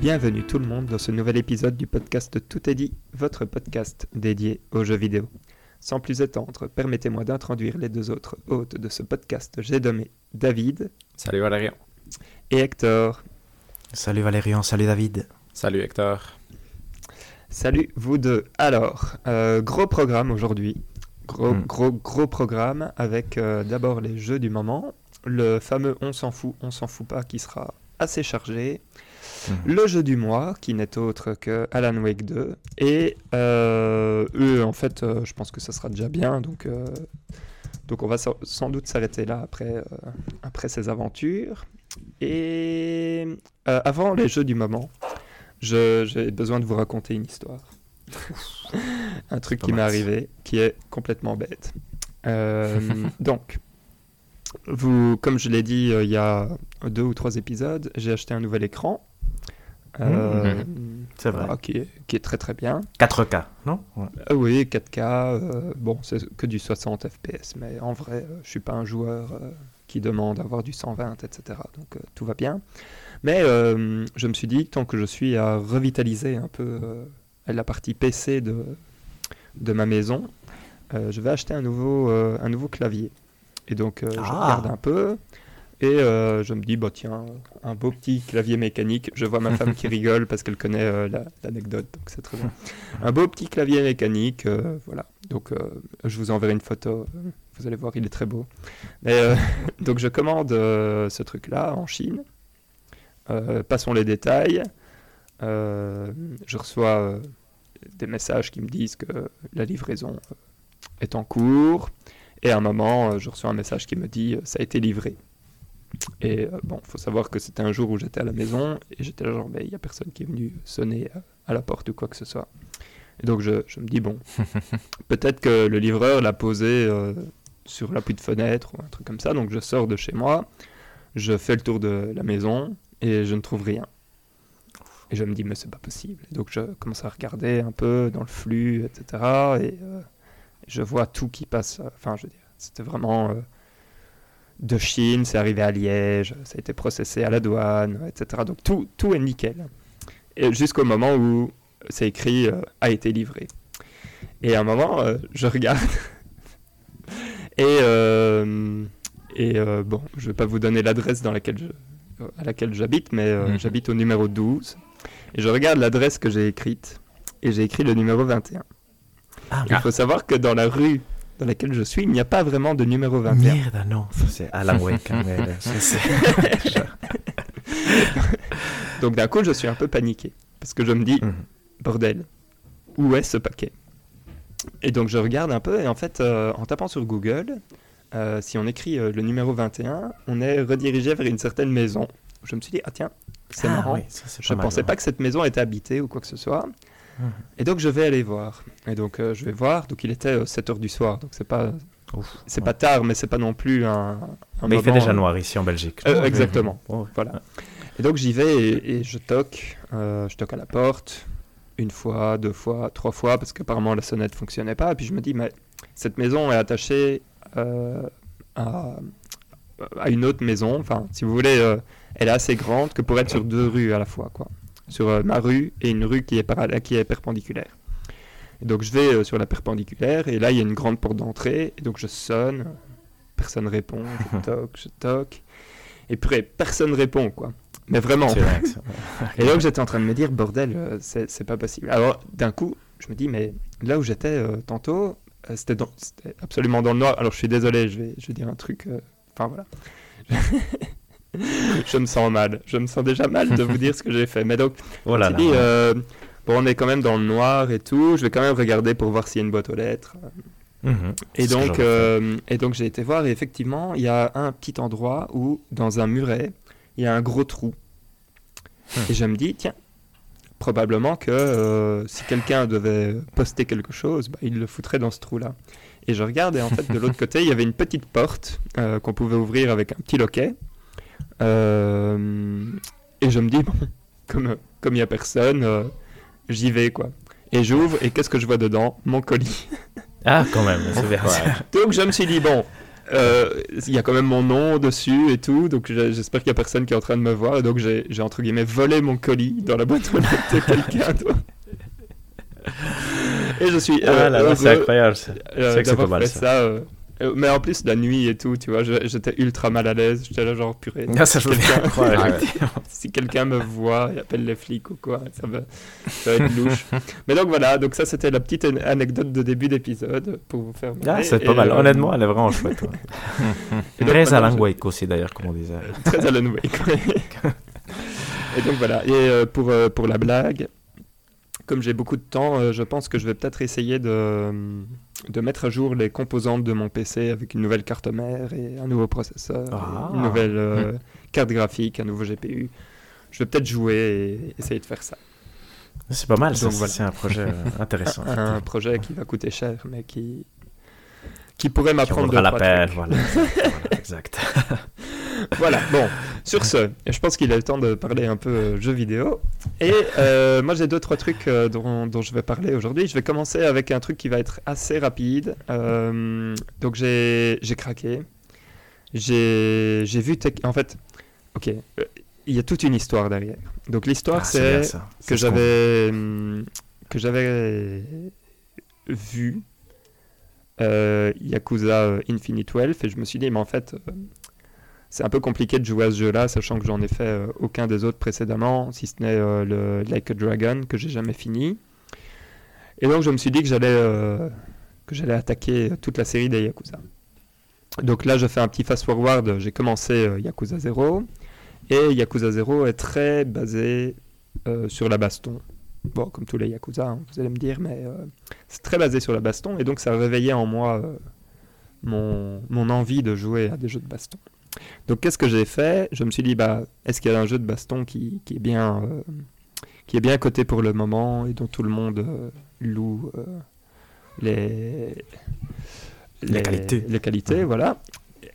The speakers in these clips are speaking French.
Bienvenue tout le monde dans ce nouvel épisode du podcast Tout est dit, votre podcast dédié aux jeux vidéo. Sans plus attendre, permettez-moi d'introduire les deux autres hôtes de ce podcast. J'ai nommé David Salut Valérian. et Hector. Salut Valérian, salut David. Salut Hector. Salut vous deux. Alors, euh, gros programme aujourd'hui. Gros, Hmm. gros, gros programme avec euh, d'abord les jeux du moment. Le fameux On s'en fout, on s'en fout pas qui sera assez chargé. Mhm. Le jeu du mois qui n'est autre que Alan Wake 2. Et euh, eux, en fait, euh, je pense que ça sera déjà bien. Donc, euh, donc on va sans- doute s'arrêter là après, après ces aventures. Et avant les jeux du moment, j'ai besoin de vous raconter une histoire. Un truc qui m'est arrivé, qui est complètement bête. Donc, vous, comme je l'ai dit euh, il y a deux ou trois épisodes, j'ai acheté un nouvel écran. Euh, C'est vrai. voilà, qui, est, qui est très très bien. 4K, non? Ouais. Ah oui, 4K, euh, bon, c'est que du 60 FPS, mais en vrai, euh, je suis pas un joueur euh, qui demande d'avoir du 120, etc. Donc euh, tout va bien. Mais euh, je me suis dit, tant que je suis à revitaliser un peu euh, la partie PC de, de ma maison, euh, je vais acheter un nouveau, euh, un nouveau clavier. Et donc euh, je Ah. regarde un peu. Et euh, je me dis, bah tiens, un beau petit clavier mécanique. Je vois ma femme qui rigole parce qu'elle connaît euh, la- l'anecdote, donc c'est très bien. Un beau petit clavier mécanique, euh, voilà. Donc je vous enverrai une photo, vous allez voir, il est très beau. Mais, euh, donc je commande euh, ce truc-là en Chine. Euh, passons les détails. Je reçois des messages qui me disent que la livraison est en cours. Et à un moment, je reçois un message qui me dit ça a été livré. Et euh, bon, faut savoir que c'était un jour où j'étais à la maison et j'étais là genre, mais il n'y a personne qui est venu sonner à, la porte ou quoi que ce soit. Et donc je, je me dis, bon, peut-être que le livreur l'a posé euh, sur l'appui de fenêtre ou un truc comme ça. Donc je sors de chez moi, je fais le tour de la maison et je ne trouve rien. Et je me dis, mais c'est pas possible. Et donc je commence à regarder un peu dans le flux, etc. Et euh, je vois tout qui passe. euh, Enfin, je veux dire, c'était vraiment euh, de Chine, c'est arrivé à Liège, ça a été processé à la douane, etc. Donc tout, tout est nickel. Jusqu'au moment où c'est écrit euh, a été livré. Et à un moment, euh, je regarde. et euh, et bon, je vais pas vous donner l'adresse dans laquelle je, à laquelle j'habite, mais Mhm. j'habite au numéro 12. Et je regarde l'adresse que j'ai écrite. Et j'ai écrit le numéro 21. Ah, Il faut savoir que dans la rue dans laquelle je suis, il n'y a pas vraiment de numéro 21. Merde, non, ça c'est Alan Wake. hein, Donc d'un coup, je suis un peu paniqué. Parce que je me dis, Mhm. bordel, où est ce paquet? Et donc je regarde un peu, et en fait, euh, en tapant sur Google, euh, si on écrit euh, le numéro 21, on est redirigé vers une certaine maison. Je me suis dit, ah tiens, c'est Ah, marrant. oui, ça, c'est Je ne pensais pas que cette maison était habitée ou quoi que ce soit. Et donc je vais aller voir. Et donc euh, je vais voir. Donc il était 7h du soir. Donc c'est pas, c'est ouais. pas tard, mais c'est pas non plus un. un Mais il fait déjà euh, noir ici en Belgique. Euh, exactement. Voilà. Et donc j'y vais et, et je toque. euh, je toque à la porte. Une fois, deux fois, trois fois, parce qu'apparemment la sonnette fonctionnait pas. Et puis je me dis, mais cette maison est attachée euh, à, à une autre maison. Enfin, si vous voulez, euh, elle est assez grande que pour être sur deux rues à la fois, quoi. Sur euh, ma rue et une rue qui est, parallèle, qui est perpendiculaire. Et donc je vais euh, sur la perpendiculaire et là il y a une grande porte d'entrée. Et donc je sonne, personne répond, je toque, je toque. Et puis personne répond, quoi. Mais vraiment. Ça. Et donc j'étais en train de me dire, bordel, euh, c'est pas possible. Alors d'un coup, je me dis, mais là où j'étais euh, tantôt, euh, c'était absolument dans le noir. Alors je suis désolé, je vais, je vais dire un truc. euh, Enfin voilà. je me sens mal. Je me sens déjà mal de vous dire ce que j'ai fait. Mais donc, Oh là là. euh, bon, on est quand même dans le noir et tout. Je vais quand même regarder pour voir s'il y a une boîte aux lettres. Mhm. Et donc, euh, et donc j'ai été voir et effectivement, il y a un petit endroit où, dans un muret, il y a un gros trou. Hmm. Et je me dis, tiens, probablement que euh, si quelqu'un devait poster quelque chose, bah, il le foutrait dans ce trou-là. Et je regarde et en fait, de l'autre côté, il y avait une petite porte qu'on pouvait ouvrir avec un petit loquet. Euh, et je me dis, bon, comme comme il n'y a personne, euh, j'y vais, quoi. Et j'ouvre, et qu'est-ce que je vois dedans? Mon colis. Ah, quand même, c'est. Ouais. Donc je me suis dit, bon, Euh, Il y a quand même mon nom dessus et tout, donc j'espère qu'il y a personne qui est en train de me voir. Et donc j'ai j'ai, entre guillemets volé mon colis dans la boîte aux lettres de quelqu'un. toi. Et je suis euh, Ah là là, c'est incroyable. euh, C'est vrai que c'est pas mal, ça. Euh, mais en plus la nuit et tout, tu vois, j'étais ultra mal à l'aise. J'étais là genre purée. Ah, ça, je peux bien croire, ouais. effectivement. si quelqu'un me voit et appelle les flics ou quoi, ça va, ça va être louche. Mais donc voilà, donc ça c'était la petite an- anecdote de début d'épisode pour vous faire Ah, c'est pas mal. euh, Honnêtement, elle est vraiment chouette. ouais. et donc, Très Alan Wake aussi, d'ailleurs, comme on disait. Très Alan Wake. et donc voilà, et euh, pour, euh, pour la blague, comme j'ai beaucoup de temps, euh, je pense que je vais peut-être essayer de, de mettre à jour les composantes de mon PC avec une nouvelle carte mère et un nouveau processeur, Ah. une nouvelle euh, carte graphique, un nouveau GPU. Je vais peut-être jouer et essayer de faire ça. C'est pas mal, ça. Donc, voilà. C'est un projet euh, intéressant. un projet qui va coûter cher, mais qui, qui pourrait m'apprendre la peine. Voilà, Exact. Voilà, bon, sur ce, je pense qu'il est le temps de parler un peu euh, jeux vidéo. Et euh, moi, j'ai deux, trois trucs euh, dont, dont je vais parler aujourd'hui. Je vais commencer avec un truc qui va être assez rapide. Euh, donc, j'ai craqué. J'ai vu... Tech- En fait, ok, il y a toute une histoire derrière. Donc, l'histoire, Ah, c'est que j'avais hum, que j'avais vu Yakuza Infinite Wealth et je me suis dit mais en fait c'est un peu compliqué de jouer à ce jeu-là sachant que j'en ai fait euh, aucun des autres précédemment si ce n'est euh, le Like a Dragon que j'ai jamais fini et donc je me suis dit que j'allais euh, que j'allais attaquer toute la série des Yakuza donc là je fais un petit fast forward j'ai commencé Yakuza 0 et Yakuza 0 est très basé sur la baston. Bon, comme tous les Yakuza, hein, vous allez me dire, mais c'est très basé sur la baston, et donc ça a réveillé en moi mon, mon envie de jouer à des jeux de baston. Donc qu'est-ce que j'ai fait? Je me suis dit, bah, est-ce qu'il y a un jeu de baston qui, qui est bien, euh, qui est bien coté pour le moment et dont tout le monde euh, loue euh, les, Les qualités. Les qualités, Mhm. voilà.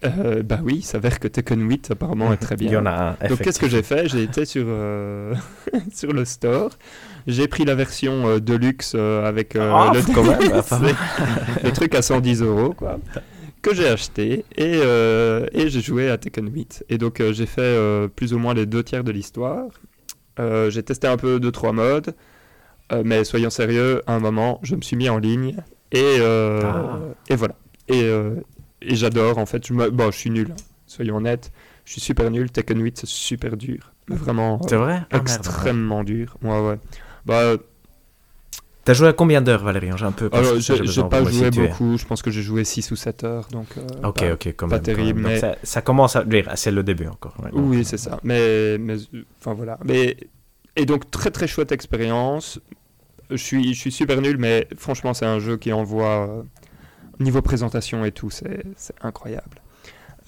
Euh, bah oui, il s'avère que Tekken 8 apparemment est très bien. Il y en a un. Donc qu'est-ce que j'ai fait? J'ai été sur, sur le store, j'ai pris la version Deluxe euh, avec Ah, le, quand même, le truc à 110 euros, quoi, que j'ai acheté et, euh, et j'ai joué à Tekken 8. Et donc euh, j'ai fait euh, plus ou moins les deux tiers de l'histoire. J'ai testé un peu deux trois modes, mais soyons sérieux, à un moment, je me suis mis en ligne et, Ah. et voilà. Et, et j'adore en fait. Je, me- bon, je suis nul, hein, soyons honnêtes. Je suis super nul. Tekken 8, c'est super dur. Vraiment C'est vrai? Ah, merde. extrêmement dur. Ouais, ouais. Bah, T'as joué à combien d'heures, Valérian J'ai un peu. alors, j'ai pas me joué beaucoup. Je pense que j'ai joué 6 ou 7 heures. Donc, euh, Ok, pas- ok, quand pas même. quand terrible, même. Mais- ça, ça commence à. dire, C'est le début encore. ouais, Oui, euh, c'est ça. Mais, mais enfin voilà. Mais et donc très très chouette expérience. Je suis je suis super nul, mais franchement c'est un jeu qui envoie euh, niveau présentation et tout, c'est incroyable.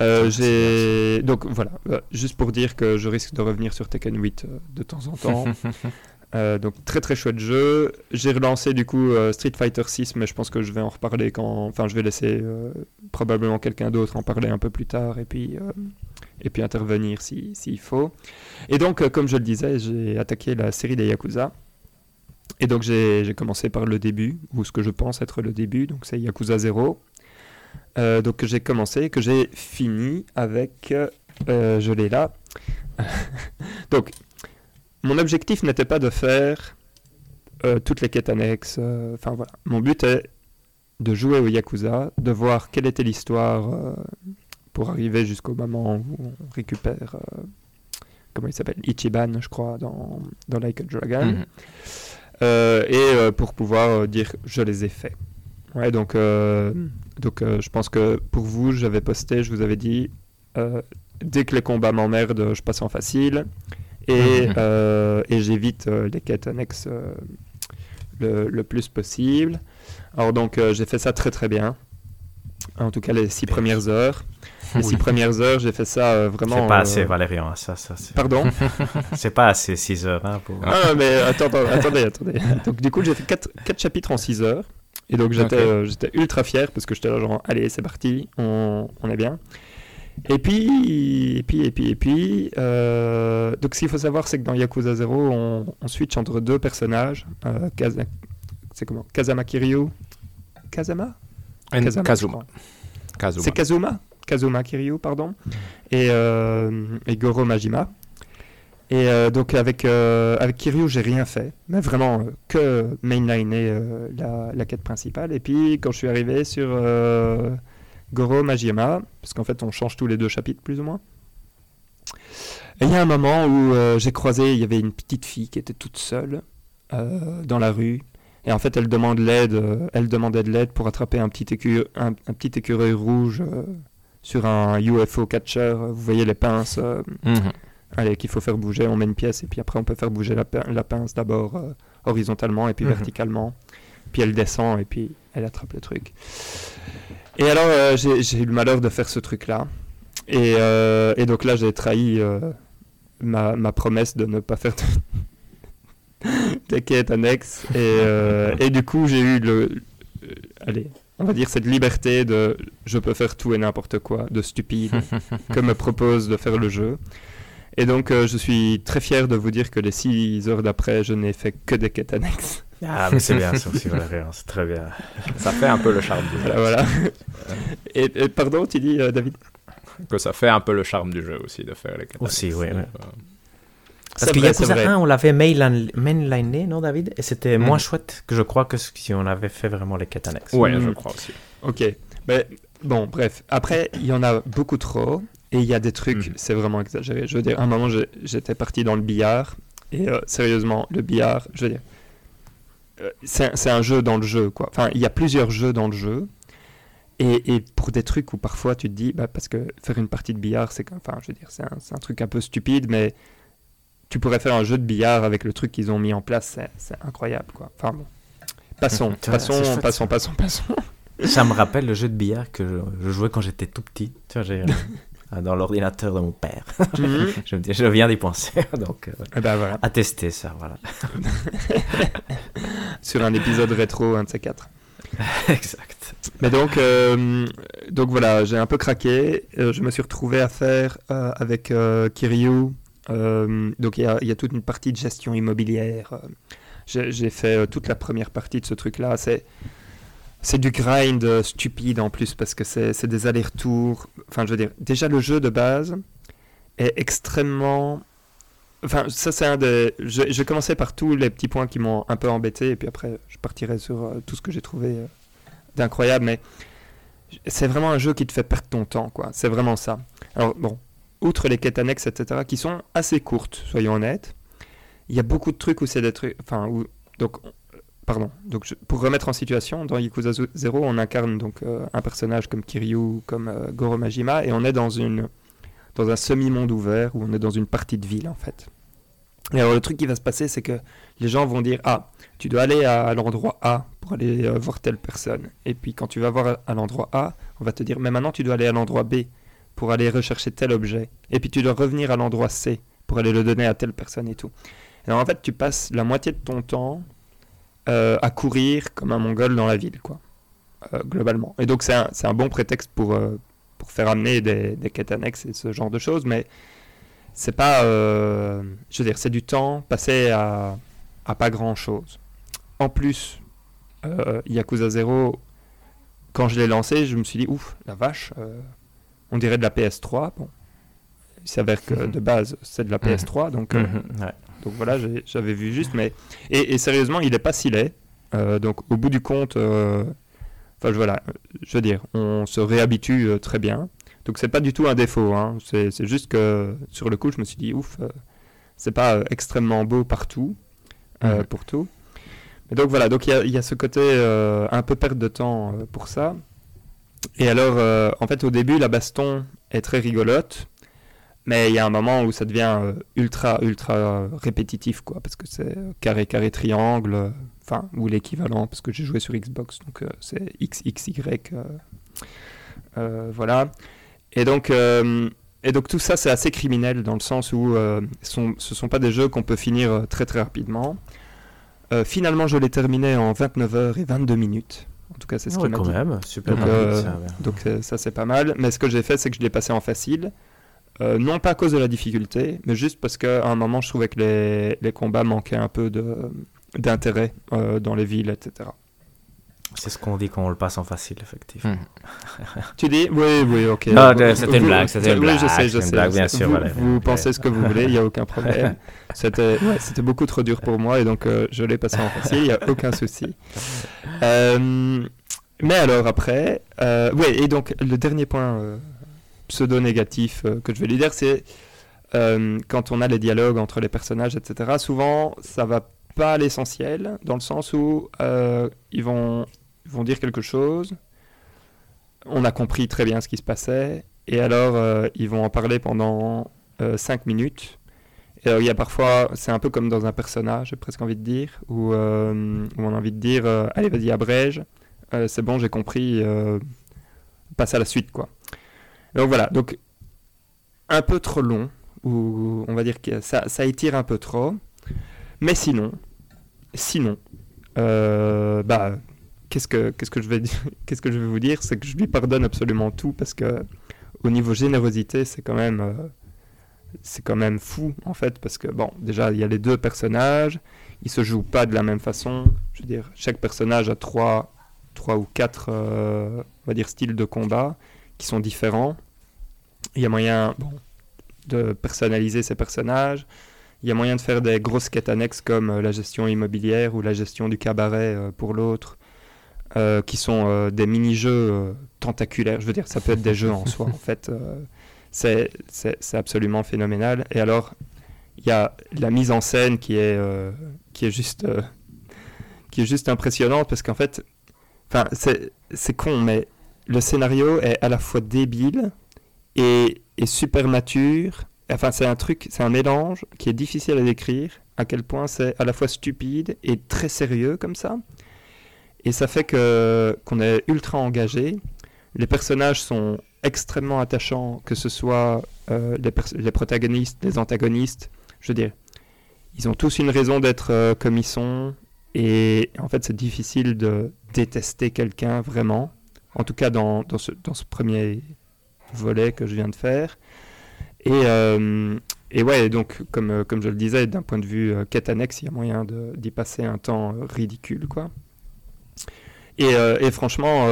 Euh, Ah, j'ai donc voilà, juste pour dire que je risque de revenir sur Tekken 8 euh, de temps en temps. Euh, donc très très chouette jeu. J'ai relancé du coup euh, Street Fighter 6, mais je pense que je vais en reparler quand. Enfin, je vais laisser euh, probablement quelqu'un d'autre en parler un peu plus tard et puis et puis intervenir si s'il faut. Et donc, comme je le disais, j'ai attaqué la série des Yakuza. Et donc j'ai commencé par le début, ou ce que je pense être le début, donc c'est Yakuza 0. Euh, donc j'ai commencé, que j'ai fini avec, je l'ai là. donc mon objectif n'était pas de faire euh, toutes les quêtes annexes. euh, voilà, mon but est de jouer au Yakuza, de voir quelle était l'histoire euh, pour arriver jusqu'au moment où on récupère, comment il s'appelle, Ichiban, je crois, dans, dans Like a Dragon. Mhm. Et pour pouvoir dire je les ai faits. Ouais, donc, donc je pense que pour vous, j'avais posté, je vous avais dit, dès que les combats m'emmerdent, je passe en facile et, Mhm. euh, et j'évite euh, les quêtes annexes euh, le, le plus possible. Alors donc j'ai fait ça très très bien. En tout cas les six premières heures. Les six premières heures, j'ai fait ça euh, vraiment. C'est pas euh, assez, Valérian. hein, Ça, ça, c'est- Pardon? C'est pas assez 6 heures. Hein, pour... Ah non, mais attends, attends, attendez, attendez. Donc du coup, j'ai fait 4, chapitres en 6 heures. Et donc j'étais euh, ultra fier parce que j'étais là genre, allez, c'est parti, on, on est bien. Et puis, et puis, et puis, et puis, euh, donc ce qu'il faut savoir, c'est que dans Yakuza 0, on, on switch entre deux personnages. Euh, Kaza- c'est comment? Kazama Kiryu? Kazama? And Kazama, Kazuma. Kazuma. C'est Kazuma? Kazuma Kiryu, pardon, et, et Goro Majima. Et donc avec, avec Kiryu, j'ai rien fait, mais vraiment que mainliner la, la quête principale. Et puis quand je suis arrivé sur Goro Majima, parce qu'en fait on change tous les deux chapitres plus ou moins. Et il y a un moment où j'ai croisé, il y avait une petite fille qui était toute seule dans la rue et en fait, elle demande l'aide, euh, elle demandait de l'aide pour attraper un petit, un, petit écureuil rouge euh, sur un UFO catcher. Vous voyez les pinces euh, mhm. allez, qu'il faut faire bouger. On met une pièce et puis après, on peut faire bouger la, la pince d'abord horizontalement et puis mhm. verticalement. Puis elle descend et puis elle attrape le truc. Et alors, j'ai eu le malheur de faire ce truc-là. Et, et, donc là, j'ai trahi ma, ma, promesse de ne pas faire des quêtes annexes. Et, euh, et du coup, j'ai eu le. Euh, allez, on va dire cette liberté de je peux faire tout et n'importe quoi, de stupide, que me propose de faire le jeu. Et donc, euh, je suis très fier de vous dire que les 6 heures d'après, je n'ai fait que des quêtes annexes. Ah, mais c'est bien, c'est aussi c'est très bien. Ça fait un peu le charme du jeu. Voilà. et, pardon, tu dis, David? Que ça fait un peu le charme du jeu aussi de faire les quêtes Aussi, oui. Parce qu'il y a 1, on l'avait mainliné, non, David? Et c'était moins mm. chouette que je crois que si on avait fait vraiment les quêtes annexes. Ouais, je mm. crois aussi. Ok. Mais, bon, bref. Après, il y en a beaucoup trop. Et il y a des trucs, mm. c'est vraiment exagéré. Je veux dire, à un moment, j'étais parti dans le billard. Et euh, sérieusement, le billard, je veux dire, euh, c'est un jeu dans le jeu, quoi. Enfin, il y a plusieurs jeux dans le jeu. Et, et, pour des trucs où parfois tu te dis, bah, parce que faire une partie de billard, c'est enfin, je veux dire, c'est un, un, truc un peu stupide, mais tu pourrais faire un jeu de billard avec le truc qu'ils ont mis en place, c'est incroyable quoi. Enfin bon. Passons, passons, passons, passons, passons, Ça me rappelle le jeu de billard que je, jouais quand j'étais tout petit. Tu vois, euh, dans l'ordinateur de mon père. Mhm. je, je viens d'y penser, donc euh, eh ben, voilà. à tester ça, voilà. Sur un épisode rétro, un de ces quatre. exact. Mais donc, euh, donc voilà, j'ai un peu craqué. je me suis retrouvé à faire avec Kiryu euh, donc il y, a toute une partie de gestion immobilière. Euh, j'ai fait euh, toute la première partie de ce truc-là. C'est c'est du grind stupide en plus parce que c'est des allers-retours. Enfin, je veux dire, déjà le jeu de base est extrêmement. Enfin, ça c'est un des. Je, commencer par tous les petits points qui m'ont un peu embêté et puis après je partirai sur tout ce que j'ai trouvé d'incroyable. Mais c'est vraiment un jeu qui te fait perdre ton temps, quoi. C'est vraiment ça. Alors bon, outre les quêtes annexes, etc., qui sont assez courtes, soyons honnêtes, il y a beaucoup de trucs où c'est des trucs. Enfin, où, donc, pardon. Donc, pour remettre en situation, dans Yakuza 0, on incarne donc euh, un personnage comme Kiryu, comme euh, Goro Majima, et on est dans, une, dans un semi-monde ouvert où on est dans une partie de ville, en fait. Et alors, le truc qui va se passer, c'est que les gens vont dire Ah, tu dois aller à, l'endroit A pour aller euh, voir telle personne. Et puis, quand tu vas voir à l'endroit A, on va te dire Mais maintenant, tu dois aller à l'endroit B pour aller rechercher tel objet. Et puis tu dois revenir à l'endroit C pour aller le donner à telle personne et tout. Alors en fait, tu passes la moitié de ton temps euh, à courir comme un mongol dans la ville, quoi, euh, globalement. Et donc c'est un, un, bon prétexte pour, euh, pour faire amener des, des, quêtes annexes et ce genre de choses, mais c'est pas. je veux dire, c'est du temps passé à, à pas grand chose. En plus, Yakuza 0, quand je l'ai lancé, je me suis dit, ouf, la vache on dirait de la PS3. Bon, il s'avère que de base, c'est de la PS3, donc, mhm, donc voilà, j'avais vu juste. Mais... Et, sérieusement, il n'est pas si laid. Euh, donc au bout du compte, euh, enfin voilà, je veux dire, on se réhabitue très bien. Donc c'est pas du tout un défaut. Hein. C'est juste que sur le coup, je me suis dit, ouf, c'est pas extrêmement beau partout, pour tout. Mais donc voilà, donc il y, y, a ce côté un peu perte de temps pour ça. Et alors, euh, en fait, au début, la baston est très rigolote, mais il y a un moment où ça devient euh, ultra, ultra répétitif, quoi, parce que c'est carré, carré, triangle, enfin, ou l'équivalent, parce que j'ai joué sur Xbox, donc euh, c'est XXY, voilà. Et donc, et donc tout ça, c'est assez criminel, dans le sens où sont, ce ne sont pas des jeux qu'on peut finir très, très rapidement. finalement, je l'ai terminé en 29 heures et 22 minutes. En tout cas, c'est ce qui m'a dit. Même, super donc, euh, ça, donc euh, ça, c'est pas mal. Mais ce que j'ai fait, c'est que je l'ai passé en facile. Euh, non pas à cause de la difficulté, mais juste parce qu'à un moment, je trouvais que les, les combats manquaient un peu d'intérêt dans les villes, etc. C'est ce qu'on dit quand on le passe en facile, effectivement. Hmm. Tu dis? Oui, oui, ok. Non, c'était une blague, c'était une oui, blague, je sais, je sais. blague, bien sûr, Vous, Valérie. vous pensez ce que vous voulez, il n'y a aucun problème. C'était ouais, c'était beaucoup trop dur pour moi et donc euh, je l'ai passé en facile, il n'y a aucun souci. Euh, mais alors après, euh, ouais, et donc le dernier point euh, pseudo-négatif euh, que je vais lui dire, c'est euh, quand on a les dialogues entre les personnages, etc. Souvent, ça va pas à l'essentiel, dans le sens où euh, ils, vont, vont dire quelque chose, on a compris très bien ce qui se passait, et alors ils vont en parler pendant 5 minutes. Et alors, il y a parfois, c'est un peu comme dans un personnage, j'ai presque envie de dire, où, où on a envie de dire Allez, vas-y, abrège, c'est bon, j'ai compris, passe à la suite, quoi. Donc voilà, donc un peu trop long, ou on va dire que ça, étire un peu trop, mais sinon, sinon, euh, bah, qu'est-ce que, qu'est-ce que je vais qu'est-ce que je vais vous dire, c'est que je lui pardonne absolument tout parce que au niveau générosité, c'est quand même, euh, c'est quand même fou en fait parce que bon, déjà il y a les deux personnages, ils se jouent pas de la même façon. Je veux dire, chaque personnage a trois, trois ou quatre, euh, va dire styles de combat qui sont différents. Il y a moyen, bon, de personnaliser ces personnages. Il y a moyen de faire des grosses quêtes annexes comme euh, la gestion immobilière ou la gestion du cabaret euh, pour l'autre, euh, qui sont euh, des mini-jeux tentaculaires. Je veux dire, ça peut être des jeux en soi, en fait. euh, c'est c'est- c'est absolument phénoménal. Et alors, il y a la mise en scène qui est, qui est, juste, qui est juste impressionnante parce qu'en fait, c'est c'est con, mais le scénario est à la fois débile et, et super mature. Enfin, c'est un truc, c'est un mélange qui est difficile à décrire, à quel point c'est à la fois stupide et très sérieux comme ça. Et ça fait que qu'on est ultra engagé. Les personnages sont extrêmement attachants, que ce soit euh, les, les protagonistes, les antagonistes. Je veux dire, ils ont tous une raison d'être euh, comme ils sont. Et en fait, c'est difficile de détester quelqu'un vraiment. En tout cas, dans, dans, ce, dans ce premier volet que je viens de faire. Et, euh, et ouais, donc, comme, euh, comme je le disais, d'un point de vue euh, quête annexe, il y a moyen d'y passer un temps ridicule, quoi. Et, et franchement,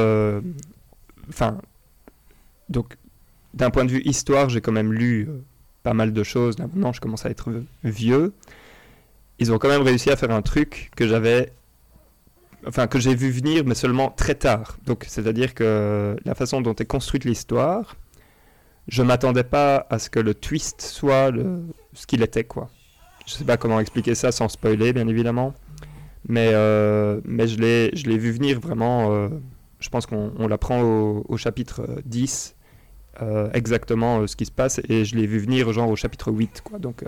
enfin, donc, d'un point de vue histoire, j'ai quand même lu pas mal de choses. Là, maintenant, je commence à être vieux. Ils ont quand même réussi à faire un truc que j'avais, enfin, que j'ai vu venir, mais seulement très tard. Donc, c'est-à-dire que la façon dont est construite l'histoire, je m'attendais pas à ce que le twist soit le, ce qu'il était, quoi. Je sais pas comment expliquer ça sans spoiler, bien évidemment. Mais, euh, mais je l'ai je l'ai vu venir vraiment. euh, je pense qu'on on l'apprend au, au chapitre euh, 10, euh, exactement ce qui se passe. Et je l'ai vu venir, genre, au chapitre 8, quoi. Donc,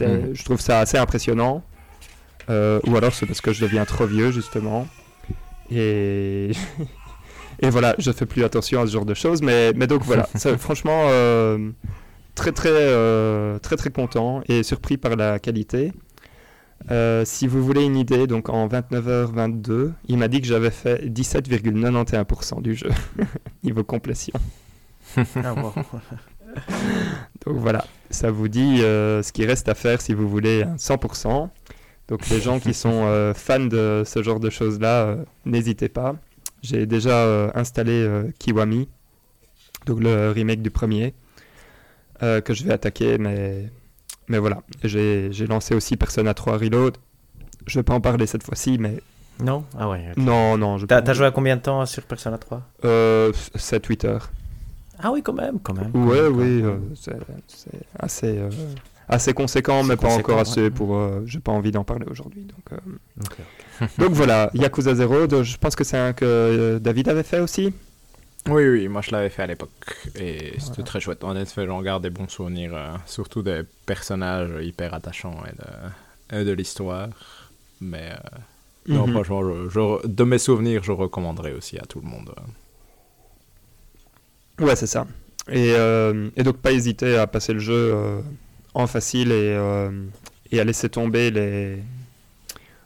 Mhm. je trouve ça assez impressionnant. Ou alors c'est parce que je deviens trop vieux, justement. Et. Et voilà, je fais plus attention à ce genre de choses, mais, mais donc voilà, ça, franchement, euh, très très euh, très très content et surpris par la qualité. Euh, si vous voulez une idée, donc en 29h22, il m'a dit que j'avais fait 17,91% du jeu, niveau complétion. Ah. Donc voilà, ça vous dit euh, ce qu'il reste à faire si vous voulez un 100%. Donc les gens qui sont euh, fans de ce genre de choses-là, euh, n'hésitez pas. J'ai déjà euh, installé euh, Kiwami, donc le remake du premier, euh, que je vais attaquer, mais, mais voilà. J'ai j'ai lancé aussi Persona 3 Reload. Je vais pas en parler cette fois-ci, mais Non? Ah ouais. non, non. je T'as t'as joué à combien de temps sur Persona 3 euh, 7-8 heures. Ah oui, quand même, quand même. Ouais, Quand même, oui, euh, c'est c'est assez, euh, assez conséquent, mais pas encore ouais. assez pour. euh, J'ai pas envie d'en parler aujourd'hui. Donc, euh, donc voilà, Yakuza 0, de- je pense que c'est un que euh, David avait fait aussi. Oui, oui, moi je l'avais fait à l'époque et c'était très chouette. Honnêtement, j'en garde des bons souvenirs, euh, surtout des personnages hyper attachants et de, et de l'histoire. Mais euh, non, Mhm. franchement, je- je- de mes souvenirs, je recommanderais aussi à tout le monde. Ouais, c'est ça. Et, euh, et donc, pas hésiter à passer le jeu euh, en facile et, euh, et à laisser tomber les,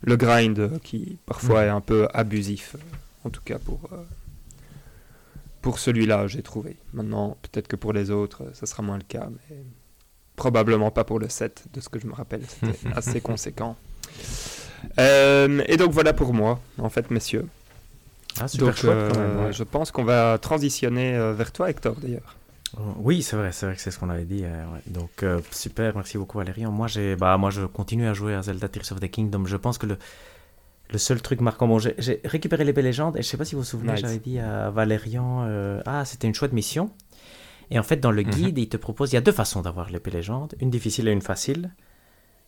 le grind qui parfois Mhm. est un peu abusif. En tout cas, pour, euh, pour celui-là, j'ai trouvé. Maintenant, peut-être que pour les autres, ça sera moins le cas, mais probablement pas pour le 7, de ce que je me rappelle. C'était assez conséquent. Euh, et donc, voilà pour moi, en fait, messieurs. Ah, super Donc, chouette, quand même, euh, ouais. je pense qu'on va transitionner vers toi, Hector, d'ailleurs. Oh, Oui, c'est vrai, c'est vrai que c'est ce qu'on avait dit. euh, ouais. Donc, euh, super, merci beaucoup Valérian. Moi, j'ai, bah, moi, je continue à jouer à Zelda Tears of the Kingdom. Je pense que le, le seul truc marquant, bon, j'ai, récupéré l'épée légende et je sais pas si vous vous souvenez, Nice. j'avais dit à Valérian, euh, ah, c'était une chouette mission. Et en fait, dans le Mhm. guide, il te propose, il y a deux façons d'avoir l'épée légende, une difficile et une facile.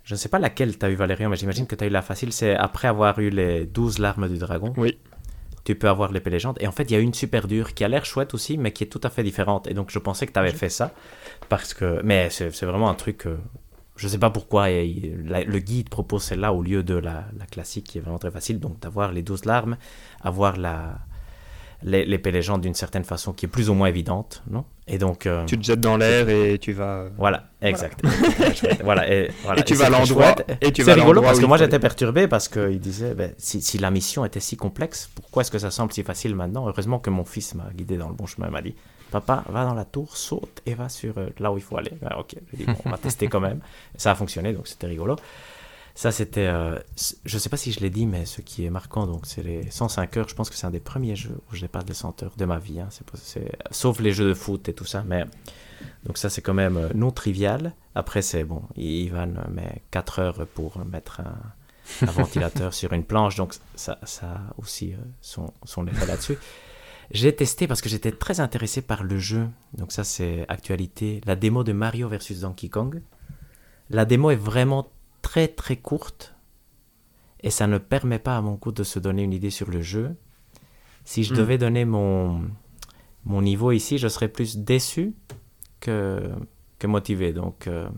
Je ne sais pas laquelle tu as eu Valérian, mais j'imagine que tu as eu la facile. C'est après avoir eu les 12 larmes du dragon. Oui. Tu peux avoir l'épée légende. Et en fait, il y a une super dure qui a l'air chouette aussi, mais qui est tout à fait différente. Et donc, je pensais que tu avais fait ça. Parce que... Mais c'est vraiment un truc... euh, je sais pas pourquoi et la- le guide propose celle-là au lieu de la, la classique qui est vraiment très facile. Donc, d'avoir les 12 larmes, avoir la l'é- l'épée légende d'une certaine façon qui est plus ou moins évidente, non? Et donc... euh, Tu te jettes dans l'air et tu vas. voilà, exact. voilà, et, voilà. Et tu Et vas à l'endroit- et tu vas à rigolo parce que moi j'étais perturbé parce qu'il disait ben, si, si la mission était si complexe, pourquoi est-ce que ça semble si facile maintenant? Heureusement que mon fils m'a guidé dans le bon chemin, il m'a dit Papa, va dans la tour, saute et va sur euh, là où il faut aller. Ah, ok, dit bon, on va tester quand même. Et ça a fonctionné donc c'était rigolo. Ça, c'était. euh, je sais pas si je l'ai dit, mais ce qui est marquant, donc, c'est les 105 heures. Je pense que c'est un des premiers jeux où je n'ai pas de 100 heures de ma vie. hein. Sauf les jeux de foot et tout ça. Mais donc, ça, c'est quand même euh, non trivial. Après, c'est bon. Ivan met 4 heures pour mettre un, ventilateur sur une planche. Donc, ça, ça aussi euh, son, son effet là-dessus. J'ai testé parce que j'étais très intéressé par le jeu. Donc, ça, c'est actualité. La démo de Mario versus Donkey Kong. La démo est vraiment très très courte et ça ne permet pas à mon goût de se donner une idée sur le jeu. Si je Hmm. devais donner mon, mon niveau ici, je serais plus déçu que, que motivé. Donc, euh,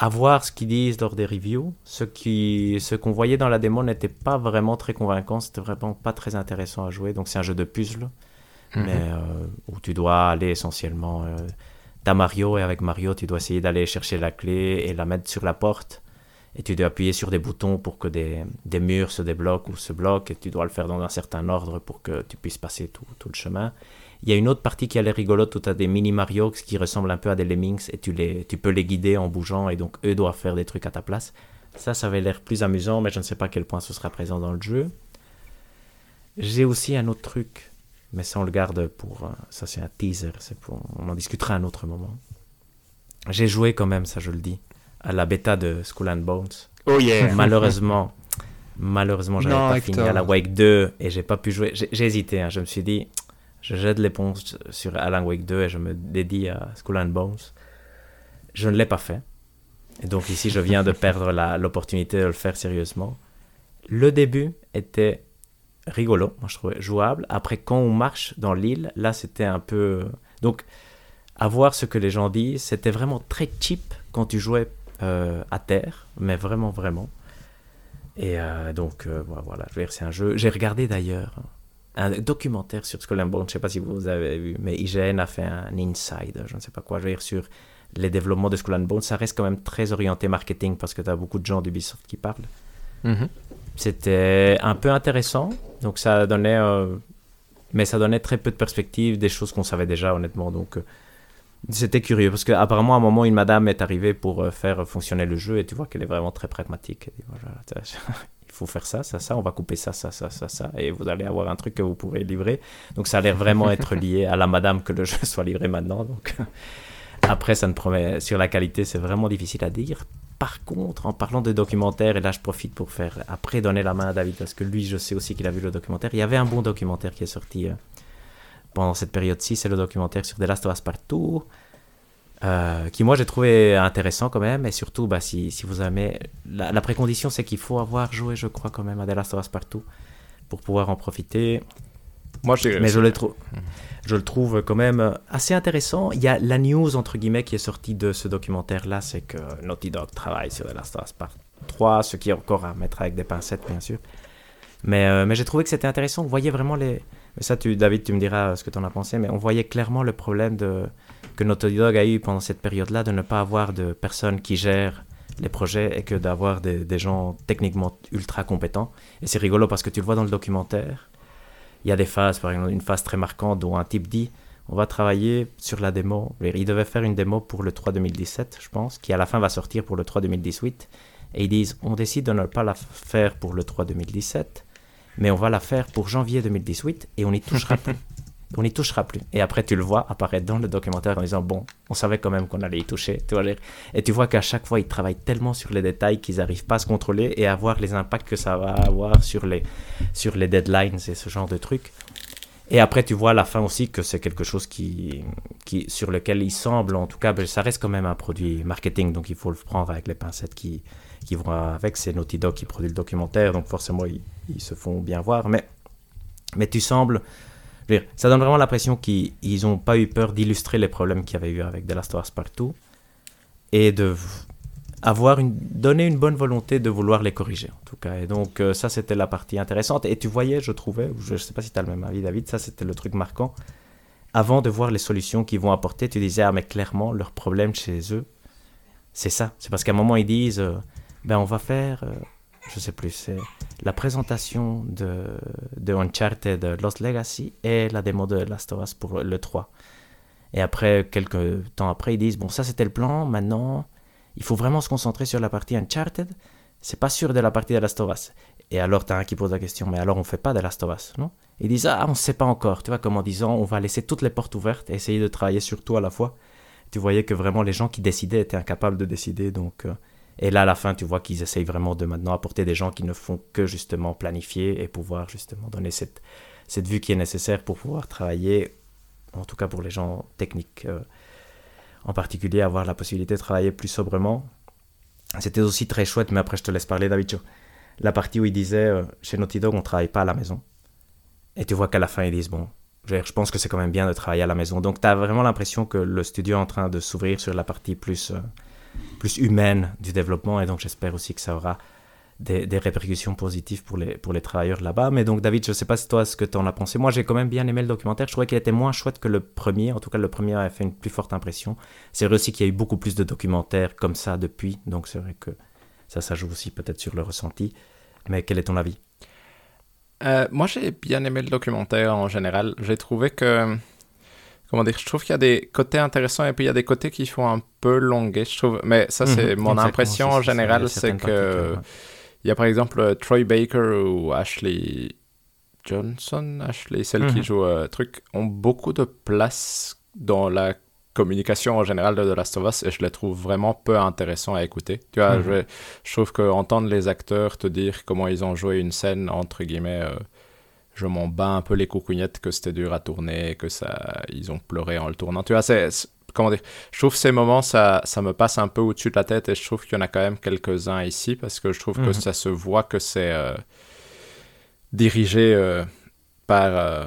à voir ce qu'ils disent lors des reviews. Ce qui, ce qu'on voyait dans la démo n'était pas vraiment très convaincant. C'était vraiment pas très intéressant à jouer. Donc, c'est un jeu de puzzle, Mhm. mais euh, où tu dois aller essentiellement. Euh, Mario et avec Mario, tu dois essayer d'aller chercher la clé et la mettre sur la porte. Et tu dois appuyer sur des boutons pour que des, des murs se débloquent ou se bloquent. Et tu dois le faire dans un certain ordre pour que tu puisses passer tout, tout le chemin. Il y a une autre partie qui a l'air rigolote où tu as des mini Mario qui ressemblent un peu à des Lemmings et tu, les, tu peux les guider en bougeant et donc eux doivent faire des trucs à ta place. Ça, ça avait l'air plus amusant, mais je ne sais pas à quel point ce sera présent dans le jeu. J'ai aussi un autre truc, mais ça on le garde pour... euh, Ça c'est un teaser, c'est pour, on en discutera à un autre moment. J'ai joué quand même, ça je le dis, à la bêta de Skull and Bones. Oh yeah Malheureusement, malheureusement, j'avais Non, pas Hector. fini Alan Wake 2 et j'ai pas pu jouer. J'ai j'ai hésité, hein, je me suis dit, je jette l'éponge sur Alan Wake 2 et je me dédie à Skull and Bones. Je ne l'ai pas fait. Et donc ici, je viens de perdre la- l'opportunité de le faire sérieusement. Le début était rigolo, moi je trouvais jouable. Après, quand on marche dans l'île, là c'était un peu. Donc, à voir ce que les gens disent, c'était vraiment très cheap quand tu jouais euh, à terre, mais vraiment, vraiment. Et euh, donc, euh, voilà, je veux dire, c'est un jeu. J'ai regardé d'ailleurs un documentaire sur Skull and Bones, je ne sais pas si vous avez vu, mais IGN a fait un inside, je ne sais pas quoi, je veux dire, sur les développements de Skull and Bones. Ça reste quand même très orienté marketing parce que tu as beaucoup de gens d'Ubisoft qui parlent. Mhm. C'était un peu intéressant, donc ça donnait, euh, mais ça donnait très peu de perspectives, des choses qu'on savait déjà honnêtement. Donc euh, c'était curieux parce qu'apparemment à un moment une madame est arrivée pour euh, faire fonctionner le jeu et tu vois qu'elle est vraiment très pragmatique. Dit, voilà, il faut faire ça, ça, ça, on va couper ça, ça, ça, ça, ça, et vous allez avoir un truc que vous pourrez livrer. Donc ça a l'air vraiment être lié à la madame que le jeu soit livré maintenant. Donc après ça ne promet sur la qualité, c'est vraiment difficile à dire. Par contre, en parlant de documentaire, et là je profite pour faire après donner la main à David parce que lui, je sais aussi qu'il a vu le documentaire. Il y avait un bon documentaire qui est sorti euh, pendant cette période-ci, c'est le documentaire sur The Last of Us Partout, euh, qui moi j'ai trouvé intéressant quand même, et surtout bah, si, si vous aimez, la, la précondition c'est qu'il faut avoir joué, je crois quand même, à The Last of Us Partout pour pouvoir en profiter. Moi, Mais ça. je le, trouve, je le trouve quand même assez intéressant. Il y a la news, entre guillemets, qui est sortie de ce documentaire-là, c'est que Naughty Dog travaille sur The Last of Us Part 3, ce qui est encore à mettre avec des pincettes, bien sûr. Mais, euh, mais j'ai trouvé que c'était intéressant. On voyait vraiment les... mais Ça, tu, David, tu me diras ce que tu en as pensé, mais on voyait clairement le problème de... que Naughty Dog a eu pendant cette période-là de ne pas avoir de personnes qui gèrent les projets et que d'avoir des, des gens techniquement ultra compétents. Et c'est rigolo parce que tu le vois dans le documentaire. Il y a des phases, par exemple, une phase très marquante dont un type dit on va travailler sur la démo. Il devait faire une démo pour le 3 2017, je pense, qui à la fin va sortir pour le 3 2018. Et ils disent on décide de ne pas la faire pour le 3 2017 mais on va la faire pour janvier 2018 et on n'y touchera plus. On n'y touchera plus. Et après, tu le vois apparaître dans le documentaire en disant Bon, on savait quand même qu'on allait y toucher. Tu et tu vois qu'à chaque fois, ils travaillent tellement sur les détails qu'ils n'arrivent pas à se contrôler et à voir les impacts que ça va avoir sur les, sur les deadlines et ce genre de trucs. Et après, tu vois à la fin aussi que c'est quelque chose qui, qui, sur lequel il semble, en tout cas, ben, ça reste quand même un produit marketing, donc il faut le prendre avec les pincettes qui, qui vont avec. C'est Naughty Dog qui produit le documentaire, donc forcément, ils, ils se font bien voir. Mais, mais tu sembles. Ça donne vraiment l'impression qu'ils n'ont pas eu peur d'illustrer les problèmes qu'il y avait eu avec The Last of Us Partout et de donner une bonne volonté de vouloir les corriger, en tout cas. Et donc, euh, ça, c'était la partie intéressante. Et tu voyais, je trouvais, je ne sais pas si tu as le même avis, David, ça, c'était le truc marquant. Avant de voir les solutions qu'ils vont apporter, tu disais, ah, mais clairement, leur problème chez eux, c'est ça. C'est parce qu'à un moment, ils disent, euh, ben, on va faire, euh, je sais plus, c'est la présentation de, de Uncharted Lost Legacy et la démo de Last of Us pour le 3. Et après, quelques temps après, ils disent, bon, ça, c'était le plan, maintenant il faut vraiment se concentrer sur la partie Uncharted. C'est pas sûr de la partie de Last of Us. Et alors, tu as un qui pose la question, mais alors on fait pas de Last of Us, non? Ils disent, ah, on sait pas encore, tu vois, comme en disant, on va laisser toutes les portes ouvertes et essayer de travailler sur tout à la fois. Tu voyais que vraiment les gens qui décidaient étaient incapables de décider, donc... Euh, et là, à la fin, tu vois qu'ils essayent vraiment de maintenant apporter des gens qui ne font que justement planifier et pouvoir justement donner cette, cette vue qui est nécessaire pour pouvoir travailler, en tout cas pour les gens techniques. Euh, en particulier avoir la possibilité de travailler plus sobrement. C'était aussi très chouette, mais après je te laisse parler David. La partie où il disait euh, chez Naughty Dog on travaille pas à la maison. Et tu vois qu'à la fin ils disent bon, je pense que c'est quand même bien de travailler à la maison. Donc tu as vraiment l'impression que le studio est en train de s'ouvrir sur la partie plus, euh, plus humaine du développement et donc j'espère aussi que ça aura des, répercussions positives pour les, pour les travailleurs là-bas. Mais donc, David, je ne sais pas si toi, ce que tu en as pensé. Moi, j'ai quand même bien aimé le documentaire. Je trouvais qu'il était moins chouette que le premier. En tout cas, le premier a fait une plus forte impression. C'est vrai aussi qu'il y a eu beaucoup plus de documentaires comme ça depuis. Donc, c'est vrai que ça, ça joue aussi peut-être sur le ressenti. Mais quel est ton avis? Euh, Moi, j'ai bien aimé le documentaire en général. J'ai trouvé que comment dire, je trouve qu'il y a des côtés intéressants et puis il y a des côtés qui font un peu longuer, je trouve. Mais ça, c'est mhm. mon impression en général, c'est que il y a par exemple euh, Troy Baker ou Ashley Johnson, Ashley, celle qui mhm. joue euh, truc, ont beaucoup de place dans la communication en général de The Last of Us et je les trouve vraiment peu intéressants à écouter. Tu vois, mhm. je, trouve que entendre les acteurs te dire comment ils ont joué une scène, entre guillemets, euh, je m'en bats un peu les coucougnettes que c'était dur à tourner, que ça, ils ont pleuré en le tournant. Tu vois, c'est comment dire, je trouve ces moments, ça, ça me passe un peu au-dessus de la tête et je trouve qu'il y en a quand même quelques-uns ici parce que je trouve que mhm. ça se voit que c'est euh, dirigé euh, par, euh,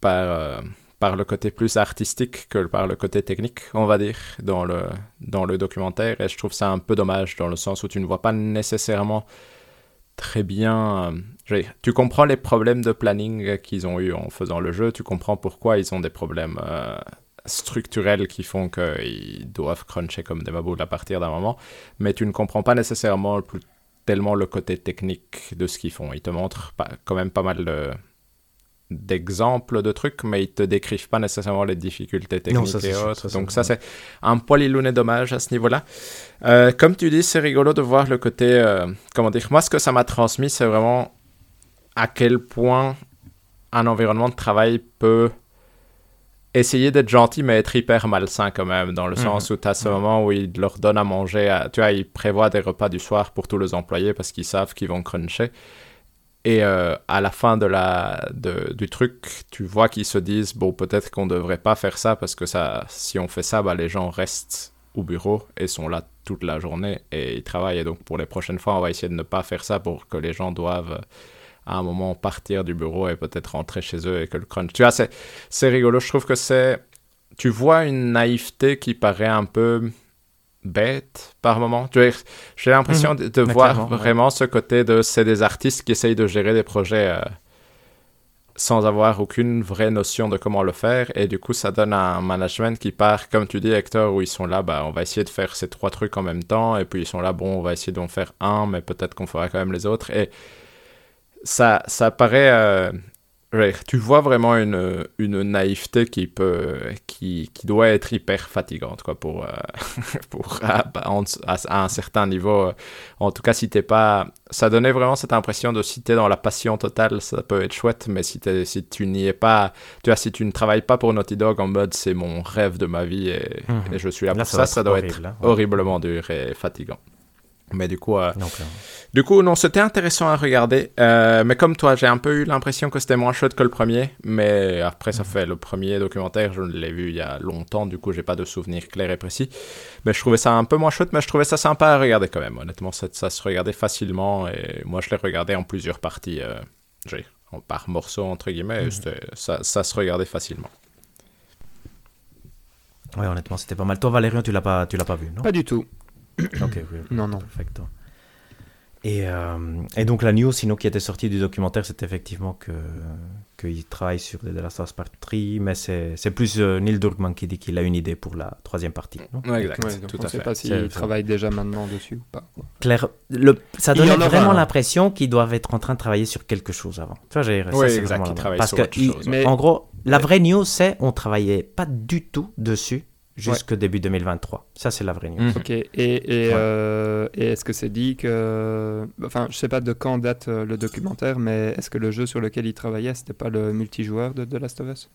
par, par le côté plus artistique que par le côté technique, on va dire, dans le, dans le documentaire. Et je trouve ça un peu dommage dans le sens où tu ne vois pas nécessairement très bien. tu comprends les problèmes de planning qu'ils ont eu en faisant le jeu, tu comprends pourquoi ils ont des problèmes structurels qui font qu'ils doivent cruncher comme des baboules à partir d'un moment, mais tu ne comprends pas nécessairement tellement le côté technique de ce qu'ils font. Ils te montrent quand même pas mal d'exemples de trucs, mais ils te décrivent pas nécessairement les difficultés techniques et autres. Donc ça, c'est un poil illuné dommage à ce niveau-là. Euh, comme tu dis, c'est rigolo de voir le côté... Euh, comment dire Moi, ce que ça m'a transmis, c'est vraiment à quel point un environnement de travail peut essayer d'être gentil, mais être hyper malsain quand même, dans le mhm. sens où tu as ce moment où il leur donne à manger, tu vois, ils prévoient des repas du soir pour tous les employés parce qu'ils savent qu'ils vont cruncher. Et euh, à la fin de la, de, du truc, tu vois qu'ils se disent, bon, peut-être qu'on ne devrait pas faire ça parce que ça, si on fait ça, bah, les gens restent au bureau et sont là toute la journée et ils travaillent. Et donc, pour les prochaines fois, on va essayer de ne pas faire ça pour que les gens doivent à un moment partir du bureau et peut-être rentrer chez eux et que le crunch. Tu vois, c'est rigolo. Je trouve que c'est. Tu vois une naïveté qui paraît un peu bête par moment. J'ai l'impression mhm. de, voir vraiment ce côté de. C'est des artistes qui essayent de gérer des projets. Euh, sans avoir aucune vraie notion de comment le faire. Et du coup, ça donne un management qui part, comme tu dis, Hector, où ils sont là, bah, on va essayer de faire ces trois trucs en même temps. Et puis ils sont là, bon, on va essayer d'en faire un, mais peut-être qu'on fera quand même les autres. Et ça, ça paraît euh, tu vois vraiment une, une naïveté qui peut qui, qui doit être hyper fatigante quoi pour euh, pour à, un certain niveau en tout cas si t'es pas ça donnait vraiment cette impression de si t'es dans la passion totale ça peut être chouette mais si si tu n'y es pas tu vois si tu ne travailles pas pour Naughty Dog en mode c'est mon rêve de ma vie et, mhm. je suis là, pour ça ça, doit être hein. horriblement dur et fatigant mais du coup, euh, du coup, non, c'était intéressant à regarder. Euh, mais comme toi, j'ai un peu eu l'impression que c'était moins chouette que le premier. Mais après, ça mhm. fait le premier documentaire, je l'ai vu il y a longtemps. Du coup, j'ai pas de souvenirs clairs et précis. Mais je trouvais ça un peu moins chouette, mais je trouvais ça sympa à regarder quand même. Honnêtement, ça, ça se regardait facilement. Et moi, je l'ai regardé en plusieurs parties, euh, par morceaux entre guillemets. Mhm. Ça, ça se regardait facilement. Ouais, honnêtement, c'était pas mal. Toi, Valérian, tu l'as pas, tu l'as pas vu, non? Pas du tout. ok, oui. Non, non. Perfecto. Et, euh, et, donc la news, sinon qui était sortie du documentaire, c'est effectivement que qu'il travaille sur The Last of Us Part 3, mais c'est plus euh, Neil Druckmann qui dit qu'il a une idée pour la troisième partie. Non? Exact. tout on ne sait pas s'il travaille déjà maintenant dessus ou pas. Claire, le, ça donne vraiment l'impression qu'ils doivent être en train de travailler sur quelque chose avant. Tu vois, j'ai oui, exact, Parce que, mais... en gros, la vraie news, c'est on travaillait pas du tout dessus jusqu'au début 2023. Ça, c'est la vraie news. Mhm. Ok. Et, euh, et, est-ce que c'est dit que. Enfin, je sais pas de quand date euh, le documentaire, mais est-ce que le jeu sur lequel il travaillait, c'était pas le multijoueur de The Last of Us?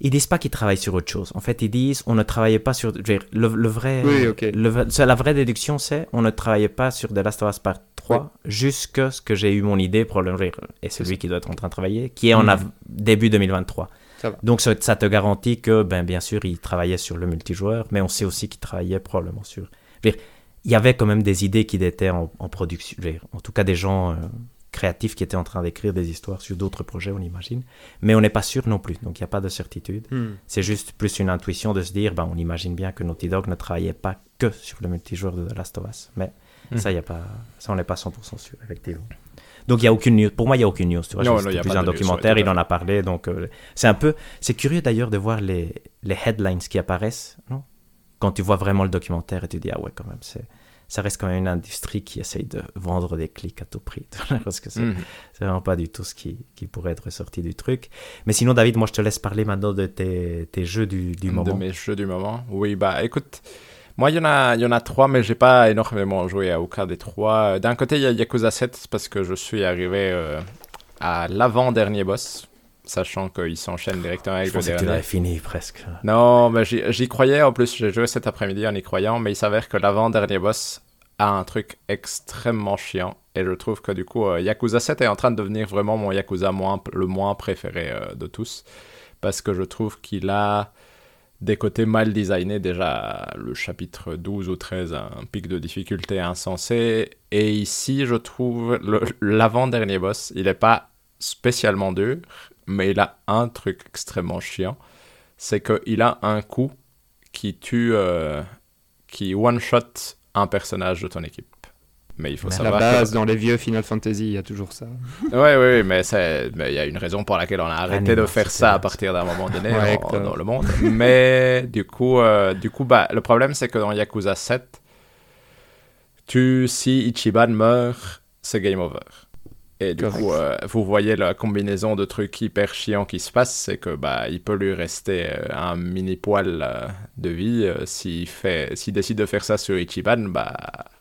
Ils disent pas qu'ils travaillent sur autre chose. En fait, ils disent on ne travaillait pas sur. Le, le vrai. Oui, ok. la vraie déduction, c'est on ne travaillait pas sur The Last of Us Part 3 jusqu'à ce que j'ai eu mon idée, probablement, et celui qui doit être en train de travailler, qui est en mhm. début 2023. Donc ça, te garantit que, ben, bien sûr, il travaillait sur le multijoueur, mais on sait aussi qu'il travaillait probablement sur... il y avait quand même des idées qui étaient en, production, en tout cas des gens euh, créatifs qui étaient en train d'écrire des histoires sur d'autres projets, on imagine, mais on n'est pas sûr non plus, donc il n'y a pas de certitude. Hmm. C'est juste plus une intuition de se dire, ben, on imagine bien que Naughty Dog ne travaillait pas que sur le multijoueur de The Last of Us, mais hmm. ça, y a pas, ça on n'est pas 100% sûr, effectivement. Donc il y a aucune news. Pour moi, il y a aucune news. Tu vois, non, plus un documentaire, il en a parlé. Donc euh, c'est un peu, c'est curieux d'ailleurs de voir les, les headlines qui apparaissent, non? Quand tu vois vraiment le documentaire et tu dis ah ouais quand même c'est ça reste quand même une industrie qui essaye de vendre des clics à tout prix. Parce que c'est mhm. vraiment pas du tout ce qui, qui, pourrait être sorti du truc. Mais sinon, David, moi, je te laisse parler maintenant de tes, tes jeux du, du moment. De mes jeux du moment Oui, bah écoute, moi, il y, en a, il y en a trois, mais j'ai pas énormément joué à aucun des trois. D'un côté, il y a Yakuza 7, parce que je suis arrivé euh, à l'avant-dernier boss, sachant qu'il s'enchaîne directement avec je le dernier. que tu fini presque. Non, mais j'y croyais, en plus, j'ai joué cet après-midi en y croyant, mais il s'avère que l'avant-dernier boss a un truc extrêmement chiant. Et je trouve que du coup, euh, Yakuza 7 est en train de devenir vraiment mon Yakuza moins, le moins préféré euh, de tous. Parce que je trouve qu'il a des côtés mal designés. Déjà, le chapitre 12 ou 13 a un pic de difficulté insensé. Et ici, je trouve l'avant-dernier boss, il n'est pas spécialement dur, mais il a un truc extrêmement chiant. C'est qu'il a un coup qui tue, euh, qui one-shot un personnage de ton équipe. Mais il faut savoir. La base, dans les vieux Final Fantasy, il y a toujours ça. Oui, oui, mais il y a une raison pour laquelle on a arrêté de faire ça à partir d'un moment donné dans, le monde. Mais du coup, euh, du coup bah, le problème, c'est que dans Yakuza 7, tu, si Ichiban meurt, c'est game over. Et du coup, euh, vous voyez la combinaison de trucs hyper chiants qui se passent, c'est que bah il peut lui rester euh, un mini poil de vie s'il fait, s'il décide de faire ça sur Ichiban, bah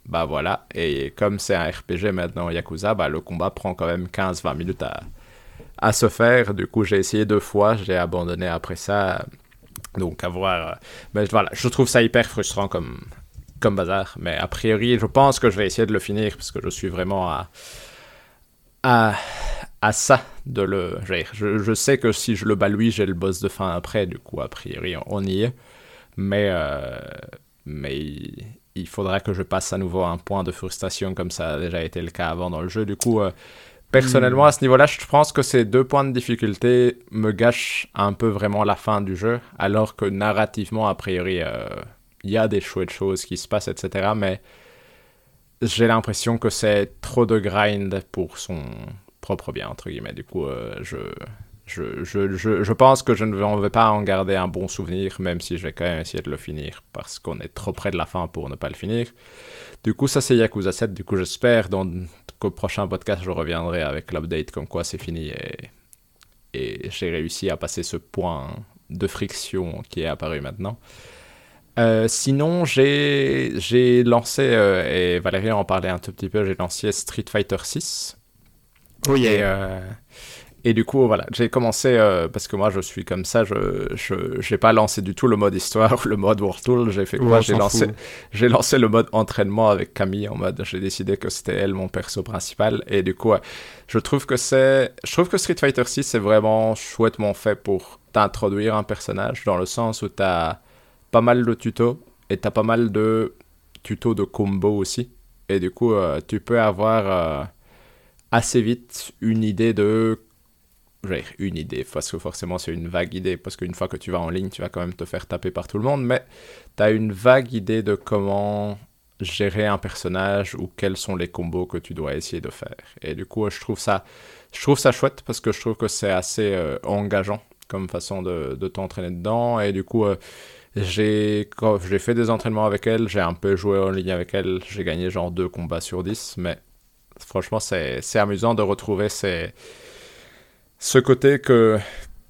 bah voilà. Et comme c'est un RPG maintenant Yakuza, bah le combat prend quand même 15-20 minutes à, à se faire. Du coup, j'ai essayé deux fois, j'ai abandonné après ça. Donc, à voir. Mais voilà, je trouve ça hyper frustrant comme, comme bazar. Mais a priori, je pense que je vais essayer de le finir parce que je suis vraiment à, à, à ça de le. Je, je sais que si je le bats lui, j'ai le boss de fin après. Du coup, a priori, on y est. Mais. Euh, mais il faudra que je passe à nouveau un point de frustration comme ça a déjà été le cas avant dans le jeu. Du coup, euh, personnellement, à ce niveau-là, je pense que ces deux points de difficulté me gâchent un peu vraiment la fin du jeu, alors que narrativement, a priori, euh, il y a des chouettes choses qui se passent, etc. Mais j'ai l'impression que c'est trop de grind pour son propre bien, entre guillemets. Du coup, euh, je, je, je, je, je, pense que je ne vais pas en garder un bon souvenir, même si je vais quand même essayer de le finir, parce qu'on est trop près de la fin pour ne pas le finir. Du coup, ça c'est Yakuza 7, du coup j'espère qu'au prochain podcast je reviendrai avec l'update comme quoi c'est fini et, et j'ai réussi à passer ce point de friction qui est apparu maintenant. Euh, sinon, j'ai lancé, euh, et Valérie en parlait un tout petit peu, j'ai lancé Street Fighter 6. Oui, et, euh, et du coup, voilà, j'ai commencé, parce que moi je suis comme ça, je n'ai pas lancé du tout le mode histoire, le mode World Tool, j'ai fait quoi? J'ai lancé, lancé le mode entraînement avec Camille, en mode, j'ai décidé que c'était elle mon perso principal, et du coup, je trouve que c'est, je trouve que Street Fighter 6 c'est vraiment chouettement fait pour t'introduire un personnage, dans le sens où tu as pas mal de tutos et tu as pas mal de tutos de combo aussi. Et du coup, euh, tu peux avoir euh, assez vite une idée de. Une idée, parce que forcément c'est une vague idée, parce qu'une fois que tu vas en ligne, tu vas quand même te faire taper par tout le monde, mais tu as une vague idée de comment gérer un personnage ou quels sont les combos que tu dois essayer de faire. Et du coup, je trouve ça, je trouve ça chouette parce que je trouve que c'est assez euh, engageant comme façon de, de t'entraîner dedans. Et du coup, j'ai fait des entraînements avec elle, j'ai un peu joué en ligne avec elle, j'ai gagné genre deux combats sur 10, mais franchement, c'est amusant de retrouver ce côté que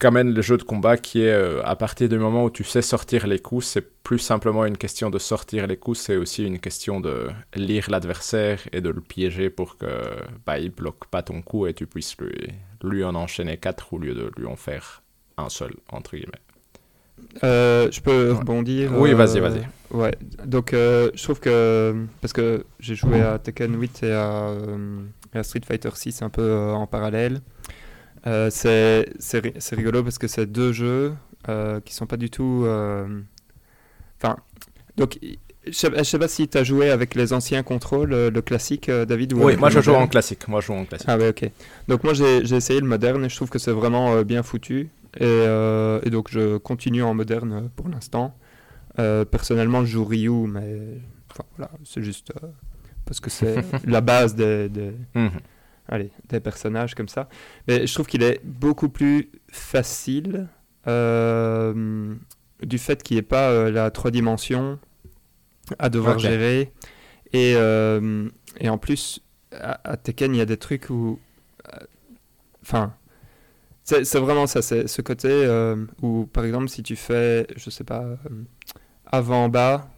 qu'amène le jeu de combat qui est euh, à partir du moment où tu sais sortir les coups, c'est plus simplement une question de sortir les coups, c'est aussi une question de lire l'adversaire et de le piéger pour que bah, il bloque pas ton coup et tu puisses lui, lui en enchaîner quatre au lieu de lui en faire un seul, entre guillemets. Euh, je peux rebondir Oui, vas-y, euh, vas-y. Ouais, donc euh, je trouve que, parce que j'ai joué à Tekken 8 et à, Street Fighter 6 un peu en parallèle, c'est rigolo parce que c'est deux jeux qui sont pas du tout... Enfin, donc je sais, sais pas si tu as joué avec les anciens contrôles, le classique, David Oui, moi je joue en classique. Moi je joue en classique. Ah ouais, ok. Donc moi j'ai essayé le moderne et je trouve que c'est vraiment bien foutu. Euh, et, donc je continue en moderne pour l'instant. Euh, personnellement, je joue Ryu, mais enfin, voilà, c'est juste euh, parce que c'est la base des, des, mhm. allez, des personnages comme ça. Mais je trouve qu'il est beaucoup plus facile du fait qu'il n'y ait pas la trois dimensions à devoir gérer. Et, et en plus, à, à, Tekken, il y a des trucs où. Enfin c'est vraiment ça, c'est ce côté euh, où, par exemple, si tu fais, je sais pas, euh, avant-bas,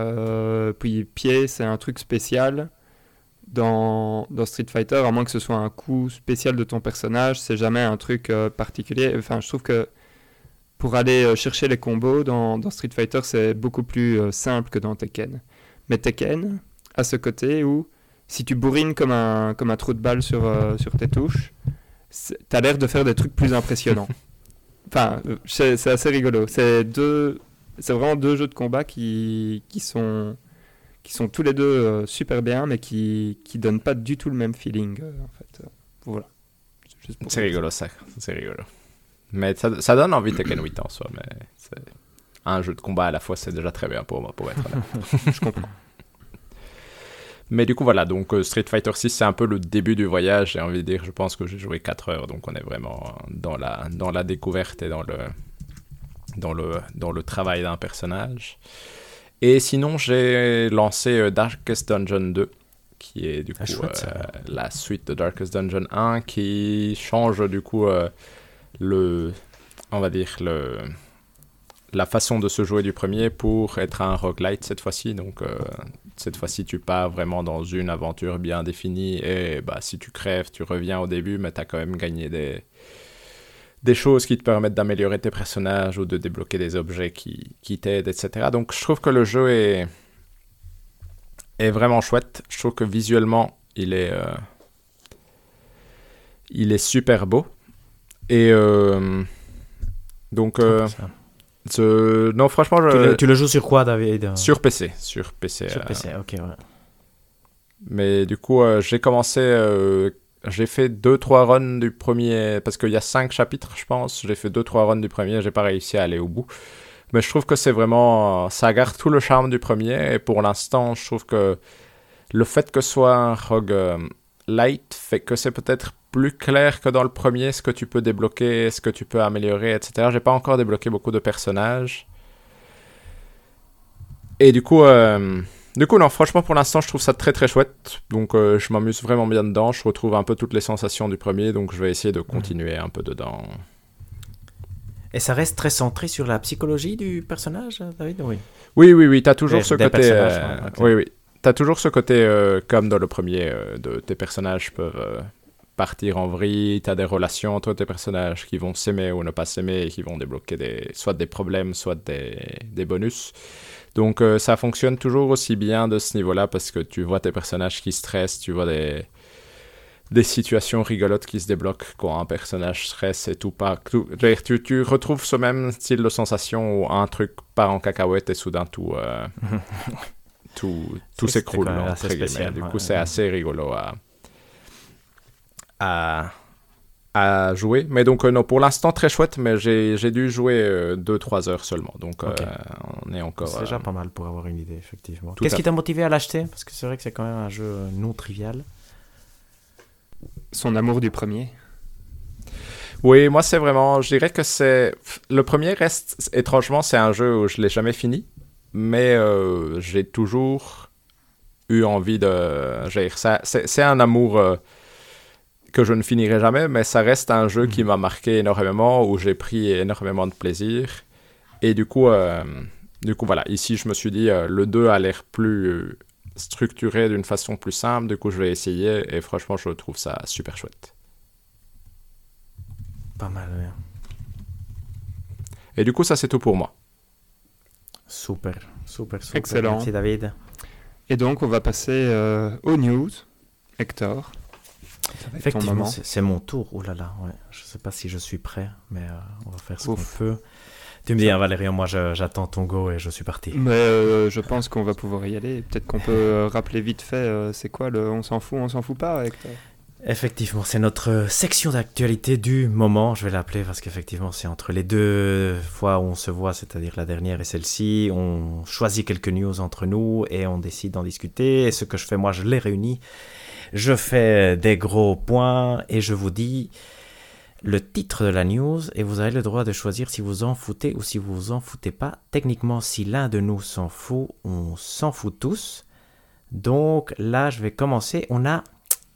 euh, puis pied, c'est un truc spécial. Dans, dans, Street Fighter, à moins que ce soit un coup spécial de ton personnage, c'est jamais un truc particulier. Enfin, je trouve que pour aller chercher les combos dans, dans Street Fighter, c'est beaucoup plus simple que dans Tekken. Mais Tekken a ce côté où si tu bourrines comme un, comme un trou de balle sur, sur tes touches, t'as l'air de faire des trucs plus impressionnants. enfin, euh, c'est assez rigolo. C'est deux, c'est vraiment deux jeux de combat qui, qui sont qui sont tous les deux euh, super bien, mais qui qui donnent pas du tout le même feeling euh, en fait. voilà. C'est rigolo ça, c'est rigolo. Mais ça, ça, donne envie Tekken 8 en soi, mais un jeu de combat à la fois, c'est déjà très bien pour moi, pour être là. Je comprends. Mais du coup, voilà, donc euh, Street Fighter 6, c'est un peu le début du voyage, j'ai envie de dire. Je pense que j'ai joué 4 heures, donc on est vraiment dans la, dans la découverte et dans le, dans le, dans le travail d'un personnage. Et sinon, j'ai lancé euh, Darkest Dungeon 2, qui est du ah, coup euh, la suite de Darkest Dungeon 1, qui change du coup le, on va dire, le, la façon de se jouer du premier pour être un roguelite cette fois-ci. Donc, cette fois-ci, tu pars vraiment dans une aventure bien définie et bah, si tu crèves, tu reviens au début, mais tu as quand même gagné des, des choses qui te permettent d'améliorer tes personnages ou de débloquer des objets qui, qui t'aident, etc. Donc je trouve que le jeu est, est vraiment chouette. Je trouve que visuellement, il est, euh, il est super beau. Et euh, donc... Euh, non, franchement, je... tu, le, joues sur quoi, David? Sur PC. Sur PC. Sur PC, ok, ouais. Mais du coup, euh, j'ai commencé. Euh, j'ai fait 2-3 runs du premier. Parce qu'il y a 5 chapitres, je pense. J'ai fait 2-3 runs du premier. J'ai pas réussi à aller au bout. Mais je trouve que c'est vraiment. Ça garde tout le charme du premier. Et pour l'instant, je trouve que le fait que ce soit un rogue euh, light fait que c'est peut-être plus clair que dans le premier ce que tu peux débloquer, ce que tu peux améliorer, etc. J'ai pas encore débloqué beaucoup de personnages. Et du coup, euh, du coup, non, franchement, pour l'instant, je trouve ça très très chouette. Donc, euh, je m'amuse vraiment bien dedans. Je retrouve un peu toutes les sensations du premier, donc je vais essayer de continuer un peu dedans. Et ça reste très centré sur la psychologie du personnage, David Oui? Oui, oui, oui. T'as toujours, ce côté. Euh, oui, oui. T'as toujours ce côté, euh, comme dans le premier, de tes personnages peuvent partir en vrille. T'as des relations entre tes personnages qui vont s'aimer ou ne pas s'aimer et qui vont débloquer des, soit des problèmes, soit des, des bonus. Donc euh, ça fonctionne toujours aussi bien de ce niveau-là parce que tu vois tes personnages qui stressent, tu vois des, des situations rigolotes qui se débloquent quand un personnage stresse et tout pas. tu, tu, retrouves ce même style de sensation où un truc part en cacahuète et soudain tout, euh, tout, tout s'écroule. Du coup, c'est assez rigolo à, à, à jouer. Mais donc, euh, non, pour l'instant, très chouette, mais j'ai dû jouer 2-3 euh, heures seulement. Donc, euh, on est encore. C'est déjà pas mal pour avoir une idée, effectivement. Qu'est-ce qui t'a motivé à l'acheter? Parce que c'est vrai que c'est quand même un jeu non trivial. Son amour du premier. Oui, moi, c'est vraiment. Je dirais que c'est. Le premier reste. Étrangement, c'est un jeu où je l'ai jamais fini. Mais j'ai toujours eu envie de. ça. C'est un amour que je ne finirai jamais, mais ça reste un jeu qui mhm. m'a marqué énormément, où j'ai pris énormément de plaisir. Et du coup, euh, du coup voilà, ici je me suis dit, euh, le 2 a l'air plus structuré d'une façon plus simple, du coup je vais essayer, et franchement je trouve ça super chouette. Pas mal, oui. Et du coup, ça c'est tout pour moi. Super, super, super. Excellent. Merci David. Et donc, on va passer euh, aux news. Hector. Effectivement, c'est mon tour. Oh là là, ouais. je sais pas si je suis prêt, mais euh, on va faire ce qu'on peut. Tu me dis, hein, Valérie, moi j'attends ton go et je suis parti. Mais euh, je pense qu'on va pouvoir y aller. Peut-être qu'on peut euh, rappeler vite fait, c'est quoi le on s'en fout, on s'en fout pas Hector Effectivement, c'est notre section d'actualité du moment, je vais l'appeler parce qu'effectivement c'est entre les deux fois où on se voit, c'est-à-dire la dernière et celle-ci, on choisit quelques news entre nous et on décide d'en discuter. Et ce que je fais moi, je les réunis je fais des gros points et je vous dis le titre de la news et vous avez le droit de choisir si vous en foutez ou si vous vous en foutez pas. Techniquement, si l'un de nous s'en fout, on s'en fout tous. Donc là, je vais commencer. On a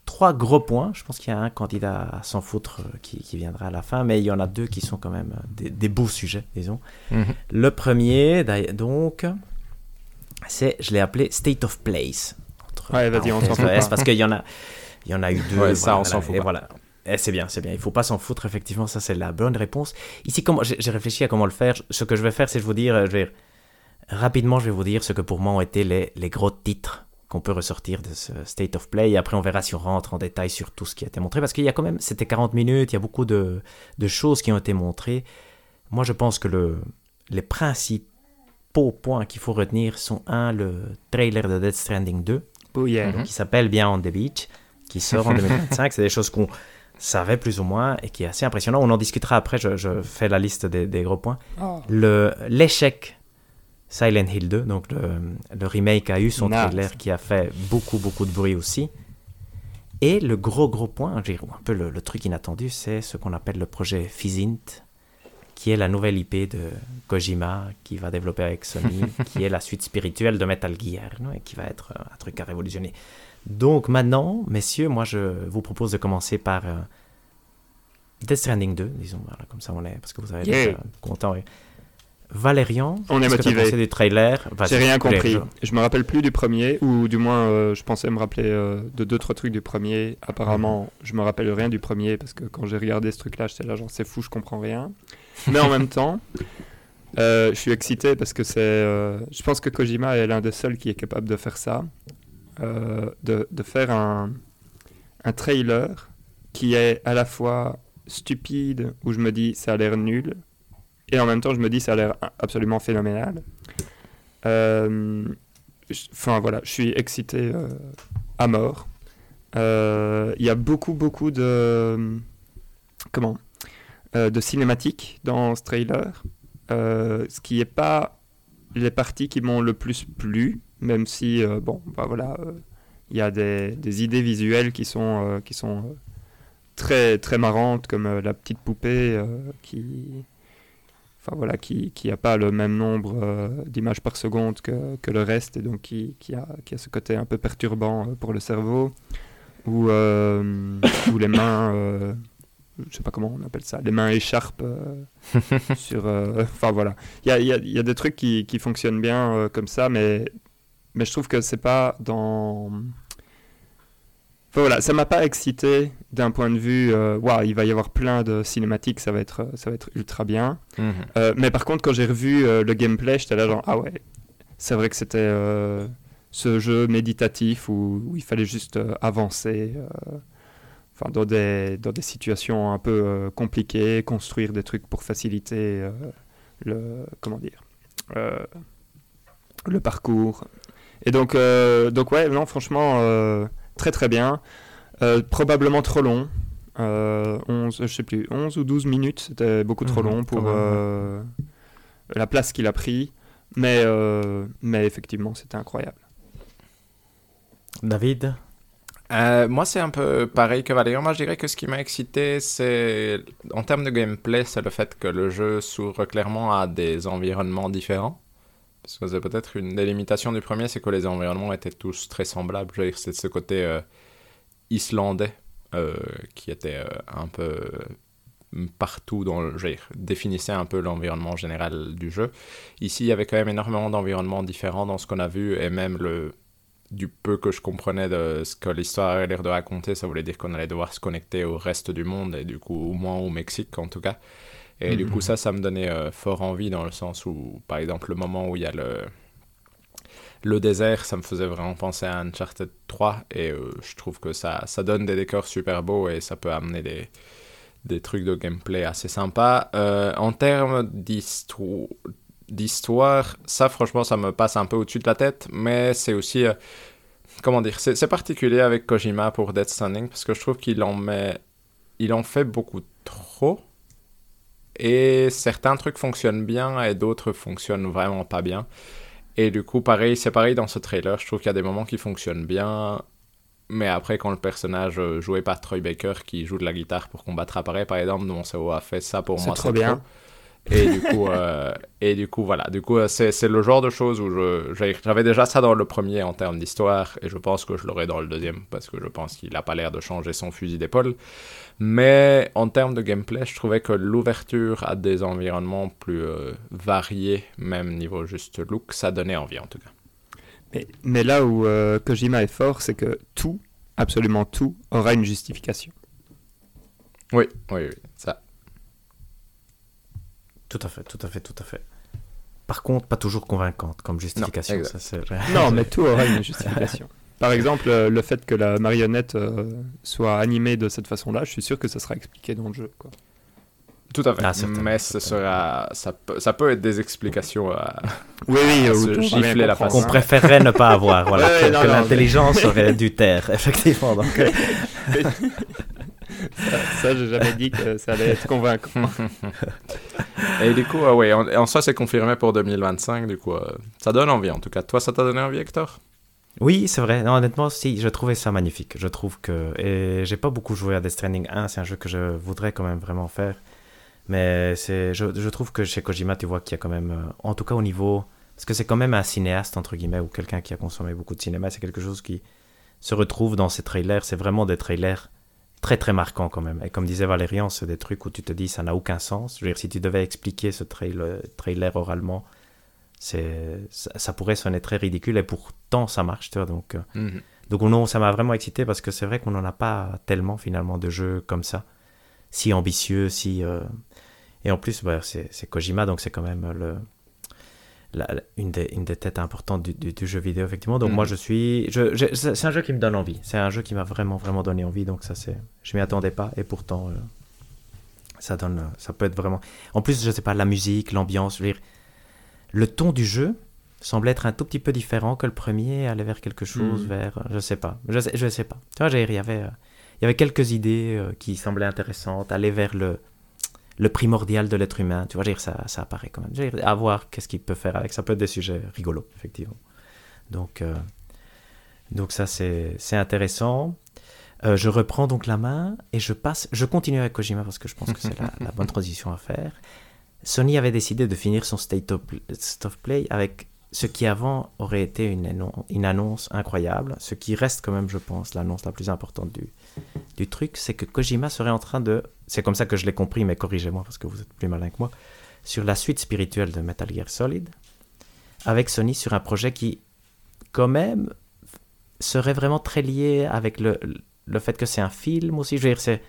trois gros points. Je pense qu'il y a un candidat à s'en foutre euh, qui, viendra à la fin, mais il y en a deux qui sont quand même euh, des, beaux sujets, disons. Mhm. Le premier, donc, c'est, je l'ai appelé State of Place. Ouais, vas-y, on s'en fout. Parce qu'il y en a, il y en a eu deux. Ouais, ça, on s'en fout. Et voilà. Eh, c'est bien, c'est bien. Il faut pas s'en foutre, effectivement. Ça, c'est la bonne réponse. Ici, comment j'ai réfléchi à comment le faire. Ce que je vais faire, c'est vous dire, je vais rapidement, je vais vous dire ce que pour moi ont été les, les gros titres qu'on peut ressortir de ce State of Play. Et après, on verra si on rentre en détail sur tout ce qui a été montré. Parce qu'il y a quand même, c'était 40 minutes, il y a beaucoup de, de, choses qui ont été montrées. Moi, je pense que le, les principaux points qu'il faut retenir sont, un, le trailer de Dead Stranding 2, qui s'appelle bien On the Beach, qui sort en 2025. C'est des choses qu'on savait plus ou moins et qui est assez impressionnant. On en discutera après, je, fais la liste des, gros points. Oh. L'échec Silent Hill 2, donc le, remake a eu son trailer qui a fait beaucoup, beaucoup de bruit aussi. Et le gros, gros point, un peu le, le truc inattendu, c'est ce qu'on appelle le projet Physint, qui est la nouvelle IP de Kojima, qui va développer avec Sony, qui est la suite spirituelle de Metal Gear, et qui va être euh, un truc à révolutionner. Donc maintenant, messieurs, moi je vous propose de commencer par euh, Death Stranding 2, disons, voilà, comme ça on est, parce que vous avez été content. Valérian, on est motivé. du trailer? J'ai rien compris. Je me rappelle plus du premier, ou du moins euh, je pensais me rappeler de deux trois trucs du premier. Apparemment, mhm. je me rappelle rien du premier parce que quand j'ai regardé ce truc-là, j'étais là genre c'est fou, je comprends rien. Mais en même temps, euh, je suis excité parce que c'est. Euh, je pense que Kojima est l'un des seuls qui est capable de faire ça. Euh, de, de, faire un, un trailer qui est à la fois stupide, où je me dis ça a l'air nul, et en même temps je me dis ça a l'air absolument phénoménal. Enfin voilà, je suis excité à mort. Il y a beaucoup, beaucoup de. Comment de cinématiques dans ce trailer, euh, ce qui n'est pas les parties qui m'ont le plus plu, même si, euh, bon, bah voilà, il y a des, idées visuelles qui sont, qui sont très, très marrantes, comme la petite poupée qui, enfin voilà, qui n'a pas le même nombre d'images par seconde que, que, le reste et donc qui, qui, a, qui, a, ce côté un peu perturbant pour le cerveau, ou, ou les mains je sais pas comment on appelle ça, les mains écharpes sur. Enfin voilà, il y a, y, a, y a, des trucs qui, qui fonctionnent bien comme ça, mais mais je trouve que c'est pas dans voilà, ça m'a pas excité d'un point de vue, euh, waouh, il va y avoir plein de cinématiques, ça va être, ça va être ultra bien. Mhm. Euh, mais par contre, quand j'ai revu euh, le gameplay, j'étais là genre, ah ouais, c'est vrai que c'était ce jeu méditatif où, où il fallait juste avancer, enfin dans des, dans des situations un peu compliquées, construire des trucs pour faciliter le, comment dire, le parcours. Et donc, donc ouais, non, franchement très très bien. Euh, probablement trop long. 11, euh, je sais plus, 11 ou 12 minutes, c'était beaucoup trop mhm, long pour euh, la place qu'il a pris. Mais, mais effectivement, c'était incroyable. David? Moi, c'est un peu pareil que Valérie. Moi, je dirais que ce qui m'a excité, c'est en termes de gameplay, c'est le fait que le jeu s'ouvre clairement à des environnements différents. Parce que c'est peut-être une des limitations du premier, c'est que les environnements étaient tous très semblables. Je veux dire, c'est ce côté euh, islandais euh, qui était euh, un peu partout dans le jeu, définissait un peu l'environnement général du jeu. Ici, il y avait quand même énormément d'environnements différents dans ce qu'on a vu, et même le, du peu que je comprenais de ce que l'histoire avait l'air de raconter, ça voulait dire qu'on allait devoir se connecter au reste du monde, et du coup, au moins au Mexique en tout cas. Et du coup, mhm. ça, ça me donnait euh, fort envie dans le sens où, par exemple, le moment où il y a le, le désert, ça me faisait vraiment penser à Uncharted 3 et euh, je trouve que ça, ça donne des décors super beaux et ça peut amener des, des trucs de gameplay assez sympas. Euh, en termes d'histoire, ça franchement, ça me passe un peu au-dessus de la tête, mais c'est aussi... comment dire C'est particulier avec Kojima pour Death Stranding parce que je trouve qu'il en met... Il en fait beaucoup trop et certains trucs fonctionnent bien et d'autres fonctionnent vraiment pas bien. Et du coup, pareil, c'est pareil dans ce trailer. Je trouve qu'il y a des moments qui fonctionnent bien. Mais après, quand le personnage euh, joué par Troy Baker qui joue de la guitare pour combattre apparaît, par exemple, mon cerveau a fait ça pour moi. C'est trop bien. Et du coup, euh, et du coup voilà. Du coup, euh, c'est le genre de choses où j'avais déjà ça dans le premier en termes d'histoire, et je pense que je l'aurai dans le deuxième, parce que je pense qu'il n'a pas l'air de changer son fusil d'épaule. Mais en termes de gameplay, je trouvais que l'ouverture à des environnements plus euh, variés, même niveau juste look, ça donnait envie en tout cas. Mais, mais là où Kojima est fort, c'est que tout, absolument tout, aura une justification. Oui, oui, oui. Tout à fait, tout à fait, tout à fait. Par contre, pas toujours convaincante comme justification. Non, ça, non mais tout aura une justification. Par exemple, euh, le fait que la marionnette euh, soit animée de cette façon-là, je suis sûr que ça sera expliqué dans le jeu. Quoi. Tout à fait. Ah, mais ce sera, ça, peut, ça peut être des explications à, oui, oui, à se gifler la. Qu'on préférerait ne pas avoir. Voilà, que, l'intelligence aurait dû taire, effectivement. Donc... Euh. ça, j'ai jamais dit que ça allait être convaincant. Et du coup, euh, oui, en, en, soi, c'est confirmé pour 2025. Du coup, euh, ça donne envie en tout cas. Toi, ça t'a donné envie, Hector? Oui, c'est vrai. honnêtement, si, je trouvais ça magnifique. Je trouve que. Et j'ai pas beaucoup joué à Death Stranding 1, c'est un jeu que je voudrais quand même vraiment faire. Mais c'est, je, je, trouve que chez Kojima, tu vois qu'il y a quand même. Euh, en tout cas, au niveau. Parce que c'est quand même un cinéaste, entre guillemets, ou quelqu'un qui a consommé beaucoup de cinéma. C'est quelque chose qui se retrouve dans ces trailers. C'est vraiment des trailers très très marquant quand même. Et comme disait Valérian, c'est des trucs où tu te dis ça n'a aucun sens. Je veux dire, si tu devais expliquer ce trailer, trailer oralement, c'est ça, pourrait sonner très ridicule et pourtant ça marche, tu vois. Donc, euh, mhm. donc non, ça m'a vraiment excité parce que c'est vrai qu'on n'en a pas tellement finalement de jeux comme ça, si ambitieux, si. Euh, et en plus, bah, c'est Kojima, donc c'est quand même le, une, des, une, des, têtes importantes du, du, jeu vidéo, effectivement. Donc, moi, mm. je suis. Je, c'est un jeu qui me donne envie. C'est un jeu qui m'a vraiment, vraiment donné envie. Donc, ça, c'est. Je m'y attendais pas. Et pourtant, euh, ça donne. Ça peut être vraiment. En plus, je sais pas, la musique, l'ambiance. Je veux dire, le ton du jeu semble être un tout petit peu différent que le premier, aller vers quelque chose, mm. vers. Je sais pas. Je sais, je sais pas. Tu vois, il y avait. Il y avait quelques idées euh, qui semblaient intéressantes. Aller vers le, le primordial de l'être humain. Tu vois, dire, ça, ça apparaît quand même. Dire, à voir qu'est-ce qu'il peut faire avec. Ça peut être des sujets rigolos, effectivement. Donc, euh, donc ça, c'est intéressant. Euh, je reprends donc la main et je passe. Je continue avec Kojima parce que je pense que c'est la, bonne transition à faire. Sony avait décidé de finir son State of Play avec ce qui avant aurait été une, une annonce incroyable, ce qui reste quand même, je pense, l'annonce la plus importante du, du truc, c'est que Kojima serait en train de, c'est comme ça que je l'ai compris, mais corrigez-moi parce que vous êtes plus malin que moi, sur la suite spirituelle de Metal Gear Solid, avec Sony sur un projet qui, quand même, serait vraiment très lié avec le, le fait que c'est un film aussi. Je veux dire, c'est,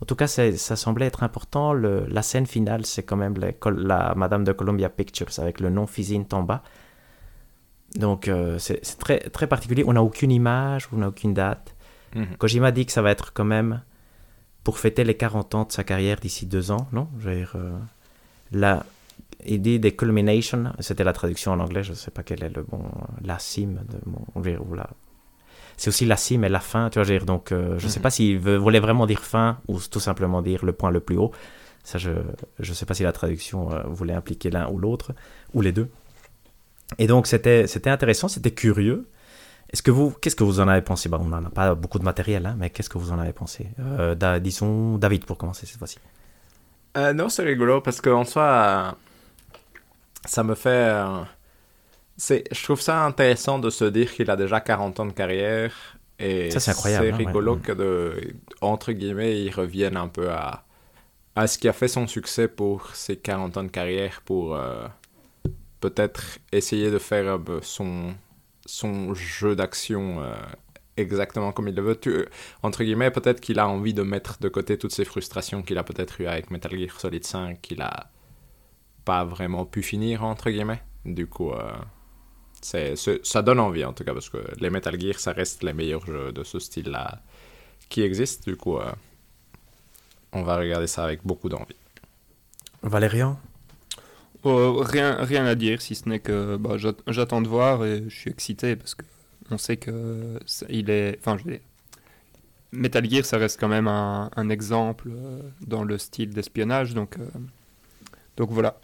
en tout cas, ça semblait être important. La scène finale, c'est quand même la Madame de Columbia Pictures avec le nom Fizine bas. Donc euh, c'est très, très particulier. On n'a aucune image, on n'a aucune date. Mhm. Kojima dit que ça va être quand même pour fêter les 40 ans de sa carrière d'ici deux ans, non? Je veux dire, euh, la, Il dit des culmination, c'était la traduction en anglais, je ne sais pas quel est le bon. La cime de mon. Ou la, c'est aussi la cime et la fin, tu vois. Dire, donc euh, je ne sais mhm. pas s'il voulait vraiment dire fin ou tout simplement dire le point le plus haut. Ça, je ne sais pas si la traduction voulait impliquer l'un ou l'autre, ou les deux. Et donc, c'était intéressant, c'était curieux. Est-ce que vous, qu'est-ce que vous en avez pensé? On n'en a pas beaucoup de matériel, hein, mais qu'est-ce que vous en avez pensé? Euh, Disons David pour commencer cette fois-ci. Euh, non, c'est rigolo parce qu'en soi, ça me fait. Euh, c'est, je trouve ça intéressant de se dire qu'il a déjà 40 ans de carrière. Et ça, c'est incroyable. C'est hein, rigolo que, de, entre guillemets, il revienne un peu à, à ce qui a fait son succès pour ses 40 ans de carrière pour peut-être essayer de faire son, son jeu d'action euh, exactement comme il le veut. Tu, entre guillemets, peut-être qu'il a envie de mettre de côté toutes ces frustrations qu'il a peut-être eues avec Metal Gear Solid 5 qu'il a pas vraiment pu finir, entre guillemets. Du coup, euh, c'est, ça donne envie en tout cas, parce que les Metal Gear, ça reste les meilleurs jeux de ce style-là qui existent. Du coup, on va regarder ça avec beaucoup d'envie. Valérian? Rien, rien à dire, si ce n'est que bah, j'attends de voir et je suis excité parce que on sait que il est. Enfin, je Metal Gear, ça reste quand même un, exemple euh, dans le style d'espionnage, donc, euh, donc voilà.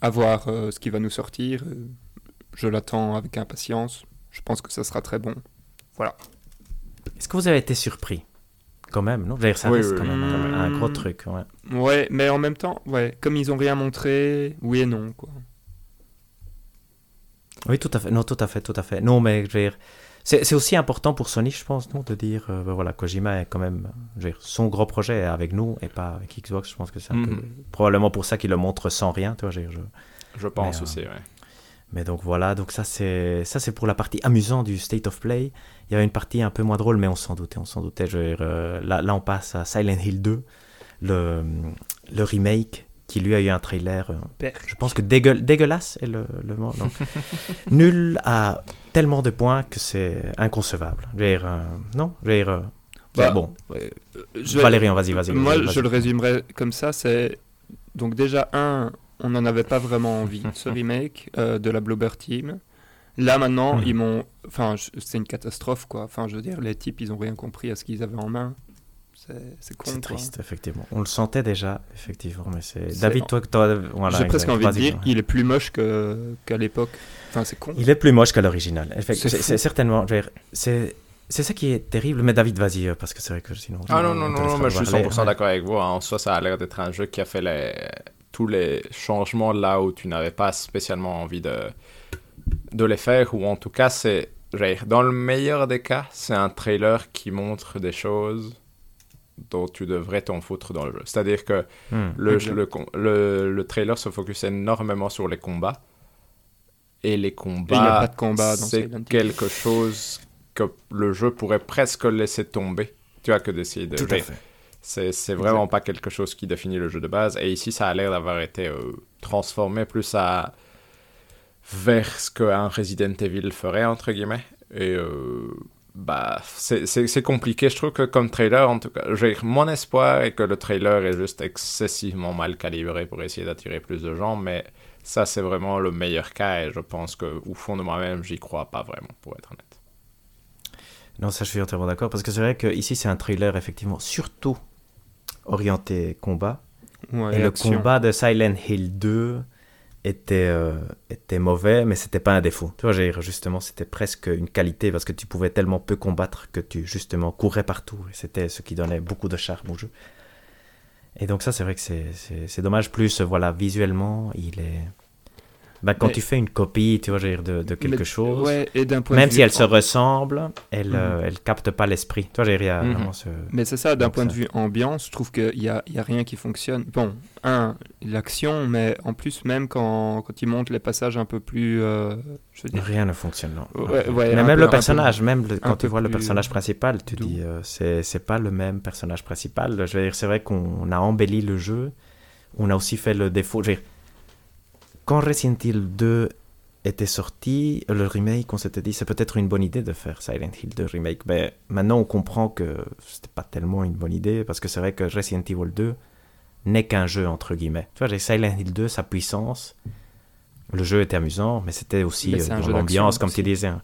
À voir euh, ce qui va nous sortir. Je l'attends avec impatience. Je pense que ça sera très bon. Voilà. Est-ce que vous avez été surpris? Quand même, non? Ça reste quand même un, gros truc. Ouais. ouais, mais en même temps, ouais, comme ils ont rien montré, oui et non, quoi. Oui, tout à fait. Non, tout à fait, tout à fait. Non, mais je veux dire, c'est aussi important pour Sony, je pense, non, de dire, euh, ben voilà, Kojima est quand même, je veux dire, son gros projet est avec nous et pas avec Xbox. Je pense que c'est mm-hmm. probablement pour ça qu'il le montre sans rien, tu vois. Je, je, je pense aussi, ouais. Mais donc voilà, donc ça c'est ça c'est pour la partie amusante du State of Play. Il y avait une partie un peu moins drôle, mais on s'en doutait, on s'en doutait. Je euh, là, là, on passe à Silent Hill 2, le, le remake qui lui a eu un trailer, euh, je pense que dégueulasse est le, le mot. nul à tellement de points que c'est inconcevable. Je dire, euh, non, je veux dire, bah, bon. Valérie, vas-y, vas-y. Moi, je le résumerai comme ça, c'est donc déjà un, on n'en avait pas vraiment envie, ce remake euh, de la Blobber Team. Là maintenant, ils m'ont, enfin, c'est une catastrophe quoi. Enfin, je veux dire, les types, ils ont rien compris à ce qu'ils avaient en main. C'est con. C'est triste, effectivement. On le sentait déjà, effectivement, mais c'est. David, toi, toi voilà, j'ai presque envie de dire, il est plus moche qu'à l'époque. Enfin, c'est con. Il est plus moche qu'à l'original. C'est certainement. C'est c'est ça qui est terrible, mais David, vas-y, euh, parce que c'est vrai que sinon. Ah non, non, non, mais je suis 100% d'accord avec vous. En soi, ça a l'air d'être un jeu qui a fait les, tous les changements là où tu n'avais pas spécialement envie de, de les faire, ou en tout cas, c'est, dans le meilleur des cas, c'est un trailer qui montre des choses dont tu devrais t'en foutre dans le jeu. C'est-à-dire que hmm. le, le, le, trailer se focus énormément sur les combats. Et les combats, combat c'est quelque chose que le jeu pourrait presque laisser tomber. Tu as que d'essayer de... Tout à fait. C'est vraiment pas quelque chose qui définit le jeu de base. Et ici, ça a l'air d'avoir été euh, transformé plus à vers ce qu'un Resident Evil ferait, entre guillemets. Et euh, bah, c'est compliqué. Je trouve que comme trailer, en tout cas, mon espoir est que le trailer est juste excessivement mal calibré pour essayer d'attirer plus de gens. Mais ça, c'est vraiment le meilleur cas. Et je pense qu'au fond de moi-même, j'y crois pas vraiment, pour être honnête. Non, ça je suis entièrement d'accord, parce que c'est vrai que ici c'est un trailer effectivement surtout orienté combat. et le combat de Silent Hill 2 était, euh, était mauvais, mais c'était pas un défaut. Tu vois, justement, c'était presque une qualité parce que tu pouvais tellement peu combattre que tu, justement, courais partout. Et c'était ce qui donnait beaucoup de charme au jeu. Et donc ça, c'est vrai que c'est dommage. Plus, voilà, visuellement, il est... Bah, quand tu fais une copie, tu vois, dire, de, de quelque chose, et point même si elle se ressemble, elle, ne mhm. elle capte pas l'esprit. Rien. Mhm. Mais c'est ça, d'un point de vue ambiance, je trouve qu'il n'y a, y a rien qui fonctionne. Bon, un, l'action, mais en plus, même quand, quand il monte les passages un peu plus. Euh, je veux dire... Rien ne fonctionne, non. mais même le personnage, même quand tu vois le personnage principal, tu dis, euh, c'est, c'est pas le même personnage principal. Je veux dire, c'est vrai qu'on a embelli le jeu, on a aussi fait le défaut. Je veux dire, quand Resident Evil 2 était sorti, le remake, on s'était dit c'est peut-être une bonne idée de faire Silent Hill 2 remake. Mais maintenant, on comprend que c'était pas tellement une bonne idée parce que c'est vrai que Resident Evil 2 n'est qu'un jeu entre guillemets. Tu vois, j'ai Silent Hill 2, sa puissance, le jeu était amusant, mais c'était aussi euh, dans l'ambiance, comme tu disais. Hein.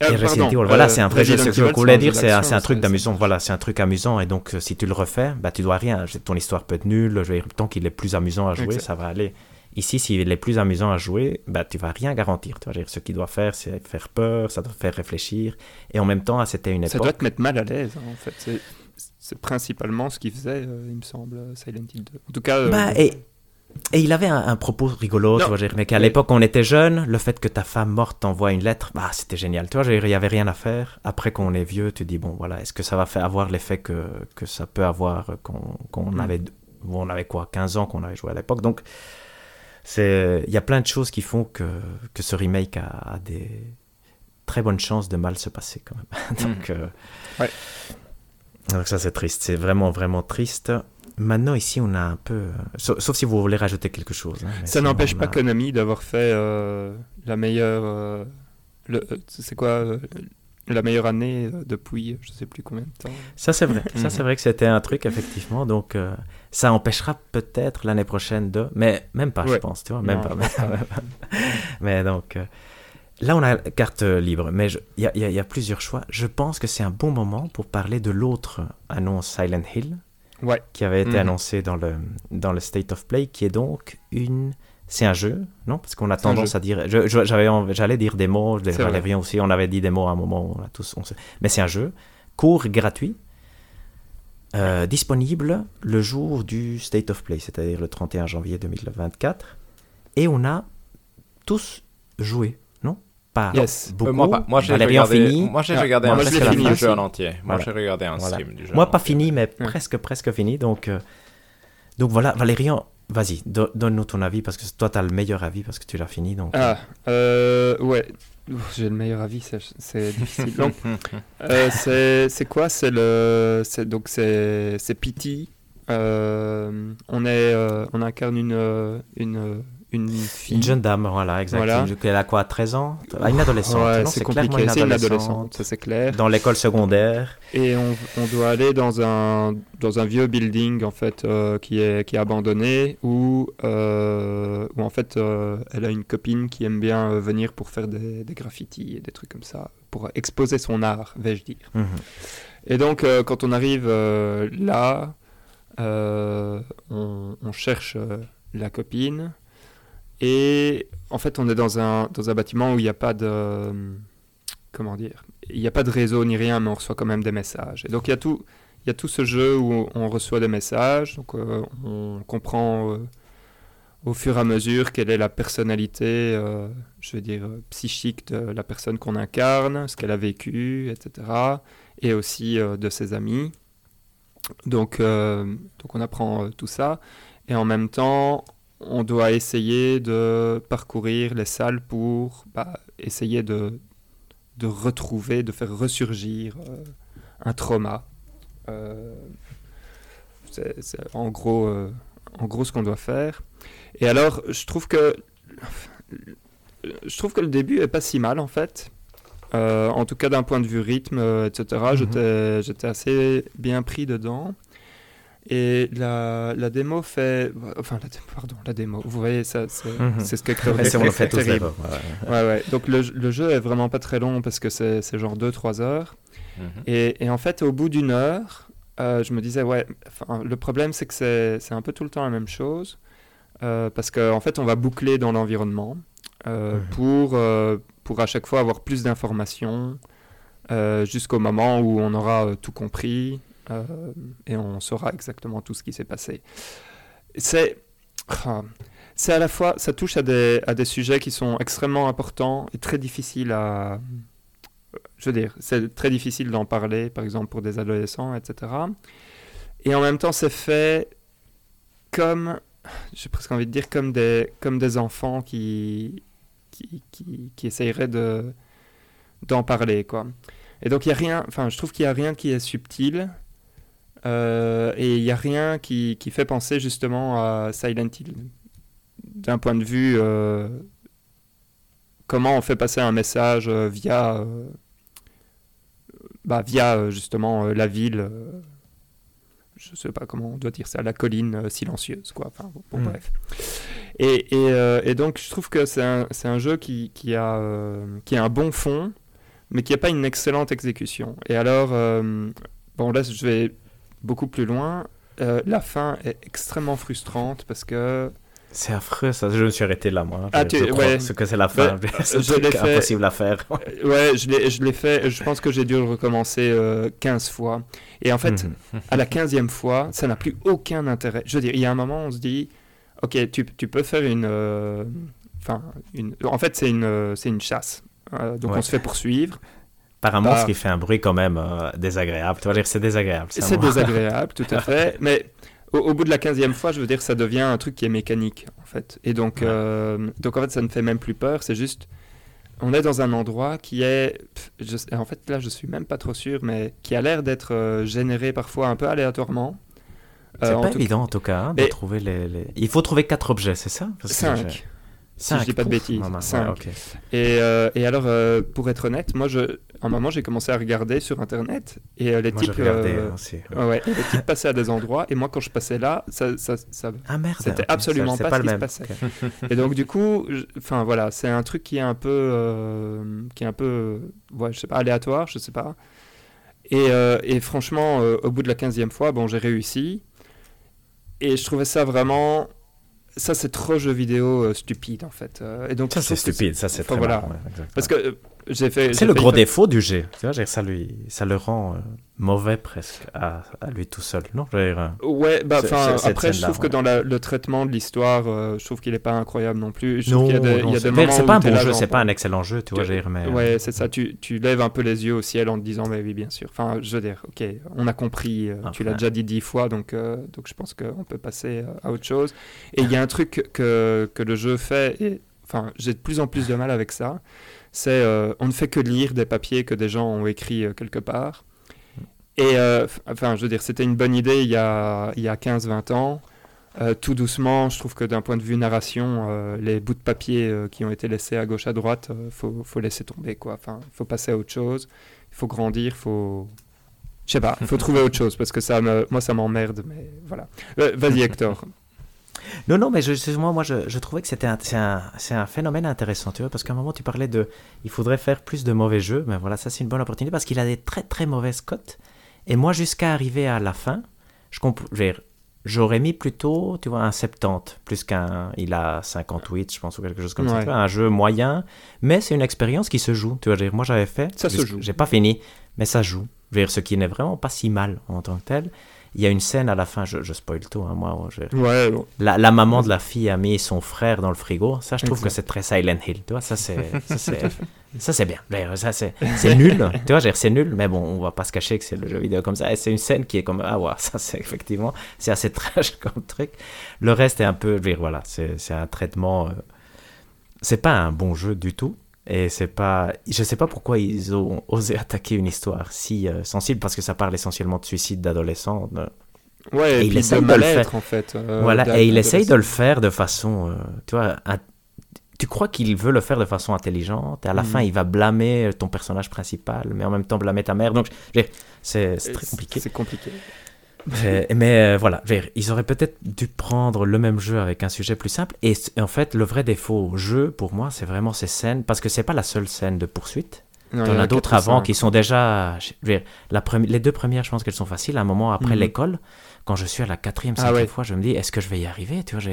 Et euh, Resident Evil, voilà, c'est un vrai jeu. Ce que je voulais dire, c'est un, truc d'amusant. Voilà, c'est un truc amusant. Et donc, si tu le refais, bah, tu dois rien. Ton histoire peut être nulle. Je tant qu'il est plus amusant à jouer, ça va aller. Ici, s'il est plus amusant à jouer, bah, tu vas rien garantir. Tu vas dire, ce qu'il doit faire, c'est faire peur, ça doit faire réfléchir. Et en même temps, c'était une époque... Ça doit te mettre mal à l'aise, hein, en fait. C'est principalement ce qu'il faisait, euh, il me semble, Silent Hill 2. En tout cas... Euh, bah, et, et, il avait un, propos rigolo, tu vois, mais qu'à l'époque, on était jeune, le fait que ta femme morte t'envoie une lettre, bah, c'était génial. Tu vois, il n'y avait rien à faire. Après qu'on est vieux, tu dis, bon, voilà, est-ce que ça va faire avoir l'effet que, que ça peut avoir qu'on mm. avait... On avait quoi, 15 ans qu'on avait joué à l'époque? Donc, il y a plein de choses qui font que, que ce remake a, des très bonnes chances de mal se passer quand même. donc, mm. euh, donc ça c'est triste, c'est vraiment vraiment triste. Maintenant ici on a un peu, sauf, si vous voulez rajouter quelque chose. Hein, ça n'empêche pas Konami d'avoir fait euh, la meilleure, euh, c'est quoi la meilleure année euh, depuis je sais plus combien de temps. Ça c'est vrai, ça c'est vrai que c'était un truc effectivement. Donc euh, ça empêchera peut-être l'année prochaine de, mais même pas je pense, tu vois, même, pas, mais donc euh, là on a carte libre, mais il y, y, a plusieurs choix. Je pense que c'est un bon moment pour parler de l'autre annonce Silent Hill, ouais. qui avait été mhm. annoncé dans le dans le State of Play, qui est donc une c'est un jeu, non? Parce qu'on a tendance à dire. J'allais dire des mots, j'allais rien aussi. On avait dit des mots à un moment, on a tous. Mais c'est un jeu court, gratuit, euh, disponible le jour du State of Play, c'est-à-dire le 31 janvier 2024. Et on a tous joué, non? Pas beaucoup. Euh, moi, pas. moi j'ai regardé, fini. Moi, j'ai regardé un le jeu en entier. Moi, j'ai regardé un stream du jeu. Moi, pas fini, mais presque, presque fini. Donc, euh, donc voilà, Valérian, Vas-y, donne-nous ton avis parce que toi, tu as le meilleur avis parce que tu l'as fini. Donc... Ah, euh, ouais. J'ai le meilleur avis, c'est difficile. euh, c'est quoi? C'est le, donc c'est Pity. Euh, on est, euh, on incarne une, une une fille. Une jeune dame, voilà, exactement. Elle a quoi, 13 ans? Ah, Une adolescente. c'est compliqué, c'est une adolescente, ça c'est clair. Dans l'école secondaire. Et on, on, doit aller dans un, dans un vieux building, en fait, euh, qui, est, qui est abandonné, où, euh, où en fait, euh, elle a une copine qui aime bien venir pour faire des, des, graffitis et des trucs comme ça, pour exposer son art, vais-je dire. Mhm. Et donc, quand on arrive là, on, on, cherche la copine. Et en fait, on est dans un, dans un bâtiment où il n'y a pas de. Comment dire Il n'y a pas de réseau ni rien, mais on reçoit quand même des messages. Et donc, il y a tout, il y a tout ce jeu où on reçoit des messages. Donc, euh, on comprend euh, au fur et à mesure quelle est la personnalité, euh, je veux dire, psychique de la personne qu'on incarne, ce qu'elle a vécu, etc. Et aussi de ses amis. Donc, donc on apprend tout ça. Et en même temps, on doit essayer de parcourir les salles pour bah, essayer de, de retrouver, de faire ressurgir euh, un trauma. Euh, c'est en gros, euh, en gros ce qu'on doit faire. Et alors, je trouve que je trouve que le début est pas si mal en fait. en tout cas, d'un point de vue rythme, etc. Mm-hmm. J'étais assez bien pris dedans. Et la, la démo fait. Enfin, la, pardon, la démo. Vous voyez, ça, c'est mhm. ce que c'est on fait terrible. Ouais. ouais, Donc, le, le, jeu est vraiment pas très long parce que c'est genre 2-3 heures. Mhm. et, et, en fait, au bout d'une heure, euh, je me disais, ouais, le problème, c'est que c'est un peu tout le temps la même chose. Euh, parce qu'en en fait, on va boucler dans l'environnement euh, pour, pour à chaque fois avoir plus d'informations jusqu'au moment où on aura tout compris et on saura exactement tout ce qui s'est passé. C'est. Ah, c'est à la fois, ça touche à des, à des sujets qui sont extrêmement importants et très difficiles à. Je veux dire, c'est très difficile d'en parler, par exemple pour des adolescents, etc. Et en même temps, c'est fait comme, j'ai presque envie de dire, comme des, comme des enfants qui, qui, qui, qui de, d'en parler, quoi. Et donc, il y a rien, enfin, je trouve qu'il n'y a rien qui est subtil. Euh, et il n'y a rien qui, qui, fait penser justement à Silent Hill d'un point de vue euh, comment on fait passer un message euh, via, bah, via justement la ville je ne sais pas comment on doit dire ça, la colline silencieuse, quoi. Enfin, bon, mm. bref. Et, et, et, donc, je trouve que c'est un, un, jeu qui, qui, a, qui a un bon fond, mais qui n'a pas une excellente exécution. Et alors, bon, là, je vais beaucoup plus loin. la fin est extrêmement frustrante parce que c'est affreux, ça. Je me suis arrêté là, moi. Ah, tu, ouais. Ce que c'est la fin. je fait. impossible à faire. Euh, ouais, je l'ai fait. Je pense que j'ai dû le recommencer euh, 15 fois. Et en fait, mhm. à la 15e fois, ça n'a plus aucun intérêt. Je veux dire, il y a un moment, on se dit, ok, tu, tu peux faire une. Euh, enfin, une. En fait, c'est une, euh, c'est une chasse. donc, on se fait poursuivre. Apparemment, bah, ce qui fait un bruit quand même désagréable. Tu vas dire, c'est désagréable. C'est désagréable, tout à fait. Mais au, bout de la 15e fois, je veux dire, ça devient un truc qui est mécanique, en fait. Et donc, euh, donc en fait, ça ne fait même plus peur. C'est juste, on est dans un endroit qui est, en fait, là, je suis même pas trop sûr, mais qui a l'air d'être euh, généré parfois un peu aléatoirement. C'est euh, pas évident, en tout cas, hein, de trouver les, Il faut trouver quatre objets, c'est ça? Parce Cinq si je dis pas de bêtises. et, euh, et, alors, euh, pour être honnête, moi, je, un moment, j'ai commencé à regarder sur Internet et euh, les types, ouais. les types passaient à des endroits et moi, quand je passais là, ça, ça, ça ah c'était absolument pas, ce qui se passait. et donc, du coup, enfin voilà, c'est un truc qui est un peu, qui est un peu, ouais, je sais pas, aléatoire, je sais pas. Et, et franchement, au bout de la 15e fois, bon, j'ai réussi. Et je trouvais ça vraiment ça c'est trop jeu vidéo euh, stupide en fait. Euh, et donc ça c'est stupide, ça c'est très voilà. Parce que euh. C'est le gros défaut du jeu. Tu vois, ça lui, ça le rend mauvais presque à, à, lui tout seul, non? Ouais, bah après je trouve que dans le traitement de l'histoire, je trouve qu'il est pas incroyable non plus. Je non, c'est pas un bon jeu, c'est pas un excellent jeu, tu vois, mais. Ouais, c'est ça. Tu, tu lèves un peu les yeux au ciel en te disant, mais oui, bien sûr. Enfin, je veux dire, ok, on a compris. tu l'as déjà dit dix fois, donc donc je pense qu'on peut passer à autre chose. Et il y a un truc que, que le jeu fait, et enfin, j'ai de plus en plus de mal avec ça, c'est euh, on ne fait que lire des papiers que des gens ont écrits euh, quelque part. Et euh, enfin, je veux dire, c'était une bonne idée il y a, a 15-20 ans. tout doucement, je trouve que d'un point de vue narration, les bouts de papier qui ont été laissés à gauche à droite, il faut, faut, laisser tomber. quoi. Enfin, il faut passer à autre chose. Il faut grandir, il faut, je sais pas, il faut trouver autre chose parce que ça me, moi ça m'emmerde, mais voilà. Vas-y Hector. Non, non, mais je, moi, moi je, je trouvais que c'était un, c'est un, un, phénomène intéressant, tu vois, parce qu'à un moment, tu parlais de. Il faudrait faire plus de mauvais jeux, mais voilà, ça, c'est une bonne opportunité parce qu'il a des très, très mauvaises cotes. Et moi, jusqu'à arriver à la fin, je j'aurais mis plutôt, tu vois, un 70, plus qu'un. Il a 58, je pense, ou quelque chose comme ça. un jeu moyen, mais c'est une expérience qui se joue, tu vois. Moi, j'avais fait. Ça se joue. J'ai pas fini, mais ça joue. ce qui n'est vraiment pas si mal en tant que tel. Il y a une scène à la fin, je, je spoil tout, hein, moi. Ouais, la, la, maman de la fille a mis son frère dans le frigo. Ça, je trouve que c'est très Silent Hill. Tu vois, ça, c'est. Ça, c'est bien. Ça, c'est nul. tu vois, c'est nul, mais bon, on va pas se cacher que c'est le jeu vidéo comme ça. Et c'est une scène qui est comme. Ah, ouais, ça, c'est effectivement. C'est assez trash comme truc. Le reste est un peu. Voilà, c'est un traitement. Euh, c'est pas un bon jeu du tout. Et c'est pas, je sais pas pourquoi ils ont osé attaquer une histoire si euh, sensible parce que ça parle essentiellement de suicide d'adolescents. Ouais, et, il essaye de, le faire. en fait. Euh, voilà, et il essaye de le faire de façon, euh, tu vois, tu crois qu'il veut le faire de façon intelligente. Et à la fin, mm. il va blâmer ton personnage principal, mais en même temps blâmer ta mère. Donc, c'est très compliqué. C'est compliqué. Mais, euh, voilà, ils auraient peut-être dû prendre le même jeu avec un sujet plus simple. Et, en fait, le vrai défaut au jeu, pour moi, c'est vraiment ces scènes, parce que c'est pas la seule scène de poursuite. il y en a, d'autres avant qui sont déjà. la les deux premières, je pense qu'elles sont faciles. À un moment après mhm. l'école, quand je suis à la quatrième, ah cinquième fois, je me dis, est-ce que je vais y arriver? Tu vois,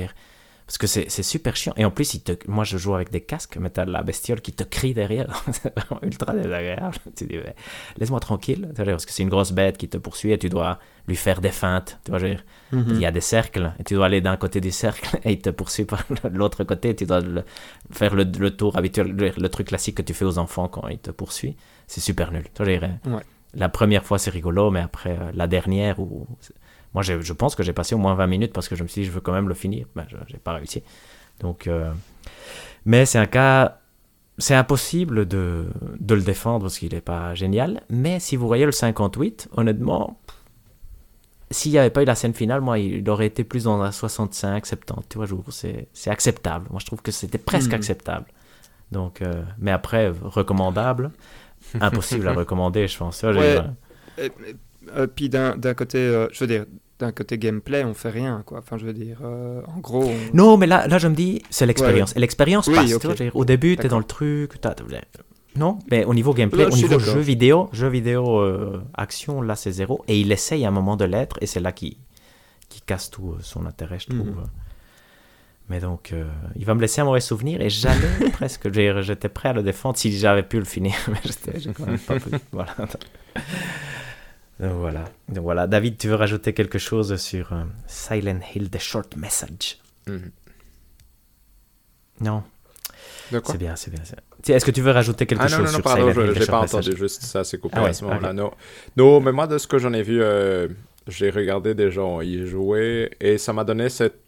Parce que c'est super chiant. Et en plus, il te... moi, je joue avec des casques, mais t'as la bestiole qui te crie derrière. c'est vraiment ultra désagréable. Tu dis, ouais, laisse-moi tranquille. Parce que c'est une grosse bête qui te poursuit et tu dois lui faire des feintes. Tu vois, je veux dire, Mhm. il y a des cercles et tu dois aller d'un côté du cercle et il te poursuit par l'autre côté. Tu dois le- faire le, le tour habituel, le, le truc classique que tu fais aux enfants quand il te poursuit. C'est super nul. Tu vois, je dirais, Ouais. La première fois, c'est rigolo, mais après, euh, la dernière, où... moi, je pense que j'ai passé au moins 20 minutes parce que je me suis dit, je veux quand même le finir. Ben, je n'ai pas réussi. Donc, euh, Mais c'est un cas. C'est impossible de, de le défendre parce qu'il n'est pas génial. Mais si vous voyez le 58, honnêtement, s'il n'y avait pas eu la scène finale, moi, il aurait été plus dans la 65, 70. Tu vois, c'est acceptable. Moi, je trouve que c'était presque Mhm. acceptable. Donc, euh, mais après, recommandable. Impossible à recommander, je pense. Je veux Euh, puis d'un d'un côté, euh, je veux dire, d'un côté gameplay, on fait rien, quoi. Enfin, je veux dire, euh, en gros. on- Non, mais là, là je me dis, c'est l'expérience. Et l'expérience Oui, passe. dire, au début, tu es D'accord. dans le truc. t'as- Non, mais au niveau gameplay, Là, au niveau jeu vidéo, jeu vidéo euh, action, là, c'est zéro. Et il essaye à un moment de l'être, et c'est là qu'il qui casse tout son intérêt, je trouve. Mhm. Mais donc, il va me laisser un mauvais souvenir, et j'allais presque, j'étais prêt à le défendre si j'avais pu le finir, mais j'étais- j'ai quand même pas pu. Voilà. Donc voilà. Donc voilà. David, tu veux rajouter quelque chose sur euh, Silent Hill, The Short Message? Mhm. Non, De quoi? C'est bien, c'est bien. Est-ce que tu veux rajouter quelque Ah chose non, non, non, sur pardon, Silent Hill, je The n'ai Short pas entendu, juste ça s'est coupé Ah ouais, à ce moment-là. ok. Non. non, mais moi, de ce que j'en ai vu, euh, j'ai regardé des gens y jouer et ça m'a donné cette,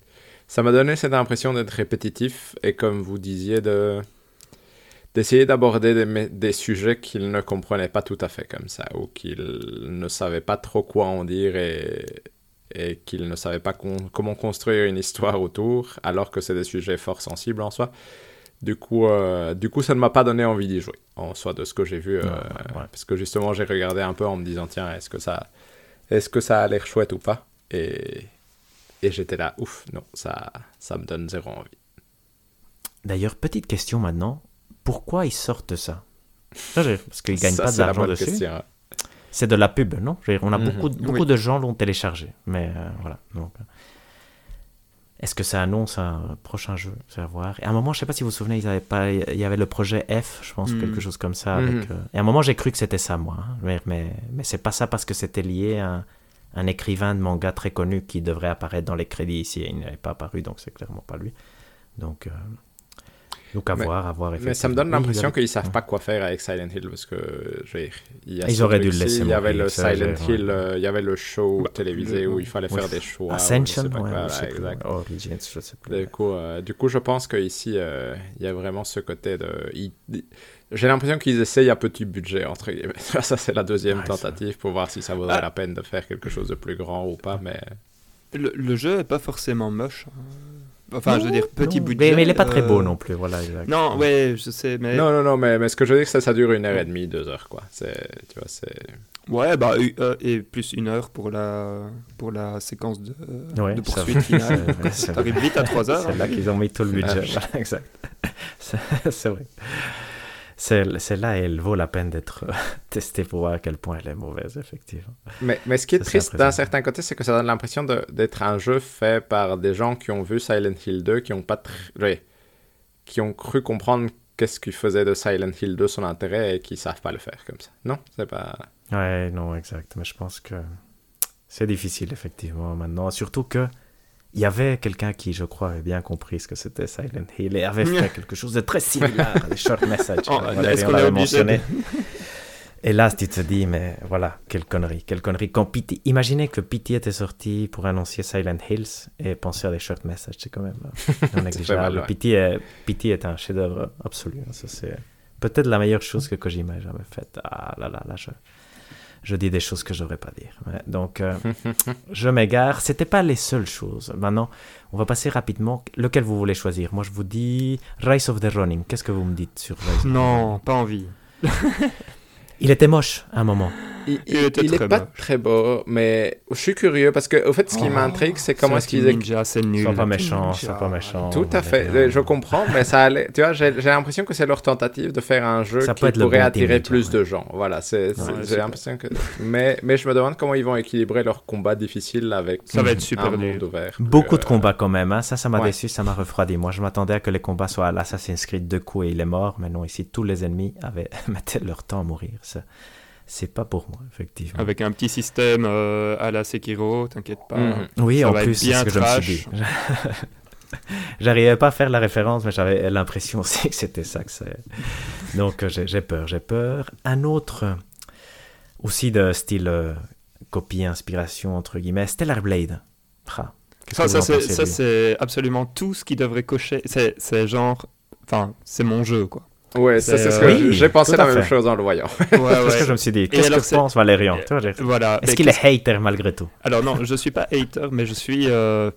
ça m'a donné cette impression d'être répétitif et comme vous disiez, de d'essayer d'aborder des, sujets qu'ils ne comprenaient pas tout à fait comme ça ou qu'ils ne savaient pas trop quoi en dire et, et qu'ils ne savaient pas con- comment construire une histoire autour alors que c'est des sujets fort sensibles en soi. Du coup, euh, du coup, ça ne m'a pas donné envie d'y jouer, en soi, de ce que j'ai vu. euh, Ouais, ouais, ouais. Parce que justement, j'ai regardé un peu en me disant, tiens, est-ce que ça, est-ce que ça a l'air chouette ou pas? Et, et j'étais là, ouf, non, ça, ça me donne zéro envie. D'ailleurs, petite question maintenant. Pourquoi ils sortent ça? Parce qu'ils gagnent Ça, pas d'argent bonne dessus. hein. C'est de la pub, non? On a Mhm. beaucoup, beaucoup Oui. de gens l'ont téléchargé. Mais euh, voilà. Donc, euh, Est-ce que ça annonce un prochain jeu? C'est à voir. Et à un moment, je sais pas si vous vous souvenez, ils avaient pas, il y avait le projet F, je pense, ou Mhm. quelque chose comme ça. Mhm. Euh, Et à un moment, j'ai cru que c'était ça, moi. hein. Mais, mais, mais c'est pas ça parce que c'était lié à un, un écrivain de manga très connu qui devrait apparaître dans les crédits ici. Et il n'avait pas apparu, donc c'est clairement pas lui. Donc, euh, donc à Mais- voir, à voir. Mais ça me donne. Oui, l'impression avait- qu'ils savent pas quoi faire avec Silent Hill parce que dire, il y a Ils auraient dû le laisser Il y avait le Silent Hill, ouais. euh, il y avait le show Bah, télévisé le- où il fallait Ouais. faire des choix. ou je Ascension, sais pas ouais, quoi, je sais voilà, plus. exact. Origins, je sais plus. Du coup, euh, du coup, je pense qu'ici, euh, il y a vraiment ce côté de. il- J'ai l'impression qu'ils essayent à petit budget, entre guillemets. Ça, c'est la deuxième ça- tentative pour voir si ça vaudrait Ah. la peine de faire quelque chose de plus grand ou pas. Mais Le, le jeu est pas forcément moche. hein. Enfin, je veux dire, petit Non, budget. Mais, mais il est pas très beau euh, non plus, voilà. exact. Non, ouais, je sais, mais. non, non, non, mais, mais ce que je veux dire, c'est que ça dure une heure et demie, deux heures, quoi. C'est, tu vois, c'est. Ouais, bah, euh, et plus une heure pour la, pour la séquence de, Ouais, de poursuite finale. Ça arrive vite à 3 heures. C'est là qu'ils ont mis tout le budget. Voilà, exact. C'est vrai. C'est c'est là elle vaut la peine d'être euh, testée pour voir à quel point elle est mauvaise, effectivement. Mais, mais ce qui est Ça, triste d'un certain côté, c'est que ça donne l'impression d'être un jeu fait par des gens qui ont vu Silent Hill 2, qui ont pas tr- qui ont cru comprendre qu'est-ce qui faisait de Silent Hill 2 son intérêt et qui savent pas le faire comme ça. Non, c'est pas. Ouais, non, exact. Mais je pense que c'est difficile, effectivement, maintenant. Surtout que il y avait quelqu'un qui, je crois, avait bien compris ce que c'était Silent Hill et avait fait quelque chose de très similaire à des short messages. Oh, Voilà, on l'avait mentionné. Et là, tu te dis, mais voilà, quelle connerie, quelle connerie. Quand Pity, imaginez que Pity était sorti pour annoncer Silent Hills et penser à des short messages, c'est quand même non négligeable. Pity, est, Pity est un chef-d'œuvre absolu. hein, Ça, c'est peut-être la meilleure chose que Kojima ait jamais faite. Ah là là là, je, je dis des choses que je devrais pas dire. Ouais, donc, euh, je m'égare. C'était pas les seules choses. Maintenant, on va passer rapidement. Lequel vous voulez choisir? Moi, je vous dis Rise of the Running. Qu'est-ce que vous me dites sur Rise of the Non, pas envie. Il était moche à un moment. Il, il, pas très beau, mais je suis curieux parce que, au fait, ce qui oh, m'intrigue, c'est comment est-ce qu'ils. Ninja, c'est nul. Sois pas méchant, sois pas méchant. Tout à fait, je comprends, mais ça allait. Tu vois, j'ai l'impression que c'est leur tentative de faire un jeu qui pourrait attirer plus de gens. Voilà, c'est. j'ai l'impression que. Mais, mais je me demande comment ils vont équilibrer leur combat difficile avec. Ça va être super ouvert. Beaucoup de combats quand même. Hein. Ça, ça m'a déçu, ça m'a refroidi. Moi, je m'attendais à que les combats soient à l'Assassin's Creed deux coups et il est mort. Mais non, ici, tous les ennemis avaient mettaient leur temps à mourir. Ça c'est pas pour moi, effectivement. Avec un petit système euh, à la Sekiro, t'inquiète pas. Mhm. Oui, en plus, c'est ce que je me suis dit. J'arrivais pas à faire la référence, mais j'avais l'impression aussi que c'était ça que c'est. Donc euh, j'ai peur, j'ai peur. Un autre, aussi de style euh, copie, inspiration, entre guillemets, Stellar Blade. Ah, ça, ça c'est absolument tout ce qui devrait cocher. C'est genre. Enfin, c'est mon jeu, quoi. Ouais, ça c'est ce que euh, j'ai pensé la même chose en le voyant. c'est ce que je me suis dit. Qu'est-ce que pense Valérian Voilà. Est-ce qu'il est hater malgré tout? Alors non, je suis pas hater, mais je suis. Euh...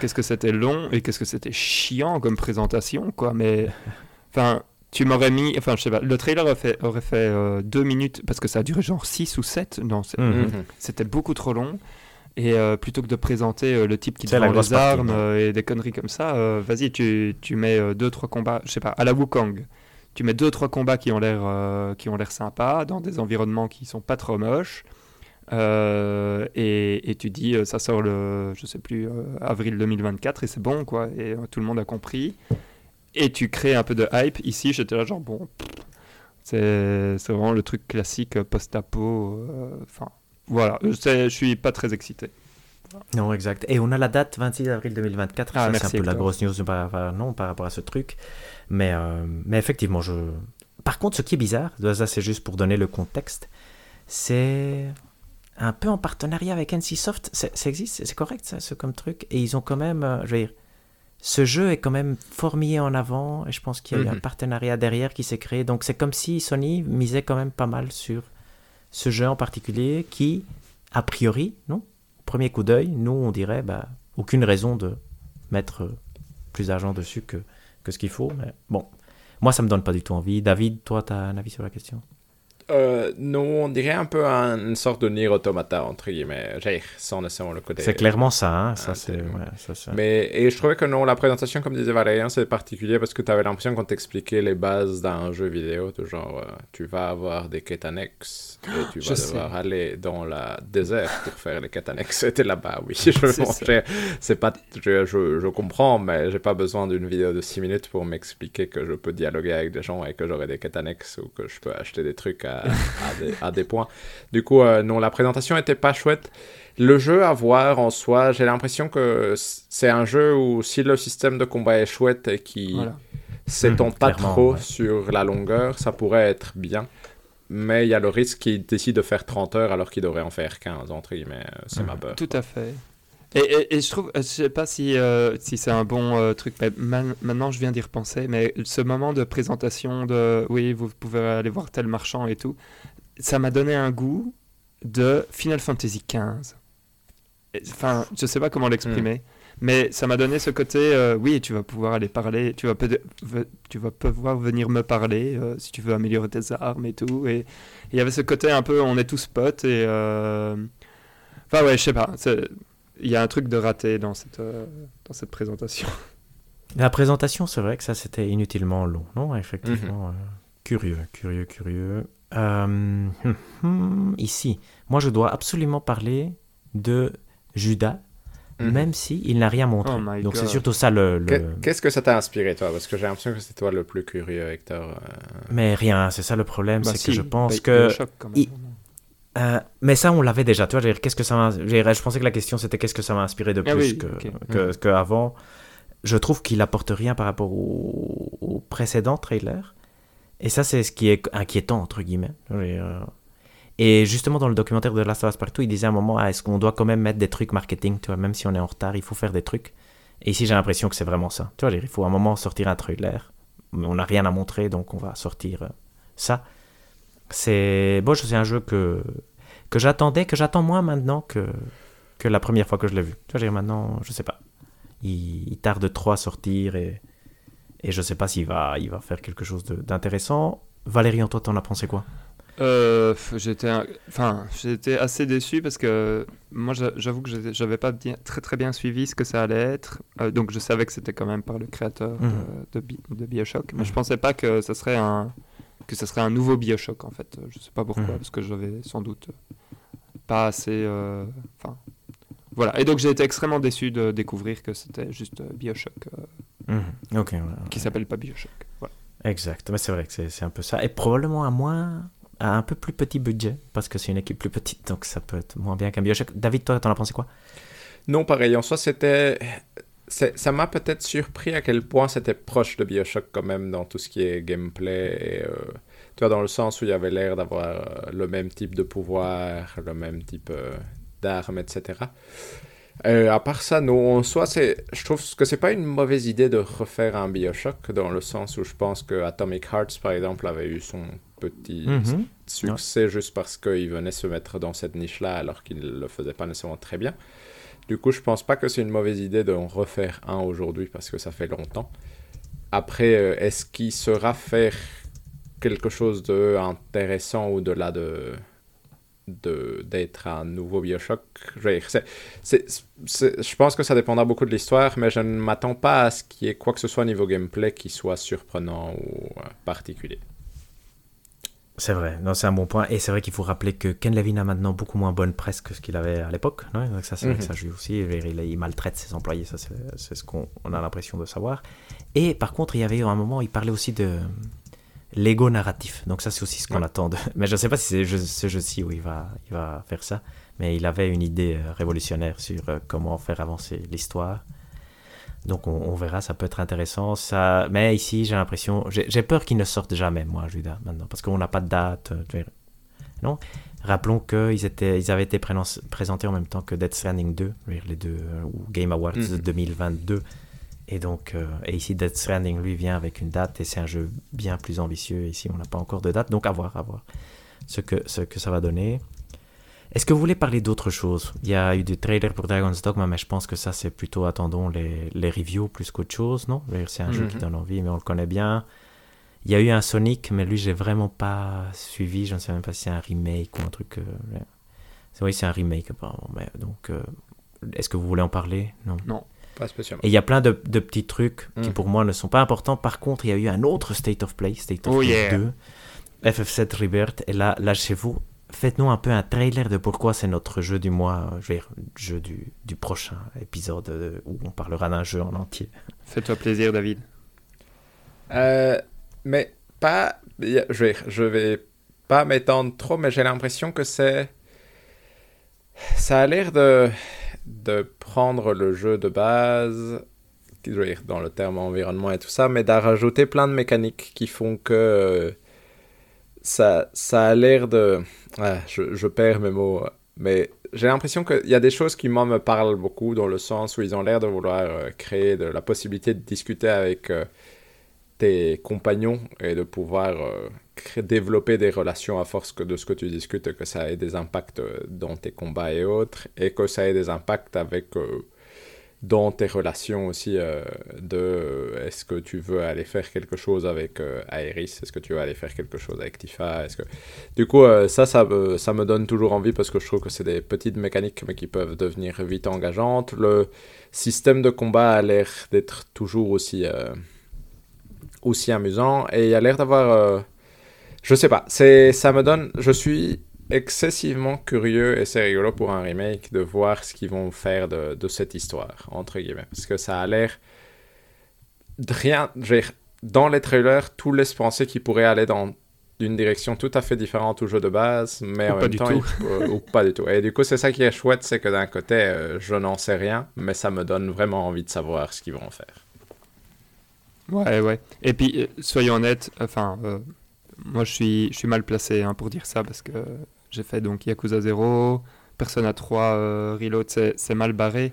qu'est-ce que c'était long et qu'est-ce que c'était chiant comme présentation, quoi. Mais enfin, tu m'aurais mis. Enfin, je sais pas. Le trailer aurait fait, aurait fait euh, deux minutes parce que ça a duré genre 6 ou 7. Non, mhm. c'était beaucoup trop long. Et euh, plutôt que de présenter euh, le type qui défend les armes et des conneries comme ça, vas-y, tu, tu mets deux trois combats, je sais pas, à la Wukong tu mets deux trois combats qui ont l'air euh, qui ont l'air sympas dans des environnements qui sont pas trop moches euh, et, et, tu dis euh, ça sort le je sais plus avril 2024 et c'est bon quoi et tout le monde a compris et tu crées un peu de hype ici j'étais là genre bon c'est vraiment le truc classique post-apo enfin voilà je suis pas très excité non, exact. Et on a la date 26 avril 2024. Ah, c'est un peu la grosse news par, non, par rapport à ce truc. Mais, euh, mais effectivement, je. Par contre, ce qui est bizarre, ça c'est juste pour donner le contexte, c'est un peu en partenariat avec NCSoft. Ça existe, c'est correct ça, ce comme truc? Et ils ont quand même, euh, je veux dire, ce jeu est quand même formé en avant et je pense qu'il y a eu un mhm. partenariat derrière qui s'est créé. Donc c'est comme si Sony misait quand même pas mal sur ce jeu en particulier qui, a priori, non Premier coup d'œil, nous on dirait bah, aucune raison de mettre plus d'argent dessus que que ce qu'il faut. Mais bon, moi, ça me donne pas du tout envie. David, toi, tu as un avis sur la question? Euh, non, on dirait un peu une sorte de Nier Automata, entre guillemets, sans nécessairement le côté... C'est clairement ça, hein? ça, c'est... Mais, et je trouvais que non, la présentation, comme disait Valérien, c'est particulier parce que tu avais l'impression qu'on t'expliquait les bases d'un jeu vidéo, de genre, euh, tu vas avoir des quêtes annexes et tu vas devoir aller dans la désert pour faire les quêtes annexes. C'était là-bas, oui. Je, c'est pas, je, je, je, comprends, mais j'ai pas besoin d'une vidéo de 6 minutes pour m'expliquer que je peux dialoguer avec des gens et que j'aurai des quêtes annexes ou que je peux acheter des trucs à à, des, points. Du coup, euh, non, la présentation était pas chouette. Le jeu à voir en soi, j'ai l'impression que c'est un jeu où si le système de combat est chouette et qui s'étend mmh, pas trop sur la longueur, ça pourrait être bien. Mais il y a le risque qu'il décide de faire 30 heures alors qu'il devrait en faire 15, entre guillemets. Euh, c'est ma peur. Tout à fait. Et, et, je trouve, je sais pas si, euh, si c'est un bon truc, mais maintenant je viens d'y repenser, mais ce moment de présentation de oui, vous pouvez aller voir tel marchand et tout, ça m'a donné un goût de Final Fantasy XV. Enfin, je sais pas comment l'exprimer, hmm. mais ça m'a donné ce côté, euh, oui, tu vas pouvoir aller parler, tu vas, tu vas pouvoir venir me parler euh, si tu veux améliorer tes armes et tout. Et il y avait ce côté un peu, on est tous potes et... Euh, enfin ouais, je sais pas, il y a un truc de raté dans cette, dans cette présentation. La présentation, c'est vrai que ça c'était inutilement long, non? Effectivement, mhm. curieux, curieux, curieux. Euh, hum, hum, ici, moi je dois absolument parler de Judas, mhm. même si il n'a rien montré. Oh Donc c'est surtout ça le. Qu'est-ce que ça t'a inspiré toi? Parce que j'ai l'impression que c'est toi le plus curieux, Hector. Euh. Mais rien, c'est ça le problème, bah c'est que je pense que. Euh, mais ça, on l'avait déjà. Tu vois, qu'est-ce que ça Je pensais que la question c'était qu'est-ce que ça m'a inspiré de ah plus que, que, que, avant. Je trouve qu'il apporte rien par rapport au, au précédent trailer. Et ça, c'est ce qui est inquiétant, entre guillemets. Euh, et justement, dans le documentaire de Last of Us Partout, il disait à un moment, ah, est-ce qu'on doit quand même mettre des trucs marketing, tu vois, même si on est en retard, il faut faire des trucs. Et ici, j'ai l'impression que c'est vraiment ça. Tu vois, il faut à un moment sortir un trailer, mais on n'a rien à montrer, donc on va sortir euh, ça. C'est bon, c'est un jeu que que j'attendais, que j'attends moins maintenant que que la première fois que je l'ai vu. Tu vois, maintenant, je sais pas. Il, il tarde trop à sortir et et je sais pas s'il va, il va faire quelque chose d'intéressant. Valérian, toi, t'en as pensé quoi? Euh, J'étais enfin, j'étais assez déçu parce que moi, j'avoue que j'avais pas bien, très très bien suivi ce que ça allait être. Euh, donc je savais que c'était quand même par le créateur de, mhm. de, Bioshock, mais je pensais pas que ça serait un que ça serait un nouveau Bioshock en fait. Je sais pas pourquoi, mhm. parce que j'avais sans doute pas assez. Euh, enfin, voilà. Et donc j'ai été extrêmement déçu de découvrir que c'était juste Bioshock, mhm. qui s'appelle pas Bioshock. Voilà. Exact, mais c'est vrai que c'est un peu ça. Et probablement à moins à un peu plus petit budget, parce que c'est une équipe plus petite, donc ça peut être moins bien qu'un Bioshock. David, toi, t'en as pensé quoi? Non, pareil. En soi, c'était. Ça m'a peut-être surpris à quel point c'était proche de Bioshock quand même dans tout ce qui est gameplay. Et, euh, tu vois, dans le sens où il y avait l'air d'avoir euh, le même type de pouvoir, le même type euh, d'armes, etc. à part ça, non, en soi, je trouve que c'est pas une mauvaise idée de refaire un Bioshock, dans le sens où je pense que Atomic Hearts, par exemple, avait eu son petit mhm. succès juste parce qu'il venait se mettre dans cette niche-là alors qu'il ne le faisait pas nécessairement très bien. Du coup, je pense pas que c'est une mauvaise idée d'en refaire un aujourd'hui parce que ça fait longtemps. Après, euh, est-ce qu'il sera faire quelque chose d'intéressant au-delà de d'être un nouveau Bioshock? je pense que ça dépendra beaucoup de l'histoire, mais je ne m'attends pas à ce qu'il y ait quoi que ce soit niveau gameplay qui soit surprenant ou euh, particulier. C'est vrai, non, c'est un bon point. Et c'est vrai qu'il faut rappeler que Ken Levine a maintenant beaucoup moins bonne presse que ce qu'il avait à l'époque. Donc ça, c'est vrai que ça mhm. joue aussi. Il, maltraite ses employés, ça, c'est ce qu'on a l'impression de savoir. Et par contre, il y avait un moment, il parlait aussi de l'ego narratif. Donc ça, c'est aussi ce qu'on attend. De... Mais je ne sais pas si c'est ce jeu-ci où il va, il va faire ça. Mais il avait une idée euh, révolutionnaire sur euh, comment faire avancer l'histoire. Donc on, verra, ça peut être intéressant. Ça... Mais ici, j'ai l'impression, j'ai peur qu'ils ne sortent jamais, moi, Judas, maintenant, parce qu'on n'a pas de date. Euh, non? Rappelons qu'ils ils avaient été présentés en même temps que Dead Stranding 2, les deux, euh, ou Game Awards 2022. Mhm. Et donc, euh, et ici, Dead Stranding, lui, vient avec une date, et c'est un jeu bien plus ambitieux. Ici, on n'a pas encore de date, donc à voir, à voir ce que, ce que ça va donner. Est-ce que vous voulez parler d'autre chose? Il y a eu des trailers pour Dragon's Dogma, mais je pense que ça, c'est plutôt attendons les, les reviews plus qu'autre chose, non? C'est un jeu qui mhm. donne envie, mais on le connaît bien. Il y a eu un Sonic, mais lui, j'ai vraiment pas suivi. Je ne sais même pas si c'est un remake ou un truc. Euh, oui, c'est un remake, apparemment. Mais, donc, euh, est-ce que vous voulez en parler? Non. Non, pas spécialement. Et il y a plein de, de petits trucs qui, mhm. pour moi, ne sont pas importants. Par contre, il y a eu un autre State of Play, State of oh, Play 2, FF7 Rebirth. Et là, là, chez vous, faites-nous un peu un trailer de pourquoi c'est notre jeu du mois, je veux dire, jeu du, du prochain épisode euh, où on parlera d'un jeu en entier. Fais-toi plaisir, David. Euh, mais pas. Je vais, je vais pas m'étendre trop, mais j'ai l'impression que c'est. Ça a l'air de, de prendre le jeu de base, je veux dire, dans le terme environnement et tout ça, mais d'en rajouter plein de mécaniques qui font que ça, ça a l'air de... Ah, je, perds mes mots, mais j'ai l'impression qu'il y a des choses qui, moi, me parlent beaucoup dans le sens où ils ont l'air de vouloir euh, créer de la possibilité de discuter avec euh, tes compagnons et de pouvoir euh, développer des relations à force que de ce que tu discutes, que ça ait des impacts dans tes combats et autres, et que ça ait des impacts avec dans tes relations aussi euh, de euh, est-ce que tu veux aller faire quelque chose avec euh, Aeris, est-ce que tu veux aller faire quelque chose avec Tifa, est-ce que du coup ça ça me, ça me donne toujours envie parce que je trouve que c'est des petites mécaniques mais qui peuvent devenir vite engageantes. Le système de combat a l'air d'être toujours aussi aussi amusant et il a l'air d'avoir je sais pas, c'est ça me donne je suis excessivement curieux et c'est rigolo pour un remake de voir ce qu'ils vont faire de, de, cette histoire, entre guillemets. Parce que ça a l'air. Rien. Dans les trailers, tout laisse penser qu'ils pourraient aller dans une direction tout à fait différente au jeu de base, mais en même temps, ou pas du tout. Et du coup, c'est ça qui est chouette, c'est que d'un côté, euh, je n'en sais rien, mais ça me donne vraiment envie de savoir ce qu'ils vont faire. Ouais, ouais. Et puis, euh, soyons honnêtes, enfin, euh, moi je suis, je suis mal placé hein, pour dire ça parce que j'ai fait donc Yakuza 0, Persona 3 euh, Reload, c'est mal barré.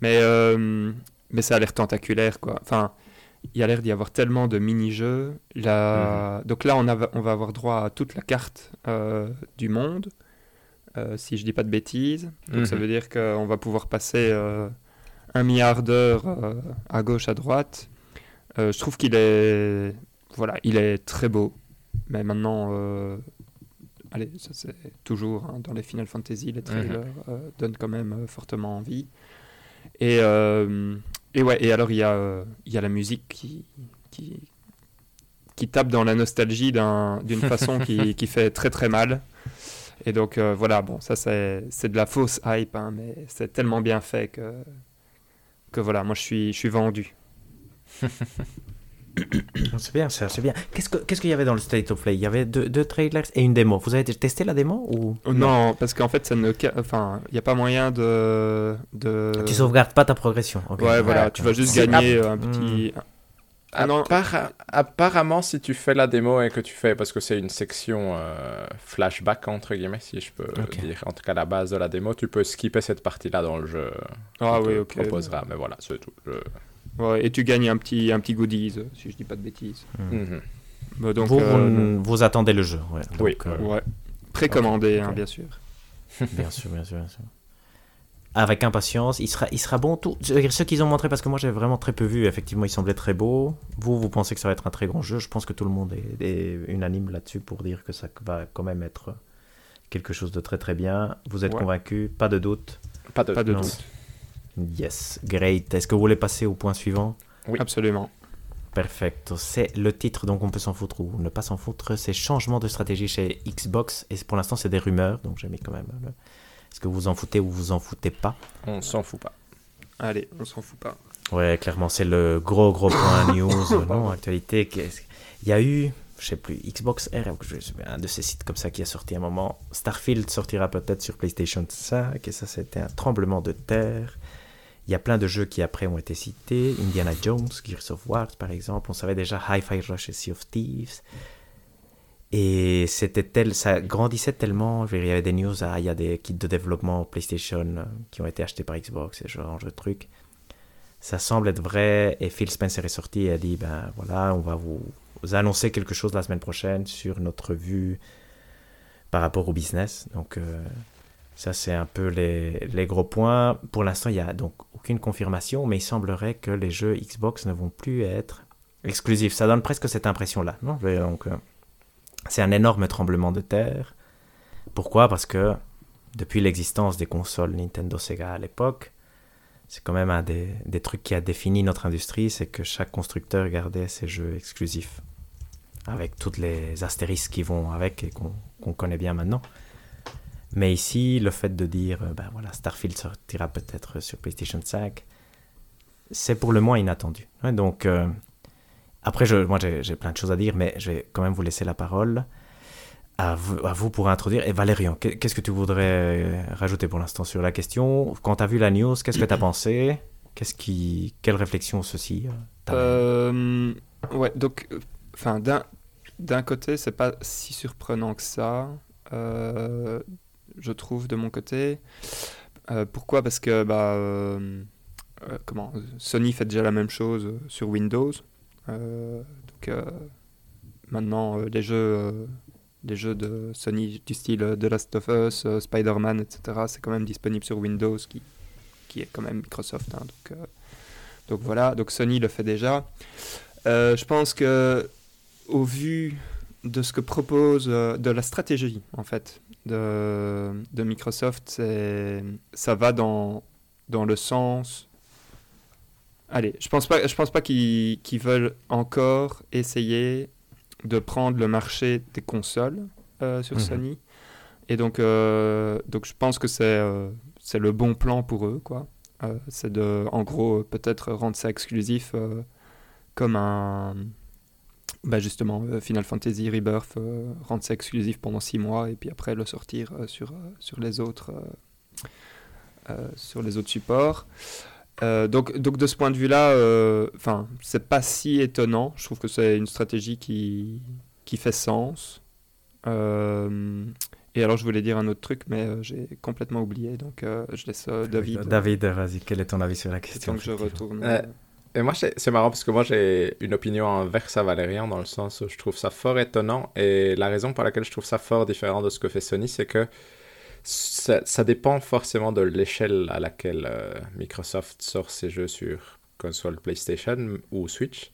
Mais, euh, mais ça a l'air tentaculaire, quoi. Enfin, il y a l'air d'y avoir tellement de mini-jeux. Mhm. Donc là, on, a, on va avoir droit à toute la carte euh, du monde, si je dis pas de bêtises. Donc ça mhm. veut dire qu'on va pouvoir passer un milliard d'heures à gauche, à droite. je trouve qu'il est, voilà, il est très beau. Mais maintenant, allez, ça c'est toujours hein, dans les Final Fantasy, les trailers euh, donnent quand même euh, fortement envie. Et, euh, et ouais, et alors il y a, il y a la musique qui, qui, qui tape dans la nostalgie d'une façon qui, qui, fait très très mal. Et donc voilà, bon, ça c'est de la fausse hype, hein, mais c'est tellement bien fait que, que voilà, moi je suis, je suis vendu. c'est bien, c'est bien. Qu'est-ce qu'il y avait dans le State of Play? Il y avait deux, deux, trailers et une démo. Vous avez testé la démo ou? Non, parce qu'en fait, ça ne, enfin, il n'y a pas moyen de, de. Tu sauvegardes pas ta progression. Ouais, voilà, tu vas juste gagner un petit. Hmm. Ah non. apparemment, si tu fais la démo et que tu fais, parce que c'est une section euh, flashback, entre guillemets, si je peux dire, en tout cas la base de la démo, tu peux skipper cette partie-là dans le jeu. Ah oui, ok. proposera, mais voilà, c'est tout. Ouais, et tu gagnes un petit, un petit goodies, si je dis pas de bêtises. Hmm. Mhm. Bah, donc, vous, euh, vous, attendez le jeu, ouais. oui, euh, ouais. précommandé, hein, bien sûr. bien sûr, bien sûr, bien sûr. Avec impatience, il sera, il sera bon. Tout, ce qu'ils ont montré, parce que moi j'ai vraiment très peu vu, effectivement, il semblait très beau. Vous, vous pensez que ça va être un très grand jeu. Je pense que tout le monde est, unanime là-dessus pour dire que ça va quand même être quelque chose de très très bien. Vous êtes convaincu, pas de doute? Pas de, pas de doute. Yes, great. Est-ce que vous voulez passer au point suivant? Oui, absolument. Perfect. C'est le titre, donc on peut s'en foutre ou ne pas s'en foutre. C'est changement de stratégie chez Xbox. Et pour l'instant, c'est des rumeurs, donc j'ai mis quand même. Est-ce que vous en foutez ou vous en foutez pas? On s'en fout pas. Allez, on s'en fout pas. Ouais, clairement, c'est le gros, gros point news, non Actualité. Il y a eu, je sais plus, Xbox R, un de ces sites comme ça qui a sorti un moment. Starfield sortira peut-être sur PlayStation 5, et ça, c'était un tremblement de terre. Il y a plein de jeux qui après ont été cités. Indiana Jones, Gears of War par exemple. On savait déjà Hi-Fi Rush et Sea of Thieves. Et c'était tel, ça grandissait tellement. Il y avait des news, ah, il y a des kits de développement PlayStation euh, qui ont été achetés par Xbox, et ce genre de trucs. Ça semble être vrai. Et Phil Spencer est sorti et a dit ben voilà, on va vous, annoncer quelque chose la semaine prochaine sur notre vue par rapport au business. Donc. Euh, ça, c'est un peu les, les, gros points. Pour l'instant, il n'y a donc aucune confirmation, mais il semblerait que les jeux Xbox ne vont plus être exclusifs. Ça donne presque cette impression-là. Donc, euh, c'est un énorme tremblement de terre. Pourquoi? Parce que depuis l'existence des consoles Nintendo Sega à l'époque, c'est quand même un des, des, trucs qui a défini notre industrie, c'est que chaque constructeur gardait ses jeux exclusifs. Avec toutes les astérisques qui vont avec et qu'on connaît bien maintenant. Mais ici, le fait de dire, euh, ben voilà, Starfield sortira peut-être sur PlayStation 5, c'est pour le moins inattendu. donc, euh, après, je, moi, j'ai plein de choses à dire, mais je vais quand même vous laisser la parole à vous, pour introduire. Et Valérian, qu'est-ce que tu voudrais euh, rajouter pour l'instant sur la question? Quand tu as vu la news, qu'est-ce que tu as pensé? Qu'est-ce qui, quelle réflexion ceci Ouais, donc, enfin, d'un côté, c'est pas si surprenant que ça. Euh, je trouve, de mon côté. Euh, pourquoi? Parce que bah, euh, euh, comment, Sony fait déjà la même chose sur Windows. donc maintenant, les jeux des jeux de Sony du style The Last of Us, Spider-Man, etc. C'est quand même disponible sur Windows, qui, qui est quand même Microsoft. Hein, donc, donc voilà, donc Sony le fait déjà. je pense que au vu de ce que propose, de la stratégie en fait de, de Microsoft, ça va dans, dans le sens. Allez, je pense pas, je pense pas qu'ils veulent encore essayer de prendre le marché des consoles euh, sur mhm. Sony. Et donc, euh, donc je pense que c'est euh, c'est le bon plan pour eux, quoi. c'est de, en gros, peut-être rendre ça exclusif comme un bah justement, euh, Final Fantasy Rebirth, euh, rendre ça exclusif pendant 6 mois et puis après le sortir euh, sur, sur, les autres, sur les autres supports. donc, donc de ce point de vue-là, enfin, c'est pas si étonnant. Je trouve que c'est une stratégie qui, qui fait sens. et alors, je voulais dire un autre truc, mais j'ai complètement oublié. Donc, je laisse David. David, vas-y, quel est ton avis sur la question Donc, je retourne. Et moi, c'est marrant parce que moi, j'ai une opinion inverse à Valérian dans le sens où je trouve ça fort étonnant. Et la raison pour laquelle je trouve ça fort différent de ce que fait Sony, c'est que ça, dépend forcément de l'échelle à laquelle euh, Microsoft sort ses jeux sur console PlayStation ou Switch.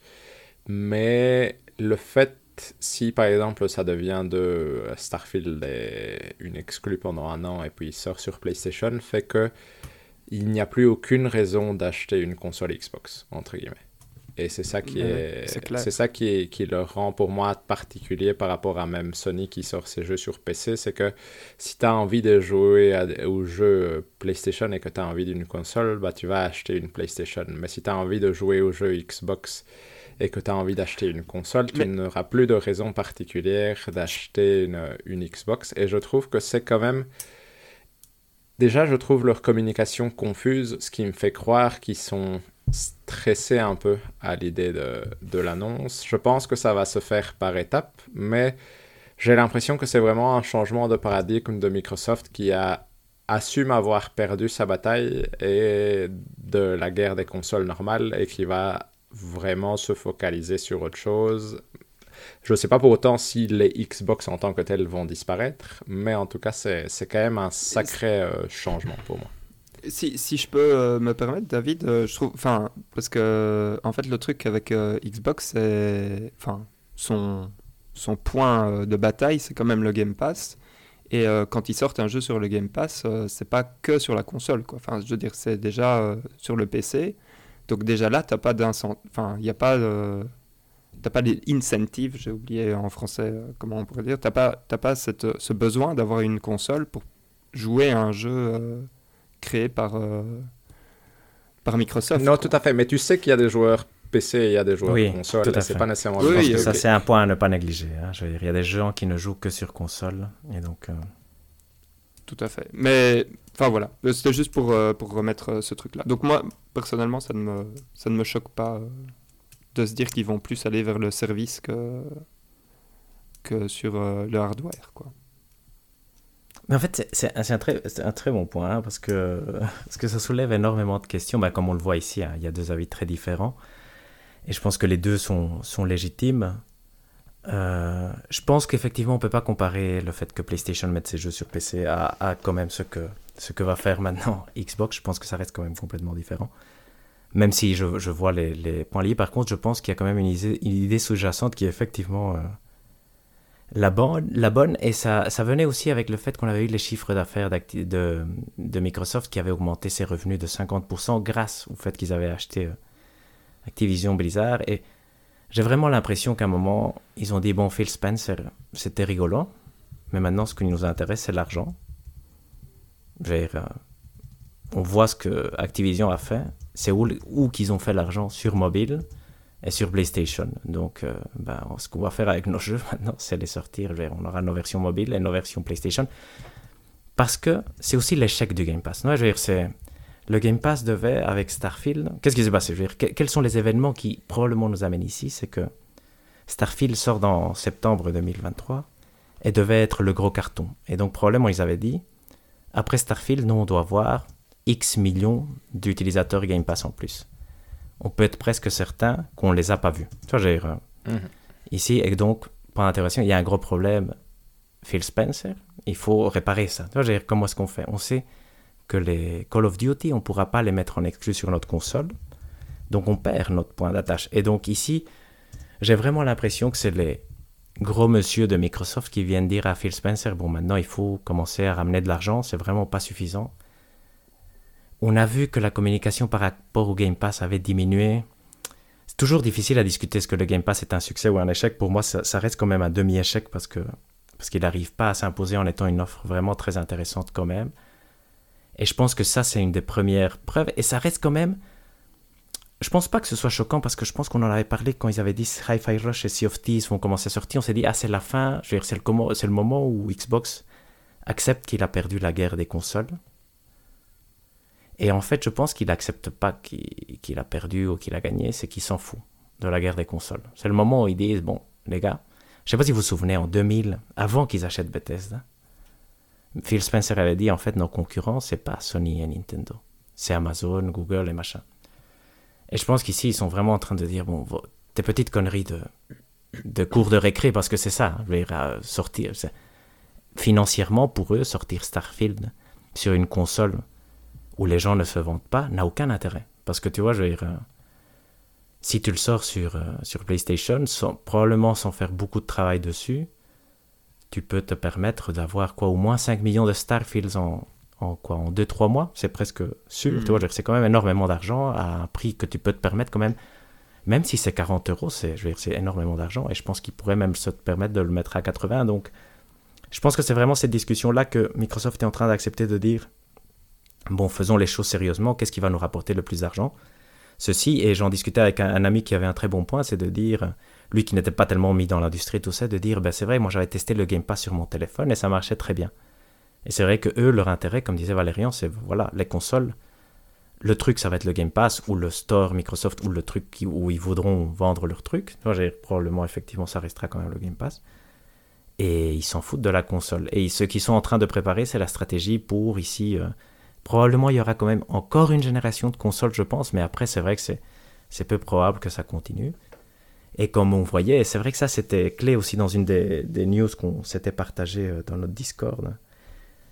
Mais le fait si par exemple ça devient de Starfield est une exclue pendant un an et puis il sort sur PlayStation, fait que il n'y a plus aucune raison d'acheter une console Xbox, entre guillemets. Et c'est ça qui est, c'est ça qui, est, qui le rend pour moi particulier par rapport à même Sony qui sort ses jeux sur PC, c'est que si tu as envie de jouer aux jeux PlayStation et que tu as envie d'une console, bah tu vas acheter une PlayStation. Mais si tu as envie de jouer aux jeux Xbox et que tu as envie d'acheter une console, tu n'auras plus de raison particulière d'acheter une, une Xbox. Et je trouve que c'est quand même Déjà, je trouve leur communication confuse, ce qui me fait croire qu'ils sont stressés un peu à l'idée de, l'annonce. Je pense que ça va se faire par étapes, mais j'ai l'impression que c'est vraiment un changement de paradigme de Microsoft qui a assume avoir perdu sa bataille et de la guerre des consoles normales et qui va vraiment se focaliser sur autre chose, je ne sais pas pour autant si les Xbox en tant que telles vont disparaître, mais en tout cas, c'est quand même un sacré euh, changement pour moi. Si, si, je peux euh, me permettre, David, euh, je trouve, enfin, parce que en fait, le truc avec Xbox, c'est, enfin, son, son point de bataille, c'est quand même le Game Pass. Et quand ils sortent un jeu sur le Game Pass, c'est pas que sur la console, quoi. Enfin, je veux dire, c'est déjà sur le PC. Donc déjà là, t'as pas enfin, il n'y a pas t'as pas les incentives, j'ai oublié en français euh, comment on pourrait dire, t'as pas, pas cette, ce besoin d'avoir une console pour jouer à un jeu euh, créé par, euh, par Microsoft. Non, tout à fait, mais tu sais qu'il y a des joueurs PC et il y a des joueurs oui, console, c'est pas nécessairement... Oui, ça c'est un point à ne pas négliger. Hein. Je veux dire, il y a des gens qui ne jouent que sur console, et donc... Tout à fait. Mais, enfin voilà, c'était juste pour, pour remettre ce truc-là. Donc moi, personnellement, ça ne me, ça ne me choque pas de se dire qu'ils vont plus aller vers le service que, que sur euh, le hardware. Quoi. Mais en fait, c'est un, un très bon point, hein, parce, que, parce que ça soulève énormément de questions. Bah, comme on le voit ici, hein, il y a deux avis très différents. Et je pense que les deux sont, sont légitimes. Euh, je pense qu'effectivement, on ne peut pas comparer le fait que PlayStation mette ses jeux sur PC à, à, quand même ce que, ce que va faire maintenant Xbox. Je pense que ça reste quand même complètement différent même si je, vois les, points liés. Par contre, je pense qu'il y a quand même une idée, sous-jacente qui est effectivement euh, la, bonne. Et ça, venait aussi avec le fait qu'on avait eu les chiffres d'affaires de, de, Microsoft qui avaient augmenté ses revenus de 50% grâce au fait qu'ils avaient acheté euh, Activision Blizzard. Et j'ai vraiment l'impression qu'à un moment, ils ont dit, bon, Phil Spencer, c'était rigolo, mais maintenant, ce qui nous intéresse, c'est l'argent. Euh, on voit ce que Activision a fait c'est où, qu'ils ont fait l'argent sur mobile et sur PlayStation. Donc, euh, ben, ce qu'on va faire avec nos jeux maintenant, c'est les sortir. On aura nos versions mobiles et nos versions PlayStation. Parce que c'est aussi l'échec du Game Pass. Non, je veux dire, c'est le Game Pass devait, avec Starfield, qu'est-ce qui s'est passé? Je veux dire, Quels sont les événements qui probablement nous amènent ici? C'est que Starfield sort en septembre 2023 et devait être le gros carton. Et donc, probablement, ils avaient dit, après Starfield, nous, on doit voir X millions d'utilisateurs Game Pass en plus. On peut être presque certain qu'on ne les a pas vus. Tu vois, j'ai mhm. Ici, et donc, pour l'intégration, il y a un gros problème. Phil Spencer, il faut réparer ça. Tu vois, comment est-ce qu'on fait? On sait que les Call of Duty, on ne pourra pas les mettre en exclu sur notre console. Donc, on perd notre point d'attache. Et donc, ici, j'ai vraiment l'impression que c'est les gros monsieur de Microsoft qui viennent dire à Phil Spencer, bon, maintenant, il faut commencer à ramener de l'argent, c'est vraiment pas suffisant on a vu que la communication par rapport au Game Pass avait diminué. C'est toujours difficile à discuter ce que le Game Pass est un succès ou un échec. Pour moi, ça, reste quand même un demi-échec parce que parce qu'il n'arrive pas à s'imposer en étant une offre vraiment très intéressante quand même. Et je pense que ça, c'est une des premières preuves. Et ça reste quand même... Je pense pas que ce soit choquant parce que je pense qu'on en avait parlé quand ils avaient dit Hi-Fi Rush et Sea of Thieves vont commencer à sortir. On s'est dit, ah, c'est la fin. c'est le, le moment où Xbox accepte qu'il a perdu la guerre des consoles et en fait, je pense qu'il n'accepte pas qu'il a perdu ou qu'il a gagné, c'est qu'il s'en fout de la guerre des consoles. C'est le moment où ils disent, bon, les gars, je sais pas si vous vous souvenez, en 2000, avant qu'ils achètent Bethesda, Phil Spencer avait dit, en fait, nos concurrents, c'est pas Sony et Nintendo. C'est Amazon, Google et machin. Et je pense qu'ici, ils sont vraiment en train de dire, bon, tes petites conneries de, cours de récré, parce que c'est ça, je veux dire, euh, sortir, financièrement, pour eux, sortir Starfield sur une console où les gens ne se vendent pas n'a aucun intérêt. Parce que tu vois, je veux dire, euh, si tu le sors sur, euh, sur PlayStation, sans, probablement sans faire beaucoup de travail dessus, tu peux te permettre d'avoir quoi au moins 5 millions de Starfields en, en quoi en 2-3 mois, c'est presque sûr. Tu vois, c'est quand même énormément d'argent à un prix que tu peux te permettre quand même. Même si c'est 40 euros, c'est, énormément d'argent et je pense qu'il pourrait même se permettre de le mettre à 80. Donc, je pense que c'est vraiment cette discussion-là que Microsoft est en train d'accepter de dire bon, faisons les choses sérieusement, qu'est-ce qui va nous rapporter le plus d'argent? Ceci, et j'en discutais avec un, ami qui avait un très bon point, c'est de dire, lui qui n'était pas tellement mis dans l'industrie, tout ça, de dire, ben c'est vrai, moi j'avais testé le Game Pass sur mon téléphone et ça marchait très bien. Et c'est vrai que eux, leur intérêt, comme disait Valérian, c'est voilà, les consoles. Le truc, ça va être le Game Pass ou le store Microsoft ou le truc où ils voudront vendre leur truc. Moi, probablement, effectivement, ça restera quand même le Game Pass. Et ils s'en foutent de la console. Et ce qu'ils sont en train de préparer, c'est la stratégie pour ici. Euh, probablement, il y aura quand même encore une génération de consoles, je pense. Mais après, c'est vrai que c'est peu probable que ça continue. Et comme on voyait, c'est vrai que ça, c'était clé aussi dans une des, des news qu'on s'était partagé euh, dans notre Discord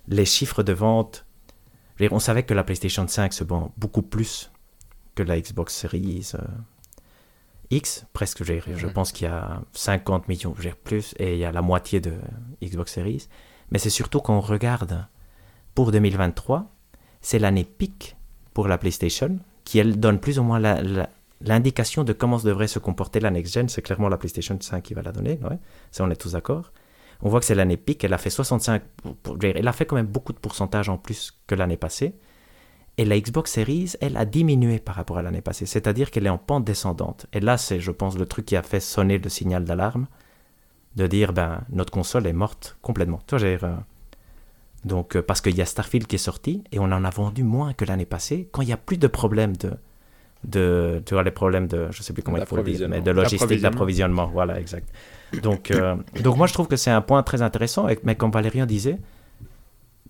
les chiffres de vente, on savait que la PlayStation 5 se vend beaucoup plus que la Xbox Series euh, X, presque, je, je pense qu'il y a 50 millions, je plus, et il y a la moitié de Xbox Series. Mais c'est surtout qu'on regarde pour 2023, c'est l'année pic pour la PlayStation, qui elle donne plus ou moins l'indication de comment devrait se comporter la next-gen. C'est clairement la PlayStation 5 qui va la donner, ouais. ça on est tous d'accord on voit que c'est l'année pic, elle a fait 65, elle a fait quand même beaucoup de pourcentage en plus que l'année passée. Et la Xbox Series, elle a diminué par rapport à l'année passée, c'est-à-dire qu'elle est en pente descendante. Et là, c'est, je pense, le truc qui a fait sonner le signal d'alarme, de dire, ben, notre console est morte complètement. Toi, j'ai, donc, euh, parce qu'il y a Starfield qui est sorti, et on en a vendu moins que l'année passée, quand il n'y a plus de problèmes de, de, tu vois, les problèmes de, je sais plus comment il faut le dire, mais de logistique, d'approvisionnement. Voilà, exact. Donc, euh, donc moi, je trouve que c'est un point très intéressant, mais comme Valérien disait,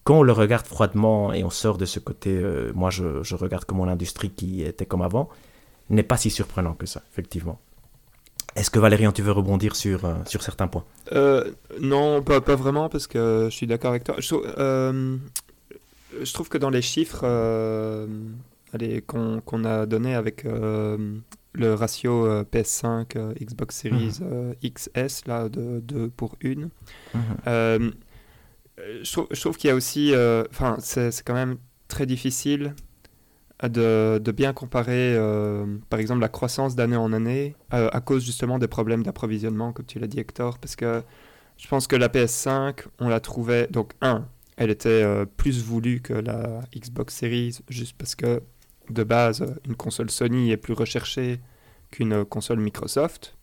quand on le regarde froidement et on sort de ce côté, euh, moi, je, je, regarde comme mon industrie qui était comme avant, n'est pas si surprenant que ça, effectivement. Est-ce que Valérian, tu veux rebondir sur, euh, sur certains points? Non, pas, pas, vraiment, parce que je suis d'accord avec toi. Je, je, trouve que dans les chiffres qu'on a donné avec euh, le ratio euh, PS5, euh, Xbox Series mhm. XS, là, de 2 pour 1. Mhm. je, trouve, qu'il y a aussi, enfin, c'est quand même très difficile de, bien comparer, par exemple, la croissance d'année en année à cause justement des problèmes d'approvisionnement, comme tu l'as dit, Hector, parce que je pense que la PS5, on la trouvait, donc, un, elle était plus voulue que la Xbox Series, juste parce que de base, une console Sony est plus recherchée qu'une console Microsoft.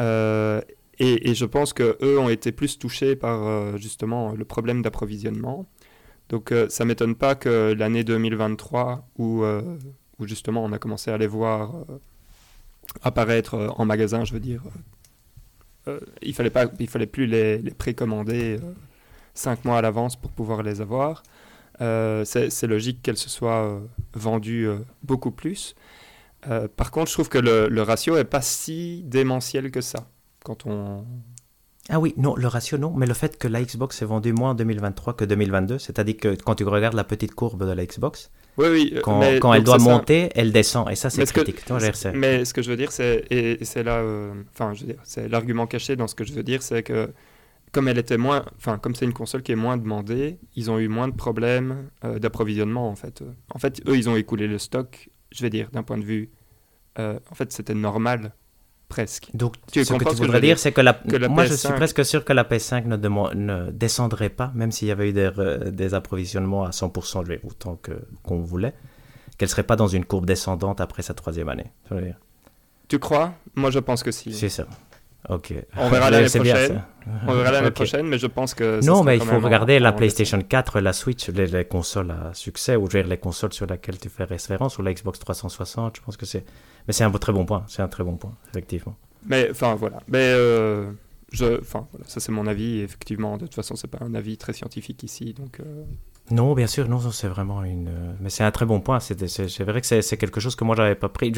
Euh, et, je pense que eux ont été plus touchés par euh, justement le problème d'approvisionnement. Donc euh, ça m'étonne pas que l'année 2023, où, où, justement on a commencé à les voir apparaître en magasin, je veux dire, il fallait pas, il fallait plus les, précommander cinq mois à l'avance pour pouvoir les avoir. Euh, c'est logique qu'elle se soit euh, vendue euh, beaucoup plus. par contre, je trouve que le, ratio est pas si démentiel que ça. Quand on, ah oui, non, le ratio non, mais le fait que la Xbox s'est vendue moins en 2023 que 2022, c'est-à-dire que quand tu regardes la petite courbe de la Xbox, oui, oui, quand, quand elle doit monter, elle descend, et ça c'est critique. mais ce que je veux dire, c'est, et, c'est là, enfin, je veux dire, c'est l'argument caché dans ce que je veux dire, c'est que comme elle était moins, enfin comme c'est une console qui est moins demandée, ils ont eu moins de problèmes euh, d'approvisionnement en fait. En fait, eux, ils ont écoulé le stock. Je vais dire d'un point de vue, euh, en fait, c'était normal presque. Donc, tu ce que tu voudrais dire, c'est que, la... moi, je suis presque sûr que la PS5 ne, ne descendrait pas, même s'il y avait eu des, des approvisionnements à 100%, autant que qu'on voulait, qu'elle serait pas dans une courbe descendante après sa troisième année. Tu crois? Moi, je pense que si. C'est ça. Ok. On verra l'année prochaine. On verra l'année prochaine, mais je pense que. Non, mais il faut regarder la PlayStation 4, la Switch, les, consoles à succès, ou les consoles sur lesquelles tu fais référence, ou la Xbox 360. Je pense que c'est. Mais c'est un très bon point. C'est un très bon point, effectivement. Mais enfin voilà. Mais euh, je, enfin voilà, ça c'est mon avis. Effectivement, de toute façon, c'est pas un avis très scientifique ici, donc. Euh, non, bien sûr, non, c'est vraiment une. Euh, mais c'est un très bon point. C'est vrai que c'est quelque chose que moi j'avais pas pris.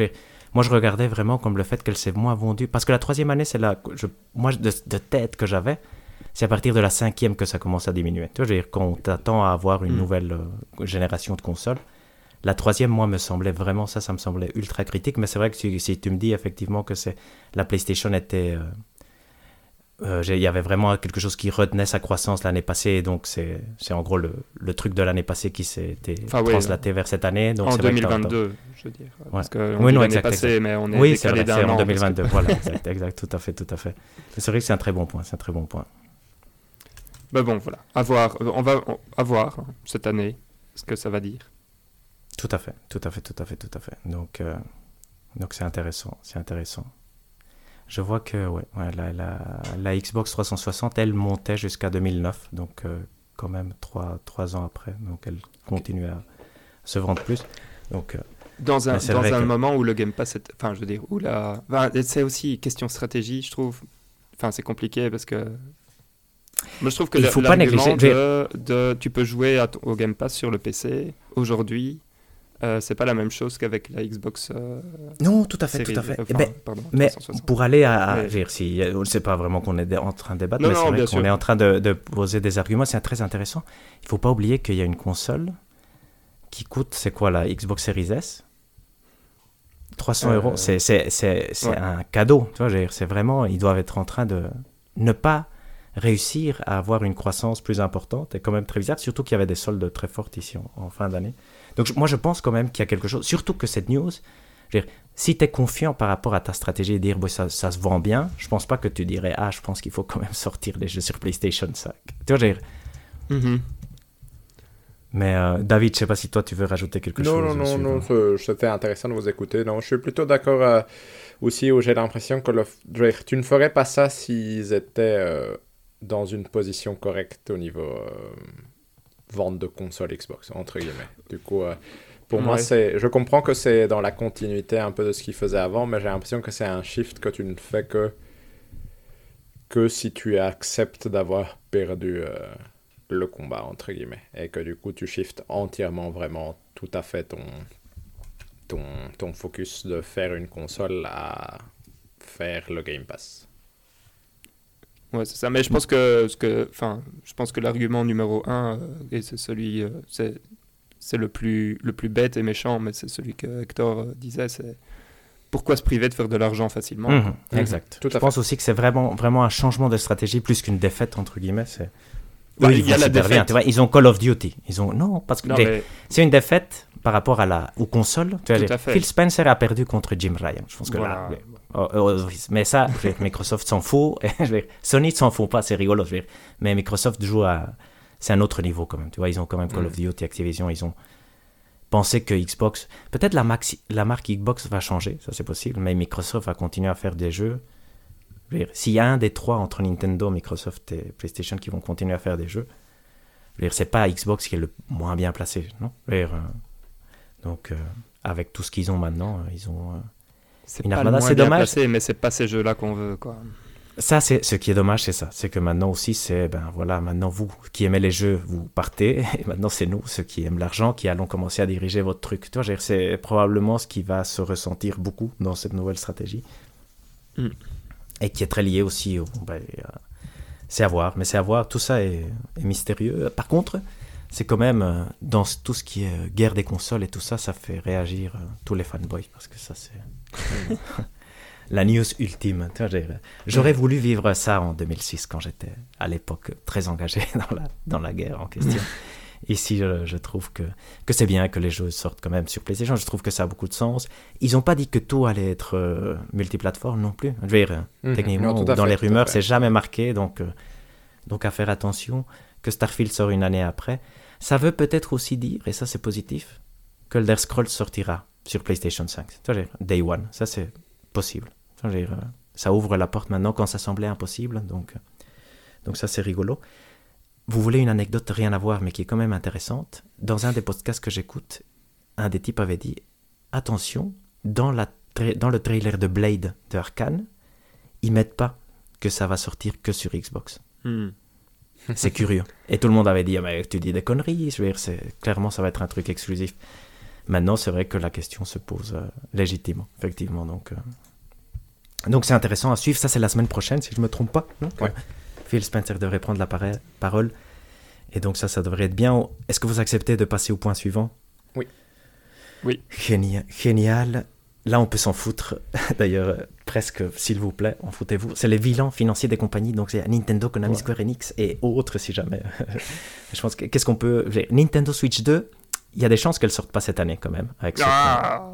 Moi, je regardais vraiment comme le fait qu'elle s'est moins vendue. Parce que la troisième année, c'est. Je... Moi, de, tête que j'avais, c'est à partir de la cinquième que ça commence à diminuer. Tu vois, je veux dire, quand on t'attend à avoir une hmm. nouvelle génération de consoles, La troisième, moi, me semblait vraiment, ça, ça me semblait ultra critique. Mais c'est vrai que si, si, tu me dis effectivement que c'est la PlayStation était. Euh, euh, il y avait vraiment quelque chose qui retenait sa croissance l'année passée. Et donc, c'est en gros le, le, truc de l'année passée qui s'est enfin, translaté vers cette année. Donc en 2022, je veux dire. Parce que oui, non, exact, passé, mais on est oui, d'un en 2022. voilà, exact, exact, tout à fait, tout à fait. C'est vrai que c'est un très bon point. C'est un très bon point. Ben bon, voilà. À voir. On va à voir hein, cette année ce que ça va dire. Tout à fait, tout à fait, tout à fait, tout à fait. Donc, euh, donc c'est intéressant, c'est intéressant. Je vois que ouais, la, la, la, Xbox 360, elle montait jusqu'à 2009, donc euh, quand même trois, trois ans après. Donc elle continue à se vendre plus. Donc, euh, dans un, dans un moment où le Game Pass, enfin je veux dire, où la, c'est aussi question stratégie, je trouve. Enfin c'est compliqué parce que moi, je trouve que il faut pas négliger. De, tu peux jouer au Game Pass sur le PC aujourd'hui euh, c'est pas la même chose qu'avec la Xbox. Euh, non, tout à fait, tout à fait. Ben, mais pour aller à, mais... dire, si, c'est pas vraiment qu'on est en train de débattre, mais c'est vrai qu'on est en train de, poser des arguments. C'est très intéressant. Il faut pas oublier qu'il y a une console qui coûte, c'est quoi la Xbox Series S? 300 euros. Euh, c'est un cadeau. Tu vois, c'est vraiment, ils doivent être en train de ne pas réussir à avoir une croissance plus importante. Et quand même très bizarre, surtout qu'il y avait des soldes très fortes ici en fin d'année. Donc moi je pense quand même qu'il y a quelque chose, surtout que cette news, je veux dire, si tu es confiant par rapport à ta stratégie et dire ça, ça, se vend bien, je pense pas que tu dirais ah je pense qu'il faut quand même sortir les jeux sur PlayStation 5. Tu vois, je veux dire. Mm-hmm. Mais euh, David, je sais pas si toi tu veux rajouter quelque chose. Non, non, non, non, c'était intéressant de vous écouter. Non, je suis plutôt d'accord euh, aussi où j'ai l'impression que le... tu ne ferais pas ça s'ils étaient euh, dans une position correcte au niveau vente de console Xbox, entre guillemets. Du coup, euh, pour moi, c'est, je comprends que c'est dans la continuité un peu de ce qu'il faisait avant, mais j'ai l'impression que c'est un shift que tu ne fais que, que si tu acceptes d'avoir perdu euh, le combat, entre guillemets. Et que du coup, tu shifts entièrement, vraiment, tout à fait ton, ton, ton focus de faire une console à faire le Game Pass. Ouais, c'est ça. Mais je pense que, ce que, enfin, je pense que l'argument numéro un, euh, et c'est celui, euh, c'est, c'est le plus, le plus bête et méchant, mais c'est celui que Hector euh, disait, c'est pourquoi se priver de faire de l'argent facilement mhm. Exact. Tout je pense aussi que c'est vraiment, vraiment un changement de stratégie plus qu'une défaite entre guillemets. C'est bah, il y a la défaite. tu vois, ils ont Call of Duty. Ils ont non parce que c'est une défaite par rapport à la aux consoles. Tu vois, Phil Spencer a perdu contre Jim Ryan. Je pense que là, mais ça, Microsoft s'en fout. Sony s'en fout pas, c'est rigolo. Mais Microsoft joue à. C'est un autre niveau quand même. Tu vois, ils ont quand même Call of mm. Duty, Activision. Ils ont pensé que Xbox. Peut-être la, la marque Xbox va changer, ça c'est possible. Mais Microsoft va continuer à faire des jeux. S'il y a un des trois entre Nintendo, Microsoft et PlayStation qui vont continuer à faire des jeux, c'est pas Xbox qui est le moins bien placé, non? Euh, Donc, euh, avec tout ce qu'ils ont maintenant, euh, ils ont c'est c'est dommage. mais c'est pas ces jeux-là qu'on veut, quoi. Ça, c'est ce qui est dommage, c'est ça. C'est que maintenant aussi, c'est ben voilà, maintenant vous qui aimez les jeux, vous partez, et maintenant c'est nous, ceux qui aiment l'argent, qui allons commencer à diriger votre truc. Toi, c'est probablement ce qui va se ressentir beaucoup dans cette nouvelle stratégie, mm. et qui est très lié aussi au. Ben, c'est à voir, mais c'est à voir. Tout ça est, est mystérieux. Par contre, c'est quand même euh, dans tout ce qui est guerre des consoles et tout ça, ça fait réagir euh, tous les fanboys parce que ça c'est la news ultime. J'aurais voulu vivre ça en 2006 quand j'étais à l'époque très engagé dans la, dans la guerre en question. Ici, je, trouve que, que c'est bien que les jeux sortent quand même sur PlayStation. Je trouve que ça a beaucoup de sens. Ils n'ont pas dit que tout allait être euh, multiplateforme non plus. Je veux dire, mhm. techniquement, dans les rumeurs, c'est jamais marqué. Donc, euh, donc, à faire attention que Starfield sort une année après. Ça veut peut-être aussi dire, et ça c'est positif, que Elder Scrolls sortira sur PlayStation 5. Day One, ça c'est possible. Euh, ça ouvre la porte maintenant quand ça semblait impossible, donc, euh, donc ça c'est rigolo. Vous voulez une anecdote rien à voir mais qui est quand même intéressante Dans un des podcasts que j'écoute, un des types avait dit Attention, dans, la dans le trailer de Blade de Arkane, ils mettent pas que ça va sortir que sur Xbox. Hmm. C'est curieux. Et tout le monde avait dit ah, mais Tu dis des conneries, je veux dire, clairement ça va être un truc exclusif. Maintenant, c'est vrai que la question se pose euh, légitimement, effectivement. Donc, euh, donc c'est intéressant à suivre. Ça, c'est la semaine prochaine, si je ne me trompe pas. Phil Spencer devrait prendre la parole. Et donc ça, ça devrait être bien. Est-ce que vous acceptez de passer au point suivant? Oui. Oui. Génial. génial. Là, on peut s'en foutre. D'ailleurs, presque, s'il vous plaît, en foutez-vous. C'est les bilans financiers des compagnies. Donc, c'est Nintendo, Konami, Ouais. Square Enix et autres, si jamais. Je pense que, qu'est-ce qu'on peut. Nintendo Switch 2, il y a des chances qu'elle sorte pas cette année, quand même. Avec ce qu'on- Ah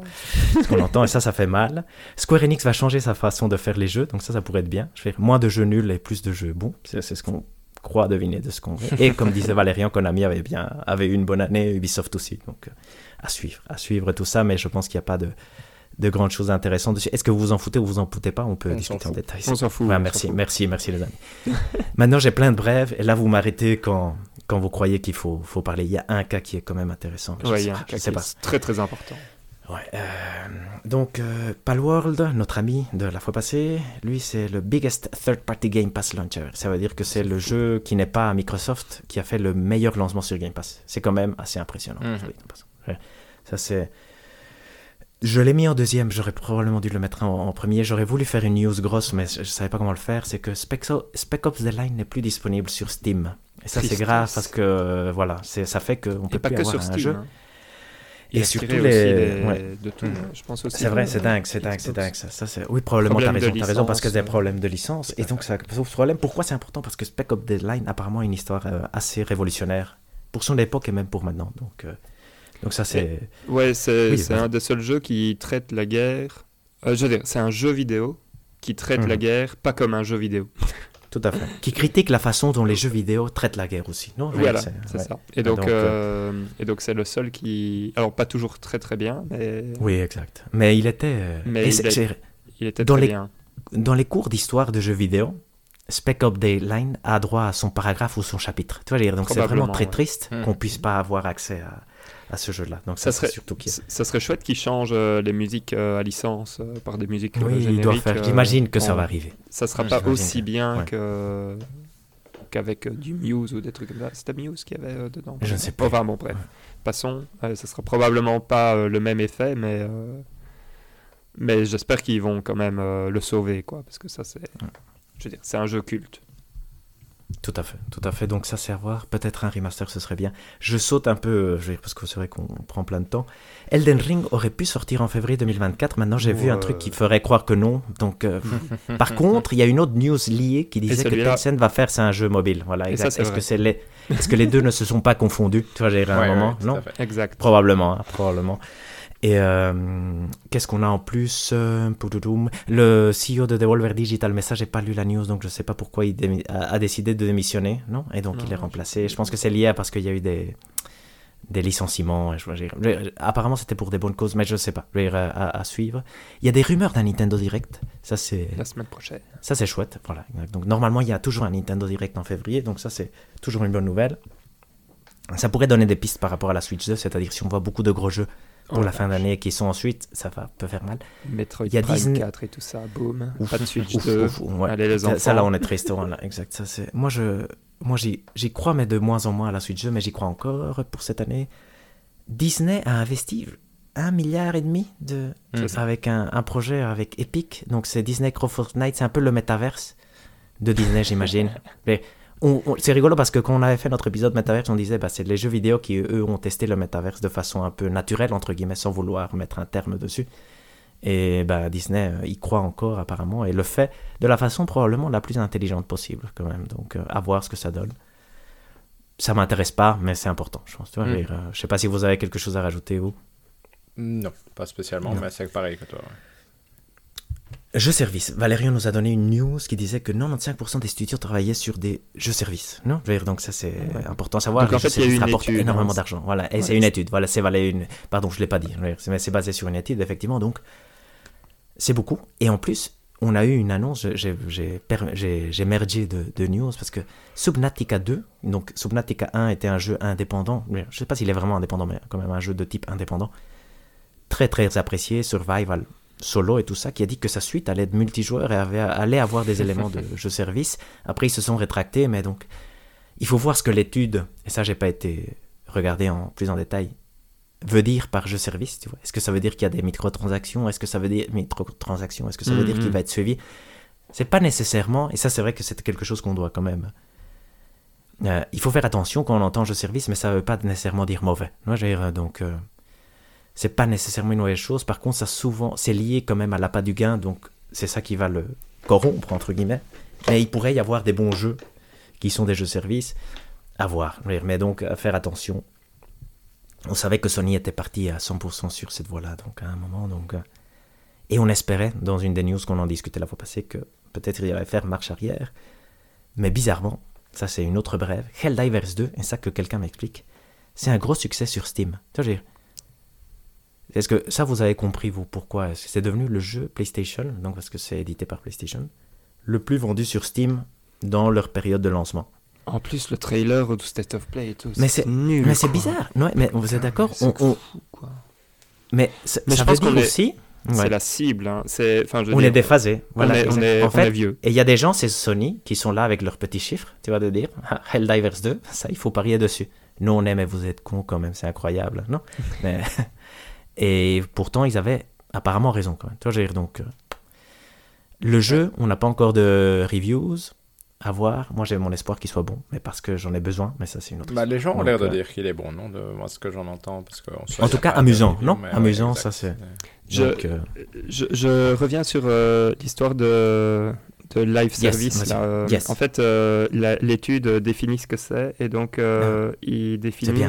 ce qu'on entend, et ça, ça fait mal. Square Enix va changer sa façon de faire les jeux. Donc, ça, ça pourrait être bien. Je moins de jeux nuls et plus de jeux bons. C'est, c'est ce qu'on croit deviner de ce qu'on veut. Et comme disait Valérian, Konami avait bien avait eu une bonne année, Ubisoft aussi. Donc, euh, à suivre, à suivre tout ça. Mais je pense qu'il n'y a pas de de grandes choses intéressantes dessus. Est-ce que vous vous en foutez ou vous en foutez pas? On peut On discuter en détail. On s'en fout. Ouais, on merci, fout. merci, merci les amis. Maintenant, j'ai plein de brèves et là, vous m'arrêtez quand, quand vous croyez qu'il faut, faut parler. Il y a un cas qui est quand même intéressant. Je Ouais, il sais y a un je cas qui pas. est très très important. Ouais, euh, donc, euh, Palworld, notre ami de la fois passée, lui, c'est le biggest third-party Game Pass launcher. Ça veut dire que c'est le jeu qui n'est pas à Microsoft qui a fait le meilleur lancement sur Game Pass. C'est quand même assez impressionnant. Mhm. Ça, c'est. Je l'ai mis en deuxième, j'aurais probablement dû le mettre en, en premier. J'aurais voulu faire une news grosse, mais je, je savais pas comment le faire. C'est que Spec, Spec Ops The Line n'est plus disponible sur Steam. Et ça, c'est grave parce que, euh, voilà, ça fait qu'on Et peut pas plus que avoir sur un Steam. jeu. hein. Et surtout les. ouais. de tout. Mhm. Je pense aussi. C'est vrai, c'est dingue, c'est dingue, c'est dingue. Ça, ça c'est... Oui, probablement, Problème de raison, t'as raison, parce que c'est des problèmes de licence. Et donc, ça pose problème. Pourquoi c'est important? Parce que Spec Ops Deadline, apparemment, a une histoire euh, assez révolutionnaire pour son époque et même pour maintenant. Donc, euh, donc ça, c'est. Ouais, c'est Oui, c'est vas-y. un des seuls jeux qui traite la guerre. euh, je veux dire, c'est un jeu vidéo qui traite Mhm. la guerre pas comme un jeu vidéo. Tout à fait. Qui critique la façon dont les jeux vidéo traitent la guerre aussi. Non Voilà, c'est- c'est ouais. ça. Et donc, euh, et donc c'est le seul qui. Alors, pas toujours très très bien, mais Oui, exact. Mais il était. euh, Mais il il était Dans très les- bien. Dans les cours d'histoire de jeux vidéo, Spec Ops Deadline a droit à son paragraphe ou son chapitre. Tu vois, donc c'est vraiment très ouais. triste Mhm. qu'on puisse pas avoir accès à, à ce jeu-là. Donc ça, Ça serait surtout qui. Ça serait chouette qu'ils changent euh, les musiques euh, à licence euh, par des musiques Oui, il génériques. doit faire. J'imagine que ça va arriver. Ça sera Ouais, pas aussi bien ouais. que qu'avec du Muse ou des trucs comme ça. C'était Muse qu'il y avait dedans. Je ne sais pas. Enfin bon, bref. Ouais. Passons. Euh, ça sera probablement pas euh, le même effet, mais euh, mais j'espère qu'ils vont quand même le sauver, quoi, parce que ça c'est, je veux dire, c'est un jeu culte. Tout à fait, tout à fait. Donc ça, c'est à voir. Peut-être un remaster, ce serait bien. Je saute un peu, euh, je veux dire, parce que c'est vrai qu'on prend plein de temps. Elden Ring aurait pu sortir en février 2024. Maintenant, j'ai vu un truc qui ferait croire que non. Donc, euh, par contre, il y a une autre news liée qui disait que Tencent va faire c'est un jeu mobile. Voilà, exact. Est-ce que c'est les, est-ce que les deux ne se sont pas confondus? Tu vois, j'ai un Ouais, moment, non? Exact. Probablement, hein, probablement. Et euh, qu'est-ce qu'on a en plus euh, Le CEO de Devolver Digital, mais ça, j'ai pas lu la news, donc je sais pas pourquoi il a, a décidé de démissionner, non? Et donc Non, il est remplacé. Je pense que c'est lié à parce qu'il y a eu des, des licenciements. Je, je- je- apparemment, c'était pour des bonnes causes, mais je sais pas. Je vais, euh, à, à suivre. Il y a des rumeurs d'un Nintendo Direct. Ça, c'est La semaine prochaine. ça, c'est chouette. Voilà. Donc, normalement, il y a toujours un Nintendo Direct en février. Donc, ça, c'est toujours une bonne nouvelle. Ça pourrait donner des pistes par rapport à la Switch 2. C'est-à-dire, si on voit beaucoup de gros jeux pour Oh la fin d'année qui sont ensuite, ça va, peut faire mal. Metroid Il y a Prime Disney- 4 et tout ça, boum. Pas de Switch ouf, 2. ouf, ouais. Allez les Ça, enfants. ça, là, on est triste. voilà, exact. Ça, c'est... Moi, je, moi j'y, crois, mais de moins en moins à la Switch 2, mais j'y crois encore pour cette année. Disney a investi un milliard et demi de, Mhm. avec un, un projet avec Epic. Donc, c'est Disney Crow Fortnite, c'est un peu le métaverse de Disney, j'imagine. Mais c'est rigolo parce que quand on avait fait notre épisode métaverse, on disait bah, c'est les jeux vidéo qui, eux, ont testé le métaverse de façon un peu naturelle, entre guillemets, sans vouloir mettre un terme dessus. Et bah, Disney euh, y croit encore apparemment et le fait de la façon probablement la plus intelligente possible quand même. Donc euh, à voir ce que ça donne. Ça m'intéresse pas, mais c'est important, je pense. Tu vois, Mm. euh, je sais pas si vous avez quelque chose à rajouter, vous. Non, pas spécialement, Non. mais c'est pareil que toi. ouais. Jeux service. Valérian nous a donné une news qui disait que 95% des studios travaillaient sur des jeux services. Non Je veux dire, donc ça c'est Ouais. important à savoir. Donc, en fait, il y a une étude, énormément hein. d'argent. Voilà, et Ouais. c'est une étude. Voilà, c'est valé une. Pardon, je l'ai pas dit. Dire, c'est- basé sur une étude, effectivement. Donc c'est beaucoup. Et en plus, on a eu une annonce. J'ai mergé de, de news parce que Subnautica 2. Donc Subnautica 1 était un jeu indépendant. Je sais pas s'il est vraiment indépendant, mais quand même un jeu de type indépendant. Très très apprécié, survival solo et tout ça, qui a dit que sa suite allait être multijoueur et avait, allait avoir des éléments de jeu service. Après, ils se sont rétractés, mais donc, il faut voir ce que l'étude, et ça, j'ai pas été regardé en plus en détail, veut dire par jeu service. Tu vois. Est-ce que ça veut dire qu'il y a des microtransactions? Est-ce que ça veut dire microtransactions? Est-ce que ça veut dire Mhm. qu'il va être suivi? C'est pas nécessairement, et ça, c'est vrai que c'est quelque chose qu'on doit quand même. Euh, il faut faire attention quand on entend jeu service, mais ça veut pas nécessairement dire mauvais. Moi, dire, euh, donc. euh, c'est pas nécessairement une mauvaise chose. Par contre, ça souvent, c'est lié quand même à l'appât du gain, donc c'est ça qui va le corrompre, entre guillemets. Mais il pourrait y avoir des bons jeux qui sont des jeux services à voir. Mais donc, à faire attention. On savait que Sony était parti à 100% sur cette voie-là, donc à un moment. Donc, euh, et on espérait, dans une des news qu'on en discutait la fois passée, que peut-être il allait faire marche arrière. Mais bizarrement, ça c'est une autre brève, Helldivers 2, et ça que quelqu'un m'explique, c'est un gros succès sur Steam. Est-ce que ça vous avez compris vous pourquoi c'est devenu le jeu PlayStation, donc parce que c'est édité par PlayStation, le plus vendu sur Steam dans leur période de lancement En plus le trailer du State of Play et tout, mais c'est nul. Mais c'est bizarre, ouais, mais vous êtes d'accord? Mais, mais ça veut dire aussi c'est la cible. Hein. C'est, on est déphasé. Voilà, on, est, en fait, vieux. Et il y a des gens, c'est Sony, qui sont là avec leurs petits chiffres, tu vois, de dire ah, Helldivers 2, ça, il faut parier dessus. Nous, on est, mais vous êtes cons quand même, c'est incroyable, non? Mais... Et pourtant, ils avaient apparemment raison quand même. Tu vois, donc, euh, le jeu, on n'a pas encore de reviews à voir. Moi, j'ai mon espoir qu'il soit bon, mais parce que j'en ai besoin. Mais ça, c'est une autre. Bah, les gens ont l'air de euh, dire qu'il est bon, non de moi, ce que j'en entends, parce que en tout cas, amusant, non? Amusant, ça c'est. Euh, je, je, reviens sur l'histoire de de live service. En fait, l'étude définit ce que c'est et donc ah. il définit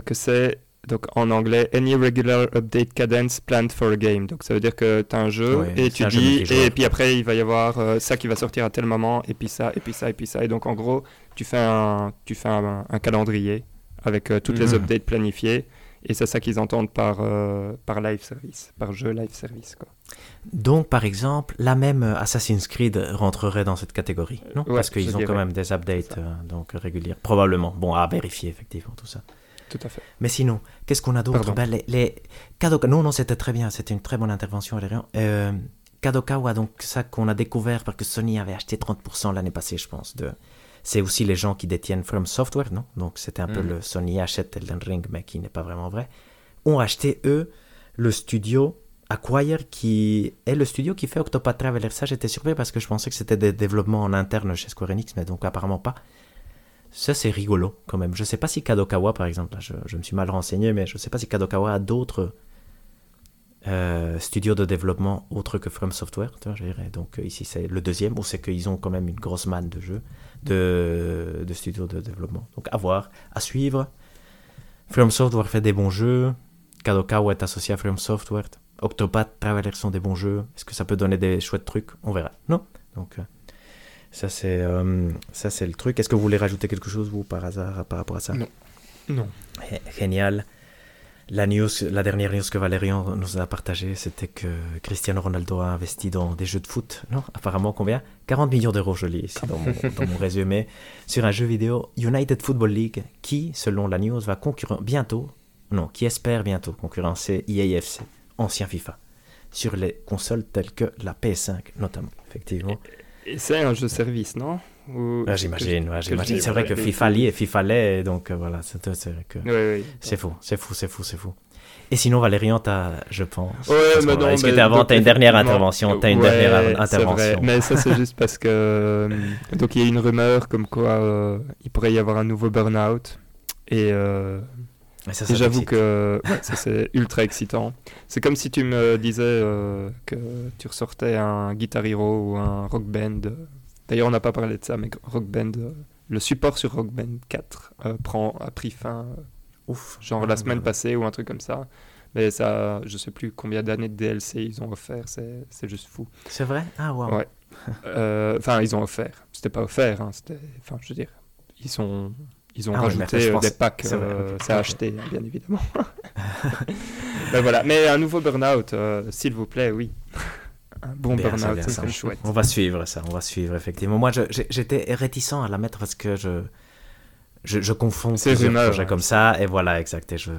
que c'est donc en anglais any regular update cadence planned for a game. Donc ça veut dire que tu as un jeu et tu dis et puis après il va y avoir euh, ça qui va sortir à tel moment et puis ça et puis ça et puis ça et donc en gros tu fais un tu fais un, calendrier avec euh, toutes les mhm. updates planifiées et c'est ça qu'ils entendent par euh, par live service, par jeu live service quoi. Donc par exemple, la même Assassin's Creed rentrerait dans cette catégorie, non? Parce qu'ils ont quand même des updates donc réguliers, probablement. Bon à vérifier effectivement tout ça. Tout à fait. Mais sinon, qu'est-ce qu'on a d'autre? Ben, les, les, Kadoka... Non, non, c'était très bien. C'était une très bonne intervention. Euh, Kadokawa, donc ça qu'on a découvert parce que Sony avait acheté 30% l'année passée, je pense. De... C'est aussi les gens qui détiennent From Software, non? Donc c'était un peu mm. le Sony achète Elden Ring, mais qui n'est pas vraiment vrai. Ont acheté, eux, le studio Acquire, qui est le studio qui fait Octopath Traveler. Ça, j'étais surpris parce que je pensais que c'était des développements en interne chez Square Enix, mais donc apparemment pas. Ça, c'est rigolo quand même. Je sais pas si Kadokawa, par exemple, je, me suis mal renseigné, mais je sais pas si Kadokawa a d'autres euh, studios de développement autres que From Software. Donc euh, ici, c'est le deuxième, ou c'est qu'ils ont quand même une grosse manne de jeux, de, de studios de développement. Donc à voir, à suivre. From Software fait des bons jeux. Kadokawa est associé à From Software. Octopath Traveler sont des bons jeux. Est-ce que ça peut donner des chouettes trucs? On verra. Non? Donc. Euh, ça, c'est euh, ça c'est le truc. Est-ce que vous voulez rajouter quelque chose, vous, par hasard, par rapport à ça? Non. Non. Génial. La, news, la dernière news que Valérian nous a partagée, c'était que Cristiano Ronaldo a investi dans des jeux de foot. Non, apparemment combien? 40 millions d'euros, je lis ici dans mon, dans mon, résumé, sur un jeu vidéo United Football League qui, selon la news, va concurrencer bientôt, non, qui espère bientôt concurrencer EAFC, ancien FIFA, sur les consoles telles que la PS5 notamment, effectivement. Et c'est un jeu service, non? J'imagine, j'imagine. C'est vrai que FIFA l'est, FIFA l'est, donc euh, voilà, c'est vrai que c'est fou, c'est fou, c'est fou, c'est fou. Et sinon, Valérian, as, je pense. Ouais, mais non. Est-ce que avant, tu as une dernière intervention Tu as une dernière intervention? Mais ça, c'est juste parce que. Euh, donc, il y a une rumeur comme quoi euh, il pourrait y avoir un nouveau burn-out. Et. Et j'avoue que ça c'est ultra excitant. C'est comme si tu me disais euh, que tu ressortais un Guitar Hero ou un Rock Band. D'ailleurs, on n'a pas parlé de ça, mais Rock Band, euh, le support sur Rock Band 4 euh, prend, a pris fin, ouf, genre la semaine passée ou un truc comme ça. Mais ça, je sais plus combien d'années de DLC ils ont offert, c'est juste fou. C'est vrai? Ah, waouh. Ouais. Enfin, ils ont offert. C'était pas offert, hein, c'était. Enfin, je veux dire, ils sont ils ont ah rajouté euh, des packs, c'est euh, à acheter, hein, bien évidemment. ben voilà. Mais un nouveau Burnout, euh, s'il vous plaît, oui. Un bon Burnout, c'est chouette. On va suivre ça, on va suivre, effectivement. Moi, j'étais réticent à la mettre parce que je, je, je confonds plusieurs projets comme ça, et voilà, exact. Et je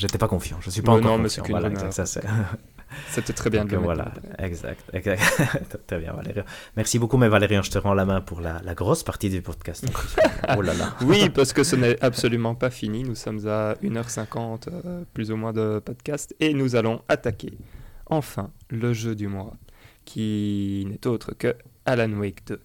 n'étais pas confiant, je suis pas encore non, confiant. Voilà, exact, ça, C'était très bien. Donc, voilà, exact, exact. très bien, Valérian. Merci beaucoup, mais Valérian, je te rends la main pour la, la grosse partie du podcast. oh là là. Oui, parce que ce n'est absolument pas fini. Nous sommes à 1h50 euh, plus ou moins de podcast et nous allons attaquer enfin le jeu du mois qui n'est autre que Alan Wake 2.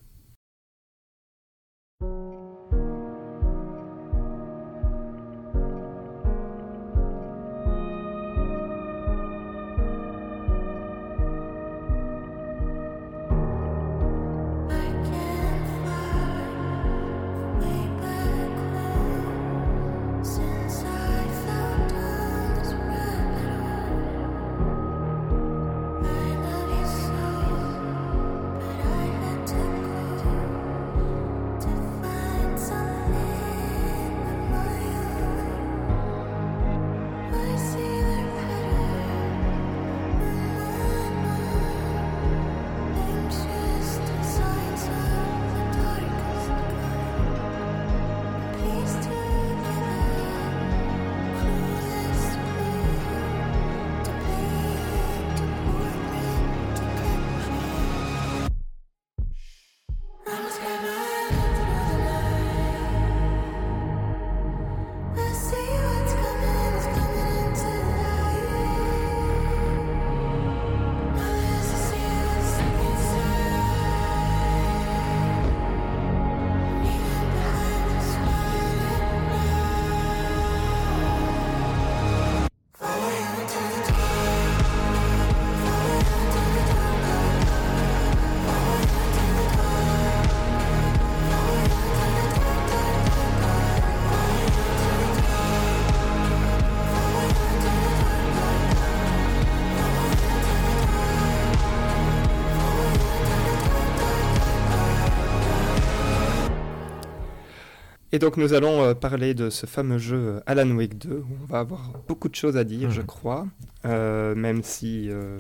Et donc nous allons euh, parler de ce fameux jeu euh, Alan Wake 2, où on va avoir beaucoup de choses à dire, je Mhm. crois, euh, même si... euh,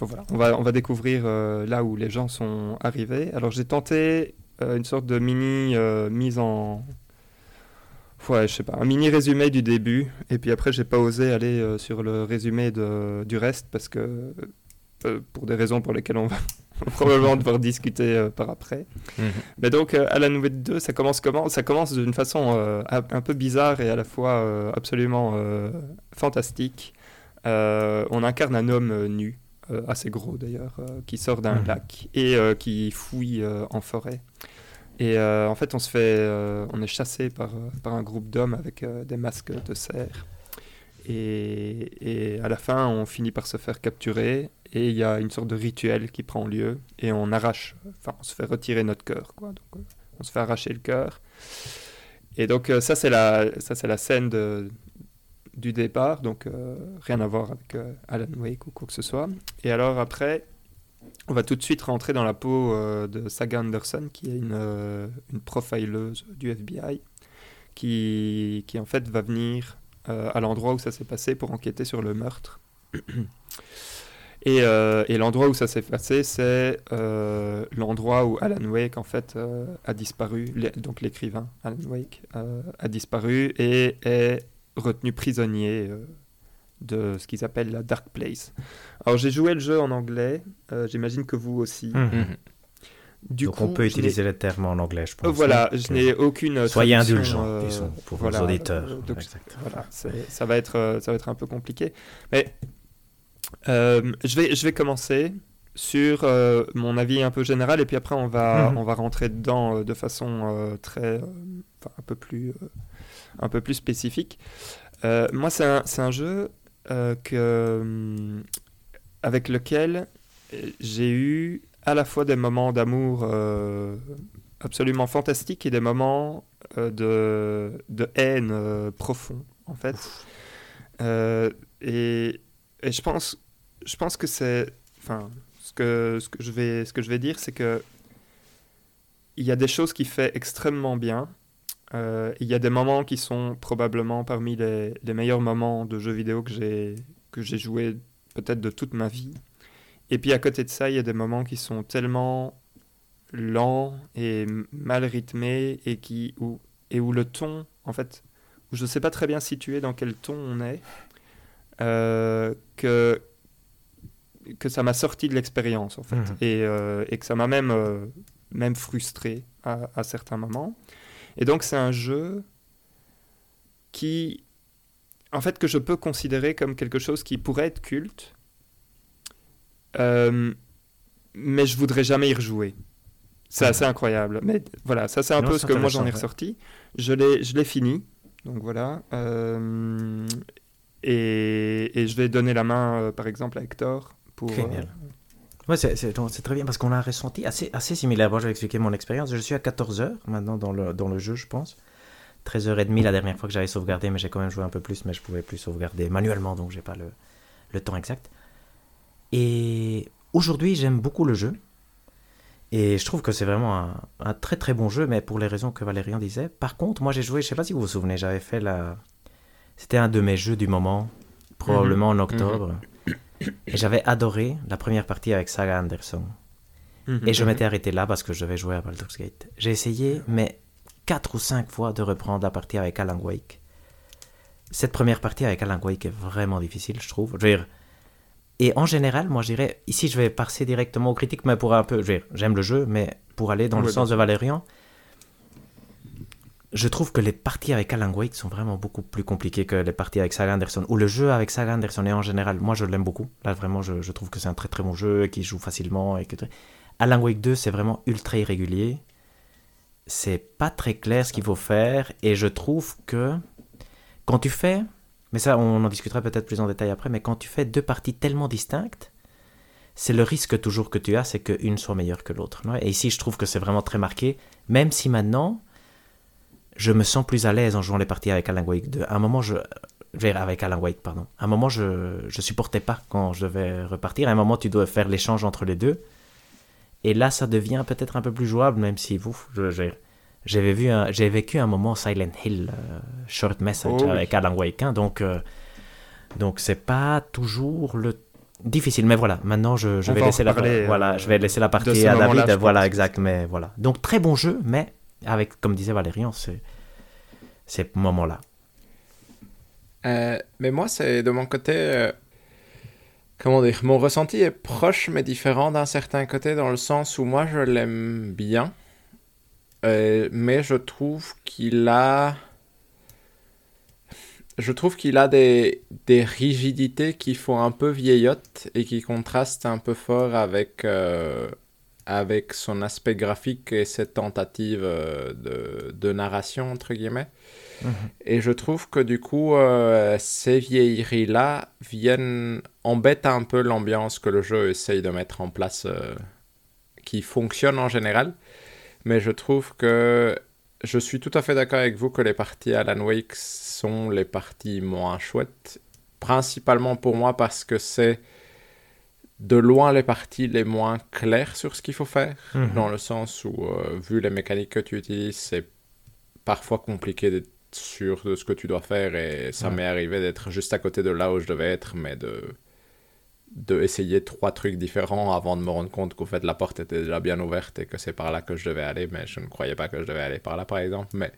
voilà, on va, on va découvrir euh, là où les gens sont arrivés. Alors j'ai tenté une sorte de mini mise en... Ouais, je sais pas, un mini résumé du début, et puis après j'ai pas osé aller sur le résumé de, du reste, parce que... pour des raisons pour lesquelles on va probablement devoir discuter euh, par après. Mhm. Mais donc, euh, Alan Wake 2, ça commence comment Ça commence d'une façon euh, un peu bizarre et à la fois absolument fantastique. On incarne un homme nu, assez gros d'ailleurs, qui sort d'un Mhm. lac et qui fouille en forêt. Et en fait, on se fait, on est chassé par, par un groupe d'hommes avec des masques de cerf. Et, à la fin, on finit par se faire capturer et il y a une sorte de rituel qui prend lieu et on arrache, enfin, on se fait retirer notre cœur, quoi. Donc, euh, on se fait arracher le cœur. Et donc, euh, ça, c'est la, ça, c'est la scène du départ, donc euh, rien à voir avec Alan Wake ou quoi que ce soit. Et alors, après, on va tout de suite rentrer dans la peau de Saga Anderson, qui est une, une profileuse du FBI, qui, qui en fait va venir euh, à l'endroit où ça s'est passé pour enquêter sur le meurtre. Et, euh, l'endroit où ça s'est passé, c'est euh, l'endroit où Alan Wake en fait a disparu, donc l'écrivain Alan Wake a disparu et est retenu prisonnier de ce qu'ils appellent la Dark Place. Alors j'ai joué le jeu en anglais, j'imagine que vous aussi. Mhm. Mhm. Du Donc coup, on peut utiliser les termes en anglais, je pense. Euh, voilà, je n'ai aucune Soyez indulgents, euh, disons, pour voilà, vos auditeurs. donc, Exact. voilà, ça va être euh, ça va être un peu compliqué. Mais euh, je vais je vais commencer sur euh, mon avis un peu général et puis après on va Mhm. on va rentrer dedans de façon très enfin, un peu plus un peu plus spécifique. Moi c'est un un jeu que avec lequel j'ai eu à la fois des moments d'amour euh, absolument fantastiques et des moments euh, de, de haine euh, profond, en fait. Et, et je pense, je pense que c'est, enfin, ce que, ce que je vais, ce que je vais dire, c'est que il y a des choses qui fait extrêmement bien. Il y a des moments qui sont probablement parmi les, les meilleurs moments de jeux vidéo que j'ai que j'ai joué peut-être de toute ma vie. Et puis à côté de ça, il y a des moments qui sont tellement lents et mal rythmés et qui où et où le ton, en fait, où je ne sais pas très bien situer dans quel ton on est, euh, que que ça m'a sorti de l'expérience en fait Mhm. et, euh, et que ça m'a même euh, même frustré à, à certains moments. Et donc c'est un jeu qui en fait que je peux considérer comme quelque chose qui pourrait être culte, euh, mais je voudrais jamais y rejouer. C'est assez incroyable. Mais voilà, ça c'est un Non, peu ce que moi j'en ai ressorti. Je l'ai, je l'ai fini, donc voilà. euh, et, et je vais donner la main, euh, par exemple, à Hector pour. Génial. Ouais, c'est très bien parce qu'on a un ressenti assez, assez similaire. Moi, je vais expliquer mon expérience. Je suis à 14h maintenant dans le, dans le jeu, je pense. 13h30 la dernière fois que j'avais sauvegardé, mais j'ai quand même joué un peu plus, mais je pouvais plus sauvegarder manuellement, donc j'ai pas le, le temps exact. Et aujourd'hui, j'aime beaucoup le jeu. Et je trouve que c'est vraiment un, un très très bon jeu, mais pour les raisons que Valérian disait. Par contre, moi j'ai joué, je sais pas si vous vous souvenez, j'avais fait la. C'était un de mes jeux du moment, probablement en octobre. Et j'avais adoré la première partie avec Saga Anderson. Et je mhm. m'étais arrêté là parce que je devais jouer à Baldur's Gate. J'ai essayé, mais quatre ou cinq fois de reprendre la partie avec Alan Wake. Cette première partie avec Alan Wake est vraiment difficile, je trouve. Je veux dire, et en général, moi je dirais, ici je vais passer directement aux critiques, mais pour un peu, j'aime le jeu, mais pour aller dans le sens bien de Valérian, je trouve que les parties avec Alan Wake sont vraiment beaucoup plus compliquées que les parties avec Saga Anderson. Ou le jeu avec Saga Anderson, et en général, moi je l'aime beaucoup. Là vraiment, je, je trouve que c'est un très très bon jeu, qui joue facilement. Et que... Alan Wake 2, c'est vraiment ultra irrégulier. C'est pas très clair ce qu'il faut faire. Et je trouve que quand tu fais, mais ça on en discutera peut-être plus en détail après, mais quand tu fais deux parties tellement distinctes, c'est le risque toujours que tu as, c'est qu'une soit meilleure que l'autre. Et ici, je trouve que c'est vraiment très marqué, même si maintenant, je me sens plus à l'aise en jouant les parties avec Alan Wake 2. À un moment, je... Avec Alan Wake, pardon. À un moment, je je supportais pas quand je devais repartir. À un moment, tu dois faire l'échange entre les deux. Et là, ça devient peut-être un peu plus jouable, même si vous, je, je j'avais vu un, j'ai vécu un moment Silent Hill, euh, Short Message Oh oui. avec Alan Wake 1, donc euh, donc c'est pas toujours le difficile, mais voilà. Maintenant, je, vais laisser la, voilà, euh, je vais laisser la partie à David. Voilà, exact, mais voilà. Donc très bon jeu, mais avec, comme disait Valérian, c'est ces moments-là. Euh, mais moi, c'est de mon côté. euh, comment dire Mon ressenti est proche mais différent d'un certain côté, dans le sens où moi, je l'aime bien. Euh, mais je trouve qu'il a. Je trouve qu'il a des, des rigidités qui font un peu vieillotte et qui contrastent un peu fort avec, euh, avec son aspect graphique et cette tentative euh, de, de narration, entre guillemets. Et je trouve que du coup, ces vieilleries-là viennent embêtent un peu l'ambiance que le jeu essaye de mettre en place, qui fonctionne en général. Mais je trouve que je suis tout à fait d'accord avec vous que les parties Alan Wake sont les parties moins chouettes. Principalement pour moi parce que c'est de loin les parties les moins claires sur ce qu'il faut faire. Mhm. Dans le sens où, euh, vu les mécaniques que tu utilises, c'est parfois compliqué d'être sûr de ce que tu dois faire et ça Ouais. m'est arrivé d'être juste à côté de là où je devais être, mais de de essayer trois trucs différents avant de me rendre compte qu'au fait la porte était déjà bien ouverte et que c'est par là que je devais aller, mais je ne croyais pas que je devais aller par là par exemple. Mais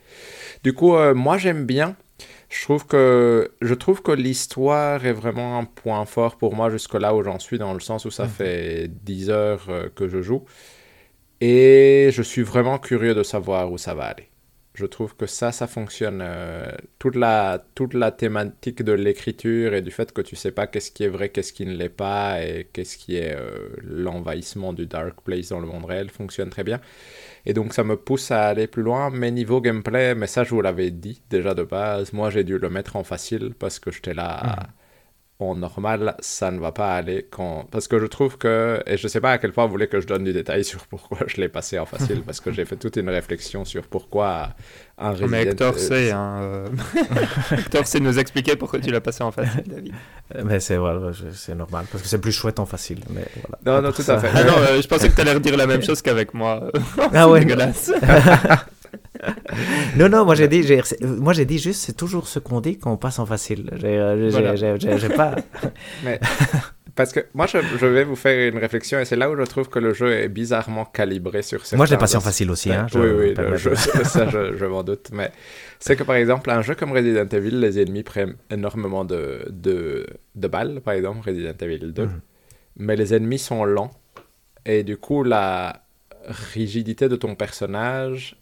du coup, euh, moi j'aime bien. Je trouve que je trouve que l'histoire est vraiment un point fort pour moi jusque là où j'en suis dans le sens où ça Mhm. fait 10 heures euh, que je joue et je suis vraiment curieux de savoir où ça va aller. Je trouve que ça, ça fonctionne. euh, toute, la, toute la thématique de l'écriture et du fait que tu sais pas qu'est-ce qui est vrai, qu'est-ce qui ne l'est pas, et qu'est-ce qui est euh, l'envahissement du Dark Place dans le monde réel fonctionne très bien. Et donc ça me pousse à aller plus loin. Mais niveau gameplay, mais ça je vous l'avais dit déjà de base, moi j'ai dû le mettre en facile parce que j'étais là en normal, ça ne va pas aller quand... Parce que je trouve que... Et je sais pas à quel point vous voulez que je donne du détail sur pourquoi je l'ai passé en facile, parce que j'ai fait toute une réflexion sur pourquoi un Mais Resident- Hector euh, sait, hein, euh, Hector sait nous expliquer pourquoi tu l'as passé en facile, David. Euh, Mais c'est voilà, c'est normal, parce que c'est plus chouette en facile. Mais voilà. Non, non, tout ça- à fait. Ah non, euh, je pensais que tu allais redire la même chose qu'avec moi. Ah ouais. dégueulasse. Non, non, moi j'ai dit, moi j'ai dit juste, c'est toujours ce qu'on dit quand on passe en facile. J'ai, Voilà. pas. Parce que moi, je, je vais vous faire une réflexion, et c'est là où je trouve que le jeu est bizarrement calibré sur certains Moi je l'ai passé en facile aussi. Hein, je oui, oui, le jeu, ça je, je m'en doute. Mais c'est que par exemple, un jeu comme Resident Evil, les ennemis prennent énormément de, de, de balles, par exemple, Resident Evil 2. Mhm. Mais les ennemis sont lents. Et du coup, la rigidité de ton personnage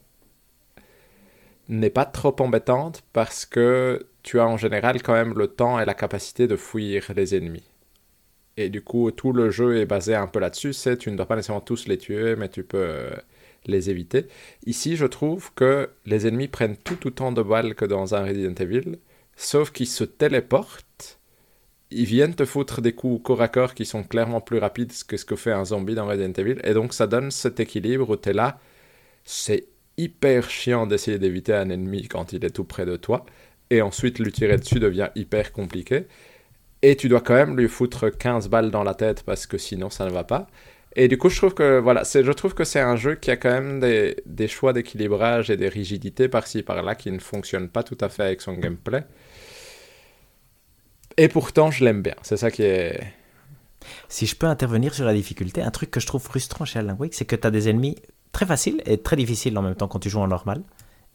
n'est pas trop embêtante parce que tu as en général quand même le temps et la capacité de fuir les ennemis. Et du coup, tout le jeu est basé un peu là-dessus. C'est tu ne dois pas nécessairement tous les tuer, mais tu peux euh, les éviter. Ici, je trouve que les ennemis prennent tout autant de balles que dans un Resident Evil, sauf qu'ils se téléportent. Ils viennent te foutre des coups corps à corps qui sont clairement plus rapides que ce que fait un zombie dans Resident Evil. Et donc, ça donne cet équilibre où tu es là. C'est hyper chiant d'essayer d'éviter un ennemi quand il est tout près de toi. Et ensuite, lui tirer dessus devient hyper compliqué. Et tu dois quand même lui foutre 15 balles dans la tête parce que sinon ça ne va pas. Et du coup, je trouve que voilà, je trouve que c'est un jeu qui a quand même des, des choix d'équilibrage et des rigidités par-ci par-là qui ne fonctionnent pas tout à fait avec son gameplay. Et pourtant, je l'aime bien. C'est ça qui est. Si je peux intervenir sur la difficulté, un truc que je trouve frustrant chez Alan Wake, c'est que tu as des ennemis très faciles et très difficiles en même temps quand tu joues en normal,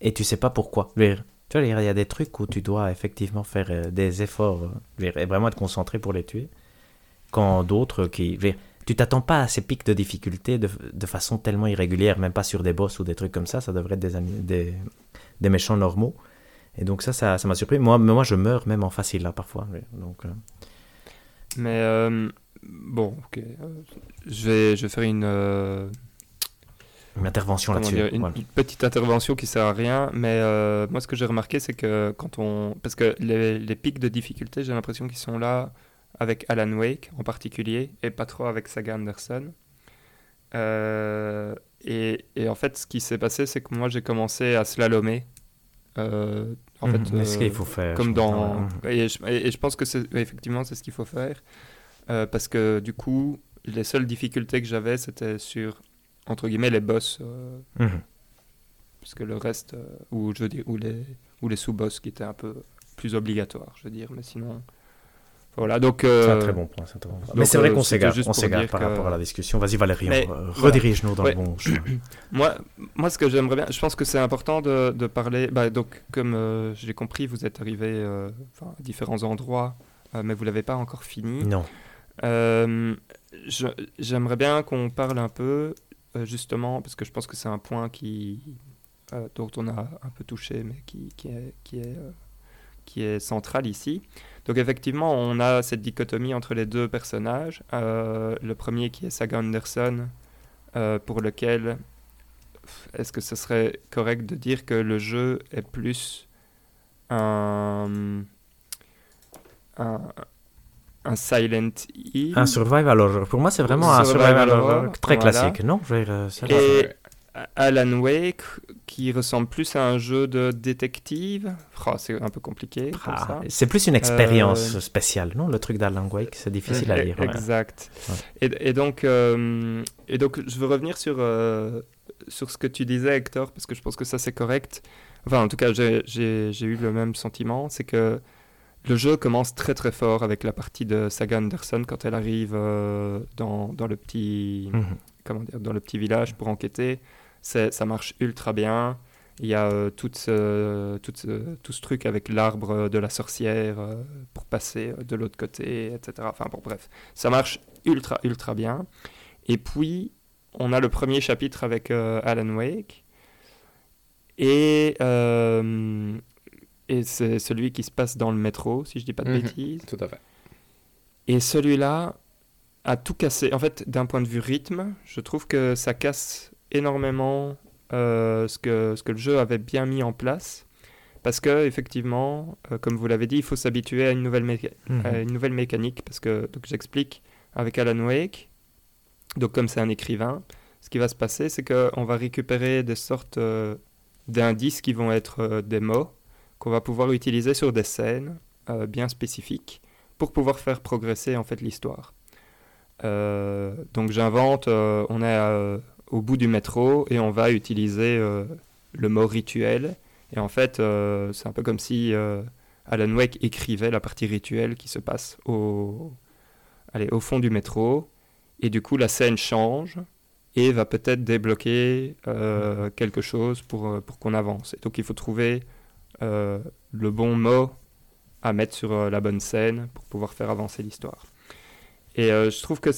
et tu sais pas pourquoi. Tu vois, il y a des trucs où tu dois effectivement faire euh, des efforts euh, et vraiment être concentré pour les tuer, quand d'autres qui... tu t'attends pas à ces pics de difficulté de, façon tellement irrégulière, même pas sur des boss ou des trucs comme ça, ça devrait être des, des, des méchants normaux. Et donc ça, ça m'a surpris. Moi, moi, je meurs même en facile, là, parfois. veux dire. Donc, euh, Mais bon, ok. je, vais, je vais faire une, une intervention comment là-dessus. dire, une, voilà. une petite intervention qui sert à rien. Mais euh, moi, ce que j'ai remarqué, c'est que quand on. Parce que les, les pics de difficulté, j'ai l'impression qu'ils sont là avec Alan Wake en particulier, et pas trop avec Saga Anderson. Euh, et, et en fait, ce qui s'est passé, c'est que moi, j'ai commencé à slalomer. Euh, en Mhm, fait, ce euh, qu'il faut faire. comme dans et je, et- et je pense que c'est effectivement c'est ce qu'il faut faire Euh, parce que du coup les seules difficultés que j'avais c'était sur entre guillemets les boss euh, Mhm. parce que le reste, ou je dis, ou les, ou les sous-boss qui étaient un peu plus obligatoires, je veux dire, mais sinon. Voilà, donc. c'est un très bon point. Mais c'est vrai qu'on s'égare, on s'égare par rapport à la discussion. Vas-y Valérie, redirige-nous dans le bon chemin. moi, moi, ce que j'aimerais bien, je pense que c'est important de, de parler. Bah, donc, comme j'ai compris, vous êtes arrivé à différents endroits, mais vous l'avez pas encore fini. Non. J'aimerais bien qu'on parle un peu, justement, parce que je pense que c'est un point qui, dont on a un peu touché, mais qui, est, qui central ici. Donc effectivement, on a cette dichotomie entre les deux personnages. Euh, le premier qui est Saga Anderson, euh, pour lequel est-ce que ce serait correct de dire que le jeu est plus un, un Silent Hill Un survival horror. Pour moi, c'est vraiment un survival, horror, très classique, non? Euh, Et Alan Wake, qui ressemble plus à un jeu de détective. Oh, c'est un peu compliqué. Ah, c'est plus une expérience euh, spéciale, non? Le truc d'Alan Wake, c'est difficile à lire. Exact. Et, donc, euh, et donc, je veux revenir sur, euh, sur ce que tu disais, Hector, parce que je pense que ça, c'est correct. Enfin, en tout cas, j'ai eu le même sentiment. C'est que le jeu commence très très fort avec la partie de Saga Anderson quand elle arrive dans, dans, le petit, mhm. comment dire, dans le petit village pour enquêter ça marche ultra bien. Il y a euh, tout, ce, tout, tout, ce, truc avec l'arbre de la sorcière euh, pour passer euh, de l'autre côté, etc. Enfin bon, bref, ça marche ultra, ultra bien. Et puis, on a le premier chapitre avec Alan Wake. Et, et c'est celui qui se passe dans le métro, si je dis pas de mhm. bêtises. Tout à fait. Et celui-là a tout cassé. En fait, d'un point de vue rythme, je trouve que ça casse énormément euh, ce, que, ce que le jeu avait bien mis en place. Parce que effectivement, euh, comme vous l'avez dit, il faut s'habituer à, une nouvelle mhm. une nouvelle mécanique. Parce que, donc j'explique, avec Alan Wake, donc comme c'est un écrivain, ce qui va se passer, c'est qu'on va récupérer des sortes euh, d'indices qui vont être des mots qu'on va pouvoir utiliser sur des scènes bien spécifiques pour pouvoir faire progresser en fait l'histoire. donc j'invente, on est au bout du métro et on va utiliser euh, le mot rituel. Et en fait, euh, c'est un peu comme si euh, Alan Wake écrivait la partie rituelle qui se passe au, allez, au fond du métro. Et du coup, la scène change et va peut-être débloquer quelque chose pour, pour qu'on avance. Et donc, il faut trouver le bon mot à mettre sur la bonne scène pour pouvoir faire avancer l'histoire. Et je trouve que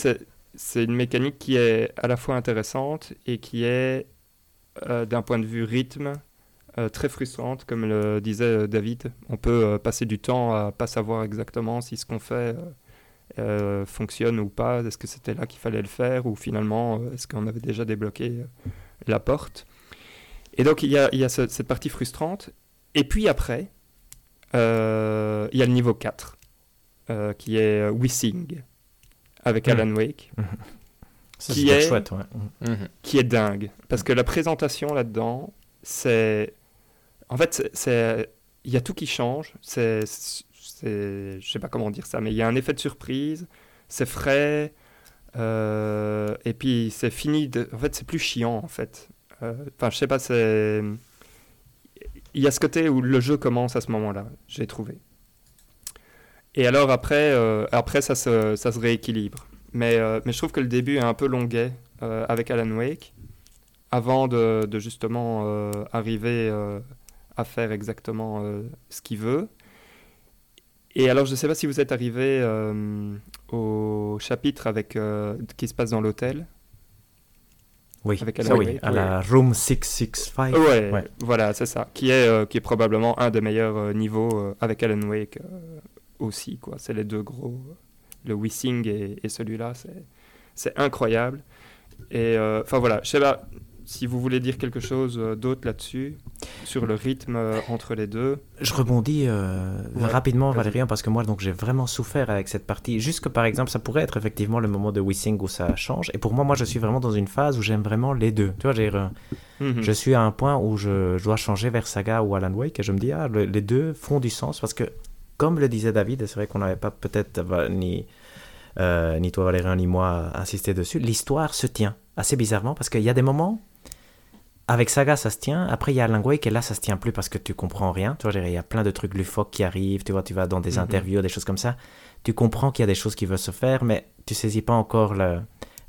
c'est une mécanique qui est à la fois intéressante et qui est, euh, d'un point de vue rythme, euh, très frustrante, comme le disait euh, David. On peut passer du temps à pas savoir exactement si ce qu'on fait fonctionne ou pas. Est-ce que c'était là qu'il fallait le faire ou finalement est-ce qu'on avait déjà débloqué la porte? Et donc il y a cette partie frustrante. Et puis après, il y a le niveau 4 qui est Wissing avec Alan mm. Wake. Mm-hmm. qui est, chouette, mm-hmm. qui est dingue. Parce que la présentation là-dedans, c'est. En fait, c'est. Il y a tout qui change. C'est. Je sais pas comment dire ça, mais il y a un effet de surprise. C'est frais. Euh, et puis c'est fini. De... En fait, c'est plus chiant, en fait. Euh, enfin, je sais pas, c'est. Il y a ce côté où le jeu commence à ce moment-là, j'ai trouvé. Et alors après, euh, après ça, se, rééquilibre. Mais, euh, mais je trouve que le début est un peu longuet euh, avec Alan Wake, avant de, de justement arriver à faire exactement ce qu'il veut. Et alors, je ne sais pas si vous êtes arrivé au chapitre avec, qui se passe dans l'hôtel. Oui, avec Alan oui, à la Room 665. Ouais, ouais. voilà, c'est ça. Qui est, qui est probablement un des meilleurs niveaux avec Alan Wake aussi. quoi. C'est les deux gros. Le Wissing et, et celui-là, c'est incroyable. Et euh, enfin voilà, je sais pas si vous voulez dire quelque chose euh, d'autre là-dessus, sur le rythme euh, entre les deux. Je rebondis rapidement, Valérien, parce que moi, donc, j'ai vraiment souffert avec cette partie. Juste que, par exemple, ça pourrait être effectivement le moment de Wissing où ça change. Et pour moi, moi, je suis vraiment dans une phase où j'aime vraiment les deux. Tu vois, j'ai, mhm. je suis à un point où je, dois changer vers Saga ou Alan Wake et je me dis, ah, les deux font du sens parce que comme le disait David, c'est vrai qu'on n'avait pas peut-être ni, euh, ni toi Valérien ni moi insisté dessus, l'histoire se tient assez bizarrement parce qu'il y a des moments, avec Saga, ça se tient. Après, il y a Wake, et là, ça se tient plus parce que tu comprends rien. Tu vois, il y a plein de trucs lufoques qui arrivent. Tu vois, tu vas dans des Mhm. interviews, des choses comme ça. Tu comprends qu'il y a des choses qui veulent se faire, mais tu saisis pas encore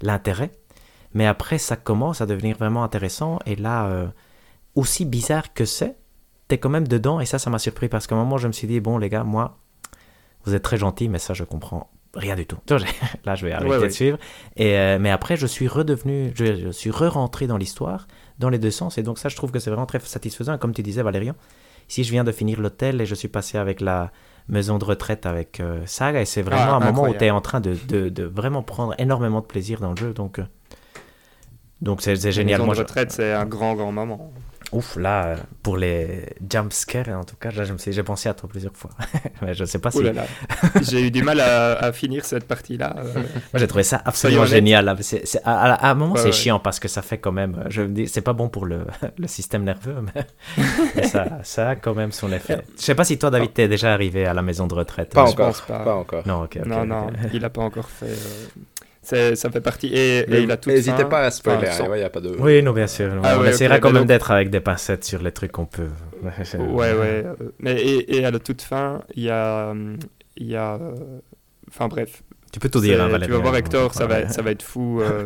l'intérêt. Mais après, ça commence à devenir vraiment intéressant. Et là, euh, aussi bizarre que c'est, t'es quand même dedans. Et ça, ça m'a surpris parce qu'à un moment, je me suis dit, bon, les gars, moi, vous êtes très gentils, mais ça, je comprends rien du tout. Tu vois, j'ai- Là, je vais arrêter Ouais, ouais. de suivre. Et, euh, mais après, je suis redevenu, je, je suis re-rentré dans l'histoire, dans les deux sens. Et donc, ça, je trouve que c'est vraiment très satisfaisant. Comme tu disais, Valérian, ici, je viens de finir l'hôtel et je suis passé avec la maison de retraite avec euh, Saga. Et c'est vraiment Ah, un moment où tu es en train de, de, de vraiment prendre énormément de plaisir dans le jeu. Donc, euh, donc c'est génial. Maison Moi, de je- retraite, c'est un grand, grand moment. Ouf, là, euh, pour les jumpscares, en tout cas, là, je me suis, j'ai pensé à toi plusieurs fois. Mais je sais pas si. J'ai eu du mal à, à finir cette partie-là. euh. Moi, j'ai trouvé ça absolument génial. À, à- à un moment, Ouais, c'est ouais. chiant parce que ça fait quand même. Je me dis, c'est pas bon pour le, le système nerveux, mais, mais ça, ça a quand même son effet. Je sais pas si toi, David, t'es déjà arrivé à la maison de retraite. Pas Euh, je encore. pense pas. Pas encore. Non, ok. ok, non, non, il n'a pas encore fait. euh, Ça fait partie. Et, et Mais il a tout N'hésitez pas à spoiler, Enfin, sans- il n'y a pas de. Oui, non, bien sûr. Ah on ouais, essaiera quand même donc- d'être avec des pincettes sur les trucs qu'on peut. Ouais, ouais. Mais, et, et à la toute fin, il y a. Il y a euh, Enfin bref. Tu peux tout dire, hein, Valérie. Tu vas voir hein, Hector, ça va, ça va être fou. euh.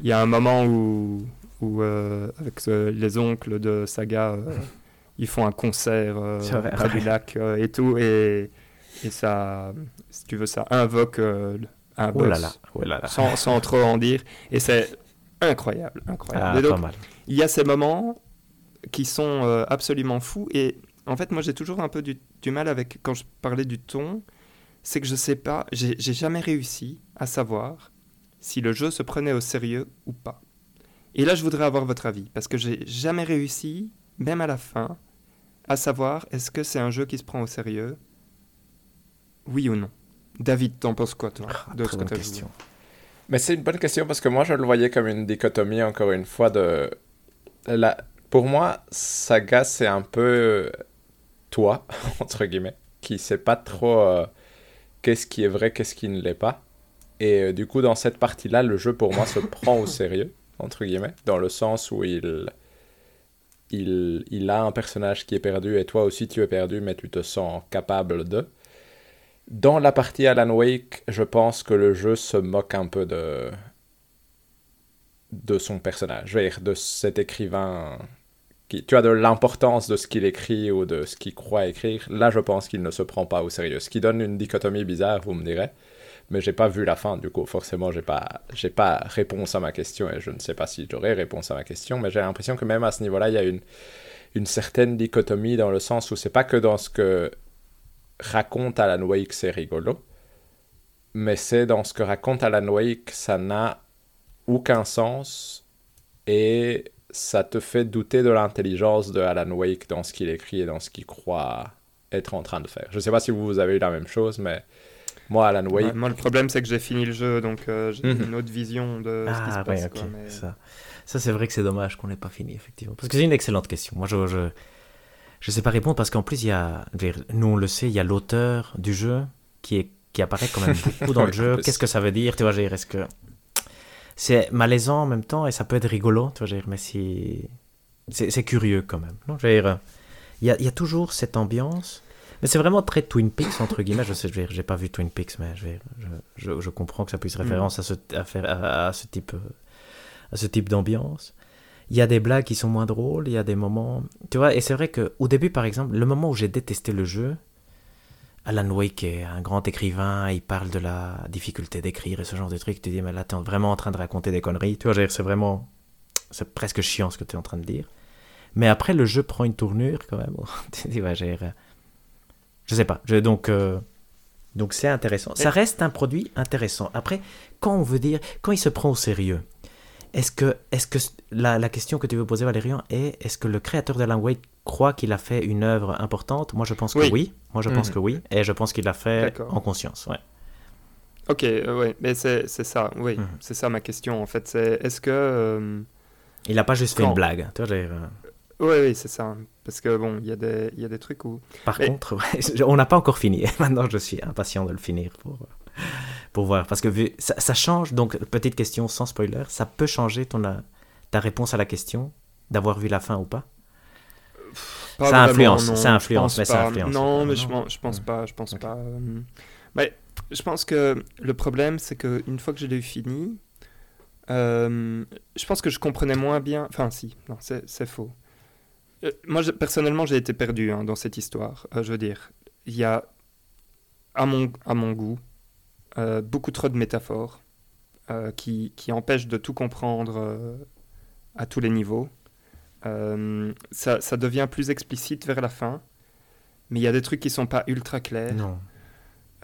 Il y a un moment où, où euh, avec ce- les oncles de Saga, euh, ils font un concert euh, près du lac euh, et tout. Et, et ça, si tu veux, ça invoque Oh là là. Oh là là. sans, sans trop en dire. Et c'est incroyable, incroyable. Ah, Et donc, pas mal. il y a ces moments qui sont euh, absolument fous. Et en fait, moi, j'ai toujours un peu du, du mal avec, quand je parlais du ton, c'est que je sais pas, j'ai jamais réussi à savoir si le jeu se prenait au sérieux ou pas. Et là, je voudrais avoir votre avis, parce que j'ai jamais réussi, même à la fin, à savoir est-ce que c'est un jeu qui se prend au sérieux Oui ou non David, t'en penses quoi, toi, de Ah, ce que joué question. Mais c'est une bonne question parce que moi je le voyais comme une dichotomie encore une fois de la pour moi Saga c'est un peu toi entre guillemets qui sait pas trop euh, qu'est-ce qui est vrai qu'est-ce qui ne l'est pas. Et euh, du coup dans cette partie là le jeu pour moi se prend au sérieux entre guillemets dans le sens où il il, il a un personnage qui est perdu et toi aussi tu es perdu mais tu te sens capable de dans la partie Alan Wake, je pense que le jeu se moque un peu de de son personnage, je veux dire, de cet écrivain qui, tu as de l'importance de ce qu'il écrit ou de ce qu'il croit écrire. Là, je pense qu'il ne se prend pas au sérieux, ce qui donne une dichotomie bizarre, vous me direz. Mais j'ai pas vu la fin, du coup, forcément, j'ai pas, j'ai pas réponse à ma question et je ne sais pas si j'aurai réponse à ma question. Mais j'ai l'impression que même à ce niveau-là, il y a une une certaine dichotomie dans le sens où c'est pas que dans ce que raconte Alan Wake, c'est rigolo. Mais c'est dans ce que raconte Alan Wake, ça n'a aucun sens et ça te fait douter de l'intelligence de Alan Wake dans ce qu'il écrit et dans ce qu'il croit être en train de faire. Je sais pas si vous avez eu la même chose, mais moi, Alan Wake, Ouais, moi, le problème, c'est que j'ai fini le jeu, donc euh, j'ai Mhm. une autre vision de ce qui se Ah, passe. ouais, quoi, mais- Ça, ça c'est vrai que c'est dommage qu'on n'ait pas fini, effectivement. Parce que c'est une excellente question. Moi, je, je, je sais pas répondre parce qu'en plus, il y a, nous, on le sait, il y a l'auteur du jeu qui, est, qui apparaît quand même beaucoup dans le jeu. Qu'est-ce que ça veut dire Tu vois, est-ce que. C'est malaisant en même temps et ça peut être rigolo, tu vois, dire, mais si. C'est curieux quand même. Non, je veux dire, il y a, il y a toujours cette ambiance. Mais c'est vraiment très Twin Peaks, entre guillemets. Je sais, j'ai pas vu Twin Peaks, mais je, je, je, comprends que ça puisse référence à, ce, à, faire, à, à ce type, à ce type d'ambiance. Il y a des blagues qui sont moins drôles, il y a des moments. Tu vois, et c'est vrai qu'au début, par exemple, le moment où j'ai détesté le jeu, Alan Wake est un grand écrivain, il parle de la difficulté d'écrire et ce genre de trucs. Tu dis, mais là, t'es vraiment en train de raconter des conneries. Tu vois, c'est vraiment. C'est presque chiant ce que tu es en train de dire. Mais après, le jeu prend une tournure quand même. tu dis, ouais, j'ai. Je sais pas. Je, donc. euh, donc c'est intéressant. Ça reste un produit intéressant. Après, quand on veut dire, quand il se prend au sérieux, est-ce que, est-ce que la, la question que tu veux poser, Valérian, est est-ce que le créateur d'Alan Wake croit qu'il a fait une œuvre importante? Moi, je pense que Oui. oui. Moi, je pense Mhm. que oui. Et je pense qu'il l'a fait en conscience. Ouais. Ok, euh, ouais, mais c'est ça, oui, Mhm. c'est ça ma question en fait. C'est est-ce que. euh, Il n'a pas juste fait une blague. Tu vois, veux dire, euh, Oui, oui, c'est ça. Parce que bon, il y, a des- y a des trucs où. Par Mais- contre, ouais, on n'a pas encore fini. Maintenant, je suis impatient de le finir pour, pour voir. Parce que vu, ça, ça change. Donc, petite question sans spoiler, ça peut changer ton, euh, ta réponse à la question d'avoir vu la fin ou pas? Pas Ça influence, non, ça influence, mais ça influence. Non, mais Non. je, pense- pas, je pense pas. Mais je pense que le problème, c'est que une fois que je l'ai eu fini, euh, je pense que je comprenais moins bien. Enfin, si, non, c'est c'est faux. Euh, moi, je- personnellement, j'ai été perdu hein, dans cette histoire. Euh, je veux dire, il y a, à mon, à mon goût, euh, beaucoup trop de métaphores euh, qui, qui empêchent de tout comprendre euh, à tous les niveaux. Ça, ça devient plus explicite vers la fin, mais il y a des trucs qui sont pas ultra clairs. Non.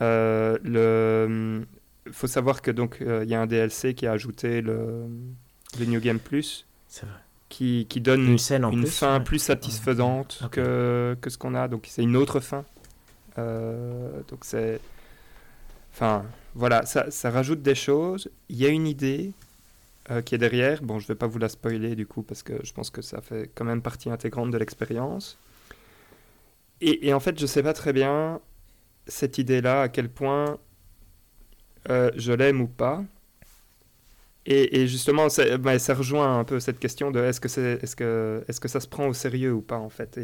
Le, faut savoir que donc il y a un DLC qui a ajouté le, le New Game Plus, C'est vrai. qui, qui donne Une scène en une plus. fin ouais. plus satisfaisante que, que ce qu'on a. Donc c'est une autre fin. Donc c'est, enfin voilà, ça, ça rajoute des choses. Il y a une idée euh, qui est derrière. Bon, je vais pas vous la spoiler du coup parce que je pense que ça fait quand même partie intégrante de l'expérience. Et, en fait, je sais pas très bien cette idée-là, à quel point euh, je l'aime ou pas. Et, justement, ça, ça rejoint un peu cette question de est-ce que, c'est, est-ce, que, est-ce que ça se prend au sérieux ou pas, en fait.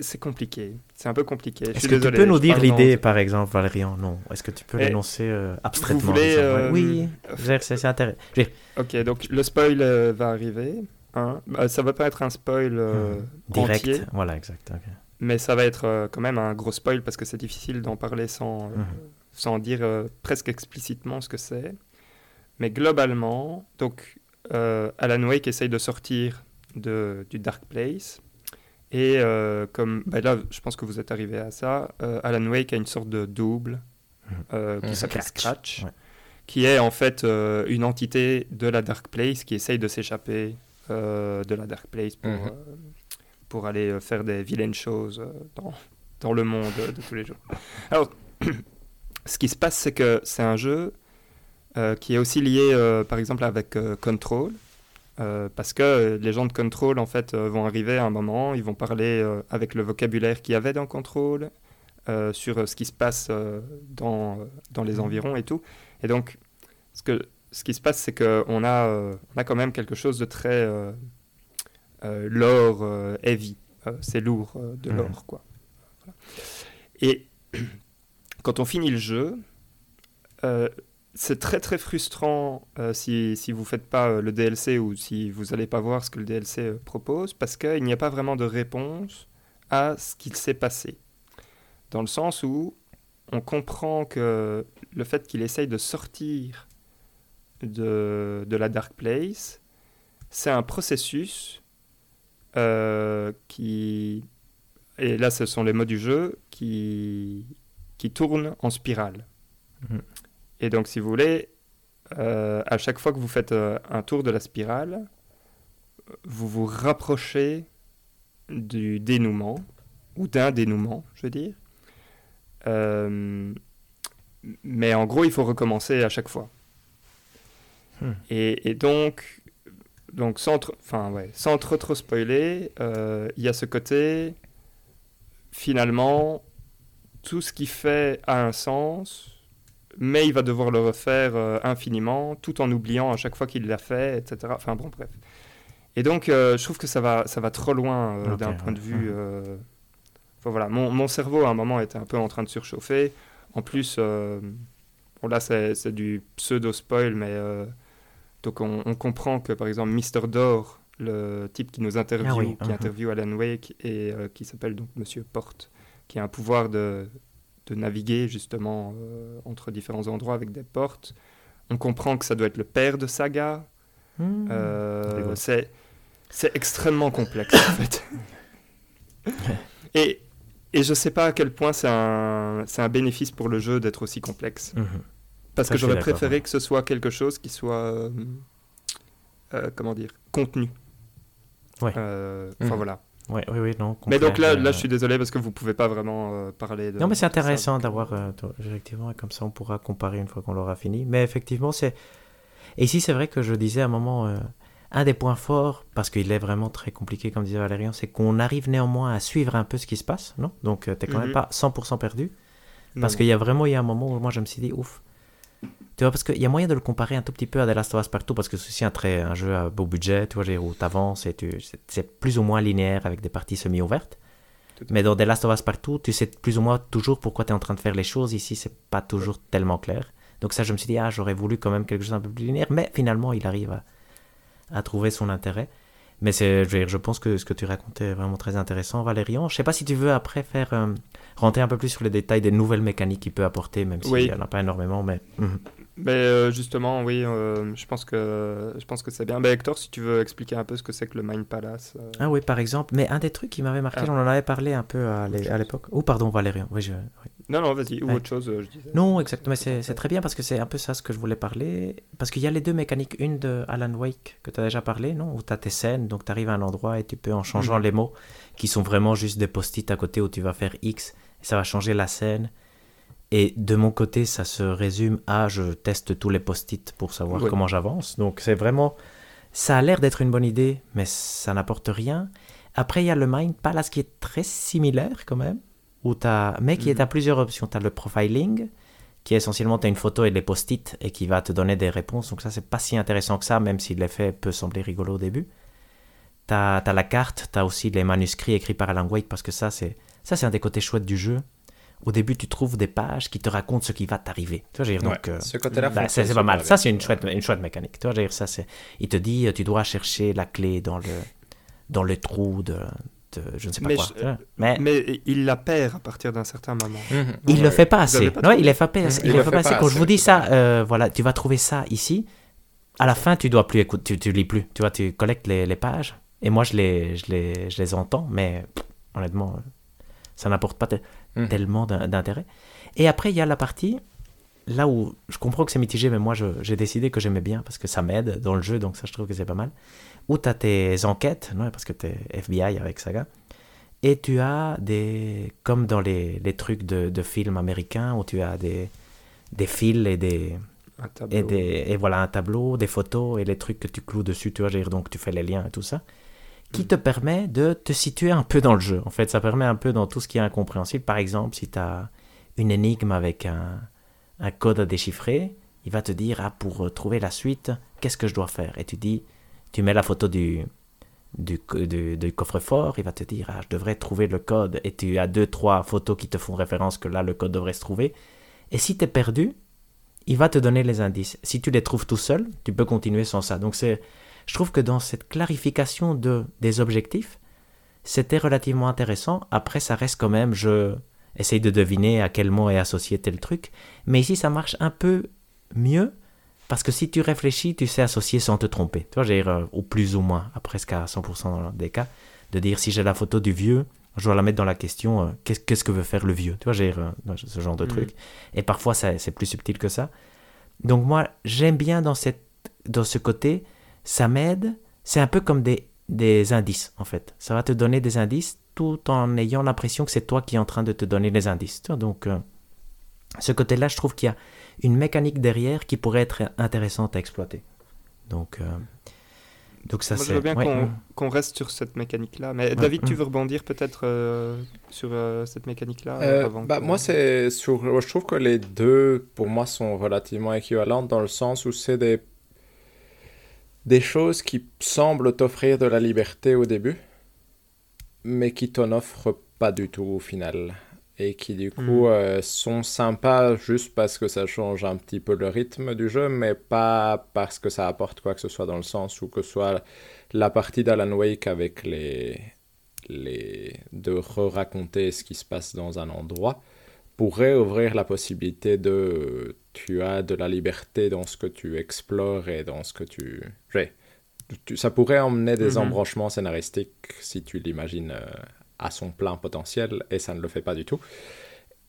C'est, compliqué. C'est un peu compliqué. Est-ce que désolé, tu peux nous dire l'idée, par exemple, Valérian? Non. Est-ce que tu peux Eh, l'énoncer euh, abstraitement? vous voulez, euh, Oui, je veux dire, c'est intéressant. Ok, donc le spoil euh, va arriver. hein. Ça va pas être un spoil euh, hmm, direct. entier, Voilà, exact. mais ça va être euh, quand même un gros spoil parce que c'est difficile d'en parler sans, euh, Mhm. sans dire euh, presque explicitement ce que c'est. Mais globalement, donc euh, Alan Wake essaye de sortir de, du Dark Place. Et euh, comme bah là, je pense que vous êtes arrivé à ça, euh, Alan Wake a une sorte de double Mhm. euh, qui s'appelle Scratch, Scratch, ouais. qui est en fait euh, une entité de la Dark Place qui essaye de s'échapper euh, de la Dark Place pour, Mhm. euh, pour aller euh, faire des vilaines choses euh, dans, dans le monde de tous les jours. Alors, ce qui se passe, c'est que c'est un jeu euh, qui est aussi lié, euh, par exemple, avec euh, Control. Euh, parce que euh, les gens de Control, en fait, euh, vont arriver à un moment, ils vont parler avec le vocabulaire qu'il y avait dans Control, sur ce qui se passe dans, dans les environs et tout. Et donc, ce, que, ce qui se passe, c'est qu'on a, on a quand même quelque chose de très lore euh, heavy. C'est lourd de Mhm. lore, quoi. Voilà. Et quand on finit le jeu, euh, c'est très très frustrant euh, si, si vous faites pas euh, le DLC ou si vous n'allez pas voir ce que le DLC euh, propose parce qu'il n'y a pas vraiment de réponse à ce qu'il s'est passé. Dans le sens où on comprend que le fait qu'il essaye de sortir de, de la Dark Place, c'est un processus qui... Et là, ce sont les mots du jeu qui, qui tournent en spirale. Et donc, si vous voulez, euh, à chaque fois que vous faites euh, un tour de la spirale, vous vous rapprochez du dénouement, ou d'un dénouement, je veux dire. Euh, mais en gros, il faut recommencer à chaque fois. Hmm. Et, et donc, donc sans, enfin, ouais, sans trop trop spoiler, il y a ce côté, finalement, tout ce qu'il fait a un sens, mais il va devoir le refaire euh, infiniment, tout en oubliant à chaque fois qu'il l'a fait, etc. Enfin bon, bref. Et donc, euh, je trouve que ça va, ça va trop loin euh, d'un point de vue. Enfin voilà, mon, mon cerveau à un moment était un peu en train de surchauffer. En plus, bon là c'est du pseudo-spoil, mais euh, donc on, on comprend que par exemple Mr. Dor, le type qui nous interviewe, Ah oui, qui mhm. interviewe Alan Wake et qui s'appelle donc Monsieur Porte, qui a un pouvoir de, de naviguer justement euh, entre différents endroits avec des portes. On comprend que ça doit être le père de Saga. Hmm. Euh, c'est c'est extrêmement complexe en fait. et, et je sais pas à quel point c'est un, c'est un bénéfice pour le jeu d'être aussi complexe. Mhm. Parce Ça, que j'aurais préféré ouais. que ce soit quelque chose qui soit, euh, euh, comment dire, contenu. Ouais. Euh, Enfin Mhm. voilà. Ouais, oui, oui, non. Mais donc là, là, euh, je suis désolé parce que vous pouvez pas vraiment euh, parler de. Non, mais c'est intéressant d'avoir, euh, euh, effectivement, comme ça on pourra comparer une fois qu'on l'aura fini. Mais effectivement, c'est. Et ici, c'est vrai que je disais à un moment, euh, un des points forts, parce qu'il est vraiment très compliqué, comme disait Valérian, c'est qu'on arrive néanmoins à suivre un peu ce qui se passe, non? Donc, tu t'es quand Mhm. même pas 100% perdu. Parce qu'il y a vraiment eu un moment où moi je me suis dit, ouf, Tu vois, parce qu'il y a moyen de le comparer un tout petit peu à The Last of Us Partout, parce que c'est aussi un, très, un jeu à beau budget, tu vois, où tu avances et tu, c'est plus ou moins linéaire avec des parties semi-ouvertes. Mais dans The Last of Us Partout, tu sais plus ou moins toujours pourquoi tu es en train de faire les choses. Ici, c'est pas toujours tellement clair. Donc ça, je me suis dit, ah, j'aurais voulu quand même quelque chose un peu plus linéaire, mais finalement, il arrive à, à trouver son intérêt. Mais c'est, je, je, pense que ce que tu racontais est vraiment très intéressant, Valérian. Je sais pas si tu veux après faire euh, rentrer un peu plus sur les détails des nouvelles mécaniques qu'il peut apporter, même s'il n'y en a pas énormément, mais. Mhm. Mais euh, justement, oui, euh, je pense que je pense que c'est bien. Ben, Hector, si tu veux expliquer un peu ce que c'est que le Mind Palace. Ah oui, par exemple. Mais un des trucs qui m'avait marqué, ah. on en avait parlé un peu à l'époque. Oh, pardon, Valérian. Oui, je... Non, non, vas-y, ou autre chose, je disais. Non, exactement, c'est très bien parce que c'est un peu ça ce que je voulais parler. Parce qu'il y a les deux mécaniques, une de Alan Wake que tu as déjà parlé, non Où tu as tes scènes, donc tu arrives à un endroit et tu peux, en changeant mhm. les mots, qui sont vraiment juste des post-it à côté où tu vas faire X, ça va changer la scène. Et de mon côté, ça se résume à je teste tous les post-it pour savoir comment j'avance. Donc c'est vraiment. Ça a l'air d'être une bonne idée, mais ça n'apporte rien. Après, il y a le Mind Palace qui est très similaire quand même où as, mais qui est à mhm. plusieurs options. Tu as le profiling, qui est essentiellement tu as une photo et des post-it et qui va te donner des réponses. Donc ça, c'est pas si intéressant que ça, même si l'effet peut sembler rigolo au début. Tu as, as, la carte, tu as aussi les manuscrits écrits par Alan Wake, parce que ça, c'est ça c'est un des côtés chouettes du jeu. Au début, tu trouves des pages qui te racontent ce qui va t'arriver. Tu vois, dire, donc, euh, ce côté-là, bah, c'est pas mal. Ça, c'est une chouette, une chouette mécanique. Tu vois, dire, ça, c'est, il te dit, tu dois chercher la clé dans le, dans le trou de, je ne sais pas mais quoi. mais... mais... il la perd à partir d'un certain moment. Mhm. Il ne le fait pas assez. non, il le fait pas, il, le fait pas assez. Quand je vous dis ça, euh, voilà, tu vas trouver ça ici. À la fin, tu dois plus écouter, tu, tu lis plus. Tu vois, tu collectes les, les pages. Et moi, je les, je les, je les entends, mais honnêtement, ça n'apporte pas mhm. tellement d'intérêt. Et après, il y a la partie là où je comprends que c'est mitigé, mais moi, j'ai décidé que j'aimais bien parce que ça m'aide dans le jeu, donc ça, je trouve que c'est pas mal où tu as tes enquêtes, non, parce que tu es FBI avec Saga, et tu as des. comme dans les, les trucs de, de, films américains, où tu as des, des fils et des. Et, des, et voilà un tableau, des photos et les trucs que tu cloues dessus, tu vois, donc tu fais les liens et tout ça, qui te permet de te situer un peu dans le jeu. En fait, ça permet un peu dans tout ce qui est incompréhensible. Par exemple, si tu as une énigme avec un, code à déchiffrer, il va te dire, ah, pour trouver la suite, qu'est-ce que je dois faire? Et tu dis, tu mets la photo du, coffre-fort, il va te dire ah, je devrais trouver le code et tu as deux trois photos qui te font référence que là le code devrait se trouver. Et si tu es perdu, il va te donner les indices. Si tu les trouves tout seul, tu peux continuer sans ça. Donc c'est je trouve que dans cette clarification de des objectifs, c'était relativement intéressant. Après ça reste quand même je essaye de deviner à quel mot est associé tel truc, mais ici ça marche un peu mieux parce que si tu réfléchis, tu sais associer sans te tromper. Tu vois, j'ai euh, au plus ou moins, à presque à 100% des cas, de dire si j'ai la photo du vieux, je dois la mettre dans la question euh, qu'est-ce que veut faire le vieux? Tu vois, j'ai euh, ce genre de mm. truc. Et parfois, c'est plus subtil que ça. Donc, moi, j'aime bien dans, cette, dans ce côté, ça m'aide. C'est un peu comme des, des indices, en fait. Ça va te donner des indices tout en ayant l'impression que c'est toi qui es en train de te donner les indices. Donc, ce côté-là, je trouve qu'il y a une mécanique derrière qui pourrait être intéressante à exploiter. Donc, euh, donc ça c'est. Je veux bien qu'on reste sur cette mécanique-là. Mais David, tu veux rebondir peut-être euh, sur euh, cette mécanique-là bah, Moi, c'est sur. Je trouve que les deux, pour moi, sont relativement équivalentes dans le sens où c'est des des choses qui semblent t'offrir de la liberté au début, mais qui t'en offrent pas du tout au final et qui du coup mm. euh, sont sympas juste parce que ça change un petit peu le rythme du jeu, mais pas parce que ça apporte quoi que ce soit dans le sens où que ce soit la partie d'Alan Wake avec les, les de re-raconter ce qui se passe dans un endroit pourrait ouvrir la possibilité de tu as de la liberté dans ce que tu explores et dans ce que tu, ça pourrait emmener des mm-hmm. embranchements scénaristiques si tu l'imagines euh, à son plein potentiel et ça ne le fait pas du tout.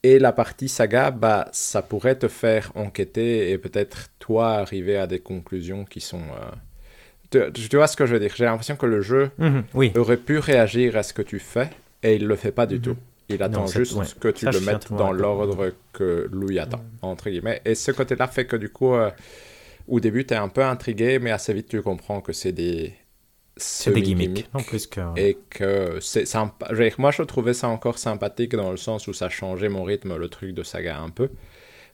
Et la partie saga, bah, ça pourrait te faire enquêter et peut-être toi arriver à des conclusions qui sont... Euh, tu, vois ce que je veux dire? J'ai l'impression que le jeu mhm, oui. aurait pu réagir à ce que tu fais et il ne le fait pas du mhm. tout. Il attend juste que tu le mettes dans l'ordre que lui attend, entre guillemets. Et ce côté-là fait que du coup, euh, au début, tu es un peu intrigué, mais assez vite tu comprends que c'est des c'est des gimmicks, en plus que... Et que c'est sympa. Moi, je trouvais ça encore sympathique dans le sens où ça changeait mon rythme, le truc de saga un peu.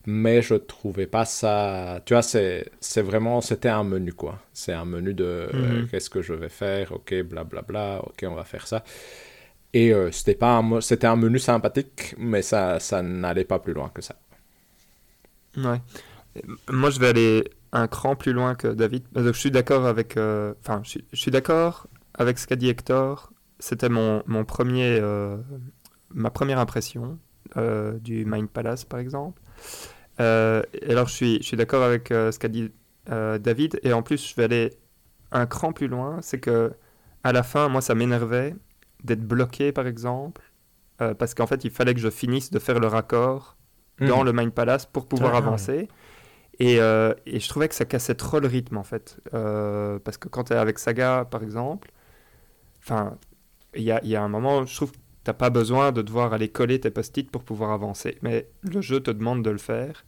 mais je trouvais pas ça. Tu vois, c'est vraiment. C'était un menu, quoi. C'est un menu de euh, mhm. qu'est-ce que je vais faire, ok, blablabla, bla, bla, ok, on va faire ça. Et euh, c'était pas un, c'était un menu sympathique, mais ça, ça n'allait pas plus loin que ça. Moi, je vais aller un cran plus loin que David. je suis d'accord avec. Euh, je, suis d'accord avec ce qu'a dit Hector. C'était mon, mon premier, ma première impression du Mind Palace, par exemple. Euh, alors, je suis, je suis d'accord avec euh, ce qu'a dit euh, David. Et en plus, je vais aller un cran plus loin. C'est que à la fin, moi, ça m'énervait d'être bloqué, par exemple. parce qu'en fait, il fallait que je finisse de faire le raccord dans hmm. le Mind Palace pour pouvoir avancer. Et, et, je trouvais que ça cassait trop le rythme, en fait. parce que quand tu es avec Saga, par exemple, enfin, il y a, y a, un moment, je trouve T'as pas besoin de devoir aller coller tes post-it pour pouvoir avancer. Mais le jeu te demande de le faire.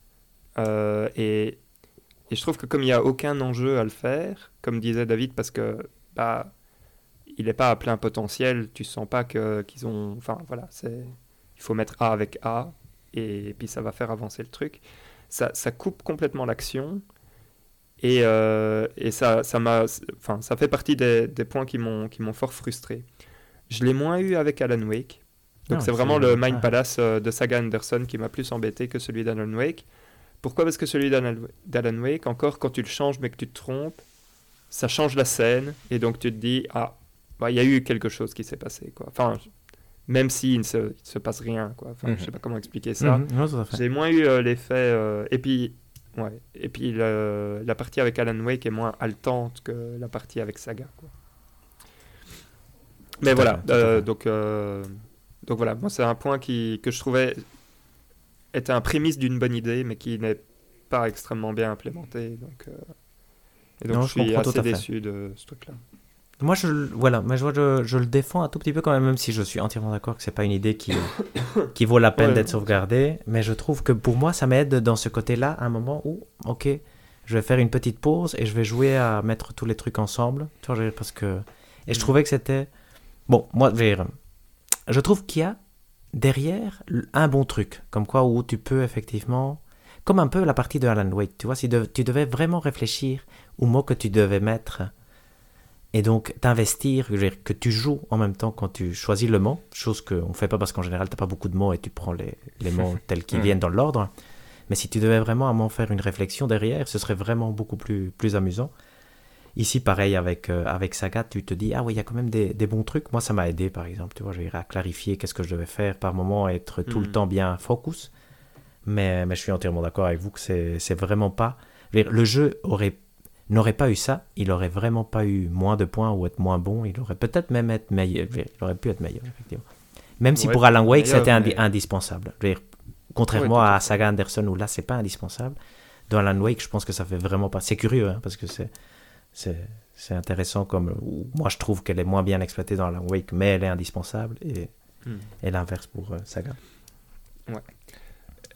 Euh, et, et, je trouve que comme il n'y a aucun enjeu à le faire, comme disait David, parce que bah, il n'est pas à plein potentiel, tu sens pas qu'ils ont. Enfin voilà, c'est il faut mettre A avec A et, puis ça va faire avancer le truc. Ça, ça coupe complètement l'action. Et, euh, et, ça, ça, m'a, enfin, ça fait partie des, des points qui m'ont, qui m'ont fort frustré. Je l'ai moins eu avec Alan Wake. Donc ah, c'est vraiment le Mind Palace euh, de Saga Anderson qui m'a plus embêté que celui d'Alan Wake. Pourquoi? Parce que celui d'Alan Wake, encore quand tu le changes mais que tu te trompes, ça change la scène et donc tu te dis ah bah, il y a eu quelque chose qui s'est passé quoi. Enfin même s'il ne se, se passe rien quoi. Enfin je sais mhm. pas comment expliquer ça. Mhm. J'ai moins eu euh, l'effet euh, et puis ouais et puis la partie avec Alan Wake est moins haletante que la partie avec Saga quoi. Mais voilà, euh, donc, donc voilà, moi c'est un point qui, que je trouvais était un prémisse d'une bonne idée, mais qui n'est pas extrêmement bien implémenté. Donc, et donc je, suis assez déçu de ce truc-là. Moi, je, voilà, mais je, je, le défends un tout petit peu quand même, même si je suis entièrement d'accord que c'est pas une idée qui, qui vaut la peine d'être sauvegardée. Mais je trouve que pour moi, ça m'aide dans ce côté-là, à un moment où, ok, je vais faire une petite pause et je vais jouer à mettre tous les trucs ensemble. Parce que... Et je mm. trouvais que c'était Bon, moi, je trouve qu'il y a derrière un bon truc, comme quoi où tu peux effectivement, comme un peu la partie de Alan Wake, tu vois, si tu devais vraiment réfléchir aux mots que tu devais mettre et donc t'investir, que tu joues en même temps quand tu choisis le mot, chose qu'on ne fait pas parce qu'en général tu n'as pas beaucoup de mots et tu prends les, les mots tels qu'ils viennent dans l'ordre. Mais si tu devais vraiment à m'en faire une réflexion derrière, ce serait vraiment beaucoup plus, plus amusant. Ici, pareil, avec, euh, avec Saga, tu te dis, ah oui, il y a quand même des, des, bons trucs. Moi, ça m'a aidé, par exemple. Tu vois, j'ai à clarifier qu'est-ce que je devais faire par moment, être tout le mm. temps bien focus. Mais, mais je suis entièrement d'accord avec vous que c'est vraiment pas. Le jeu aurait n'aurait pas eu ça, il aurait vraiment pas eu moins de points ou être moins bon. Il aurait peut-être même être meilleur. Il aurait pu être meilleur, effectivement. Même si pour Alan Wake, c'était indispensable. contrairement à Saga Anderson, où là, c'est pas indispensable. Dans Alan Wake, je pense que ça fait vraiment pas. C'est curieux, hein, parce que c'est c'est intéressant comme moi je trouve qu'elle est moins bien exploitée dans la Wake mais elle est indispensable et, hmm. et l'inverse pour euh, Saga ouais.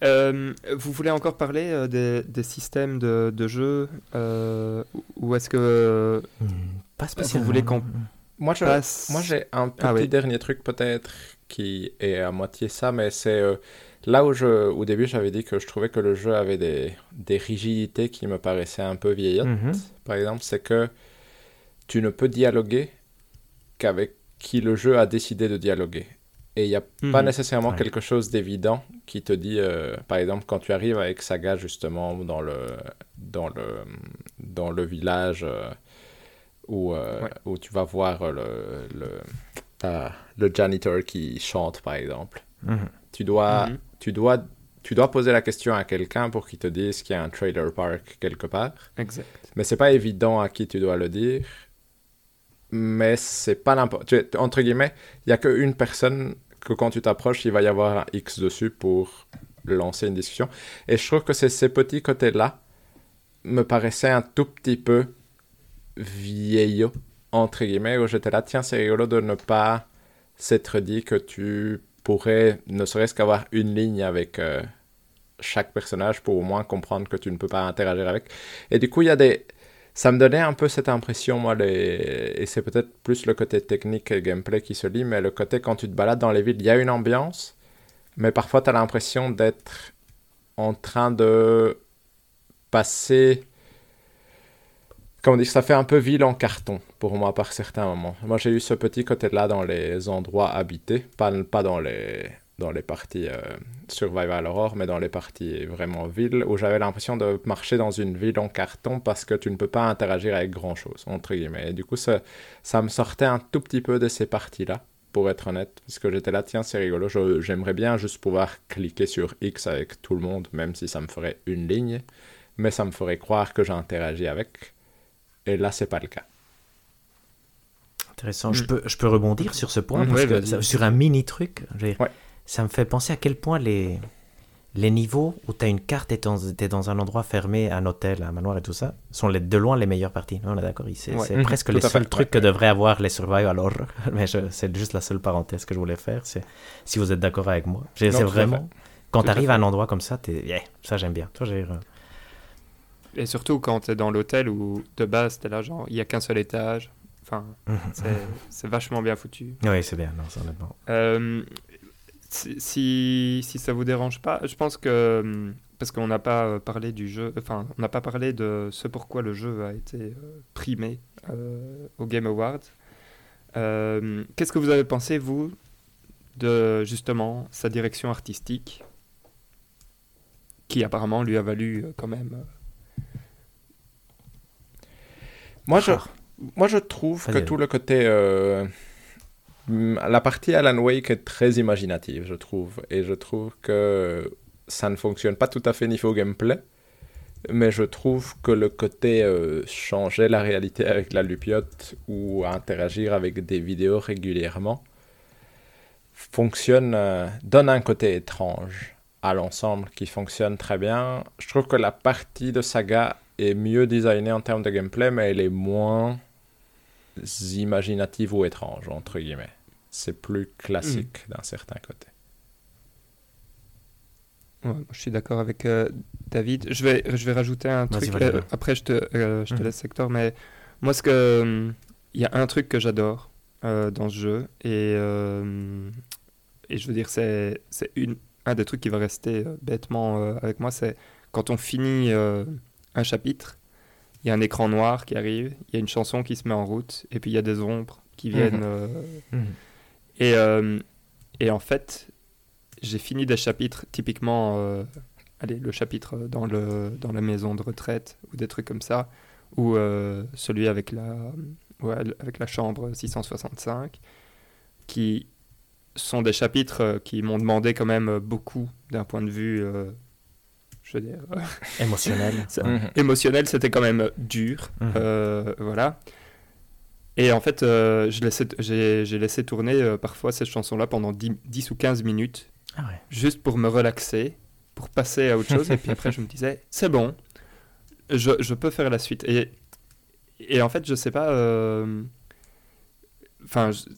Euh, vous voulez encore parler euh, des, des, systèmes de, de jeu ou est-ce que pas spécialement vous voulez qu'on moi moi j'ai un ah petit dernier truc peut-être qui est à moitié ça mais c'est Là où je, au début j'avais dit que je trouvais que le jeu avait des, des rigidités qui me paraissaient un peu vieillottes, mhm. par exemple, c'est que tu ne peux dialoguer qu'avec qui le jeu a décidé de dialoguer. Et il n'y a pas mhm. nécessairement quelque chose d'évident qui te dit, euh, par exemple, quand tu arrives avec Saga justement dans le, dans le, dans le village euh, où, euh, où tu vas voir le, le, ah, le janitor qui chante, par exemple. Mhm. Tu dois tu dois, tu dois poser la question à quelqu'un pour qu'il te dise qu'il y a un trailer park quelque part. Exact. Mais c'est pas évident à qui tu dois le dire. Mais c'est pas n'importe. Entre guillemets, il y a qu'une personne que quand tu t'approches, il va y avoir un X dessus pour lancer une discussion. Et je trouve que ces petits côtés-là me paraissaient un tout petit peu vieillot, entre guillemets, où j'étais là, tiens, c'est rigolo de ne pas s'être dit que tu pourrait ne serait-ce qu'avoir une ligne avec euh, chaque personnage pour au moins comprendre que tu ne peux pas interagir avec. Et du coup, il y a des... Ça me donnait un peu cette impression, moi, et c'est peut-être plus le côté technique et gameplay qui se lit, mais le côté quand tu te balades dans les villes, il y a une ambiance, mais parfois tu as l'impression d'être en train de passer. Comment dire, ça fait un peu ville en carton pour moi par certains moments. Moi j'ai eu ce petit côté-là dans les endroits habités, pas dans les dans les parties euh, Survival Horror, mais dans les parties vraiment ville, où j'avais l'impression de marcher dans une ville en carton parce que tu ne peux pas interagir avec grand-chose, entre guillemets. Et du coup, ça, ça me sortait un tout petit peu de ces parties-là, pour être honnête, parce que j'étais là, tiens, c'est rigolo, j'aimerais bien juste pouvoir cliquer sur X avec tout le monde, même si ça me ferait une ligne, mais ça me ferait croire que j'interagis avec. Et là, c'est pas le cas. Intéressant. Je, mm. peux, je peux rebondir sur ce point, parce que sur un mini truc. Ouais ça me fait penser à quel point les, les niveaux où tu as une carte et tu es dans un endroit fermé, un hôtel, un manoir et tout ça, sont les, de loin les meilleures parties. On est d'accord C'est mhm. presque les seuls trucs que devraient avoir les survival horror. Mais c'est juste la seule parenthèse que je voulais faire. Si vous êtes d'accord avec moi. C'est vraiment. Quand tu arrives à, un endroit comme ça, es, yeah, ça j'aime bien. Toi, et surtout quand tu es dans l'hôtel où de base, tu là, genre, il n'y a qu'un seul étage. Enfin, mhm. c'est vachement bien foutu. Oui, c'est bien, non, honnêtement. Euh, si, si ça vous dérange pas, je pense que hum, parce qu'on n'a pas euh, parlé du jeu, enfin on n'a pas parlé de ce pourquoi le jeu a été euh, primé euh, au Game Awards. Qu'est-ce que vous avez pensé vous de justement sa direction artistique, qui apparemment lui a valu quand même. Moi je, moi je trouve que tout le côté Mm, la partie Alan Wake est très imaginative, je trouve. Et je trouve que ça ne fonctionne pas tout à fait niveau gameplay. Mais je trouve que le côté euh, changer la réalité avec la lupiote ou interagir avec des vidéos régulièrement fonctionne, euh, donne un côté étrange à l'ensemble qui fonctionne très bien. Je trouve que la partie de Saga est mieux designée en termes de gameplay, mais elle est moins imaginative ou étrange, entre guillemets c'est plus classique hmm. d'un certain côté. je suis d'accord avec euh, David. Je vais, je vais rajouter un truc. Euh, après, je te, euh, je te hmm. laisse secteur, mais moi, ce que il y a un truc que j'adore dans ce jeu et et je veux dire c'est c'est une un des trucs qui va rester bêtement avec moi, c'est quand on finit un chapitre, il y a un écran noir qui arrive, il y a une chanson qui se met en route, et puis il y a des ombres qui viennent. Hmm. Et, euh, et en fait, j'ai fini des chapitres, typiquement, euh, allez, le chapitre dans, le, dans la maison de retraite ou des trucs comme ça, ou euh, celui avec la, avec la chambre 665, qui sont des chapitres qui m'ont demandé quand même beaucoup d'un point de vue, je veux dire... émotionnel. Émotionnel, c'était quand même dur. Mhm. voilà. Et en fait, euh, j'ai laissé tourner euh, parfois cette chanson-là pendant 10, ou 15 minutes, ah juste pour me relaxer, pour passer à autre chose. et puis après, je me disais, c'est bon, je, je, peux faire la suite. Et, et en fait, je sais pas. Euh, enfin, je,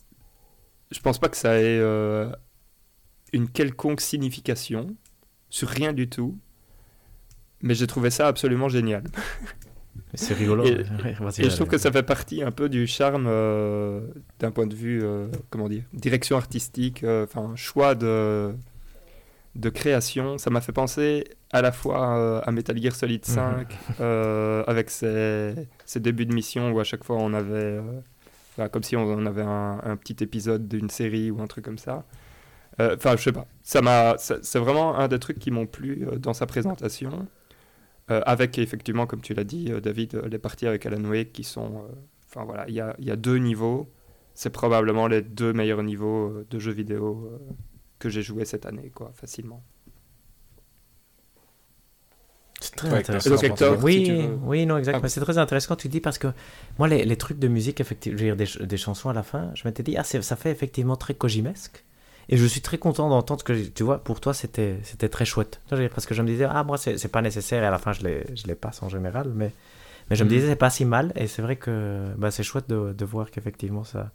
je, pense pas que ça ait une quelconque signification sur rien du tout. Mais j'ai trouvé ça absolument génial. C'est rigolo. Et, je trouve que ça fait partie un peu du charme euh, d'un point de vue, euh, comment dire, direction artistique, euh, enfin, choix de, de création. Ça m'a fait penser à la fois à Metal Gear Solid 5, mhm. avec ses, ses, débuts de mission où à chaque fois on avait, comme si on, avait un, un, petit épisode d'une série ou un truc comme ça. Enfin, je sais pas. Ça m'a, c'est vraiment un des trucs qui m'ont plu dans sa présentation. Euh, avec effectivement, comme tu l'as dit, euh, David, euh, les parties avec Alan Wake qui sont. Enfin voilà, il y a, y a, deux niveaux. C'est probablement les deux meilleurs niveaux de jeux vidéo que j'ai joué cette année, quoi, facilement. C'est très intéressant. oui, oui, non, exactement. Ah. C'est très intéressant quand tu dis parce que moi, les, les trucs de musique, effectivement, des, des, chansons à la fin, je m'étais dit, ah, ça fait effectivement très Kojimesque. Et je suis très content d'entendre que, tu vois, pour toi, c'était, c'était très chouette. Parce que je me disais, ah, moi, c'est, pas nécessaire, et à la fin, je les, je les passe en général, mais, mais je me mhm. disais, c'est pas si mal, et c'est vrai que bah, c'est chouette de, de voir qu'effectivement, ça,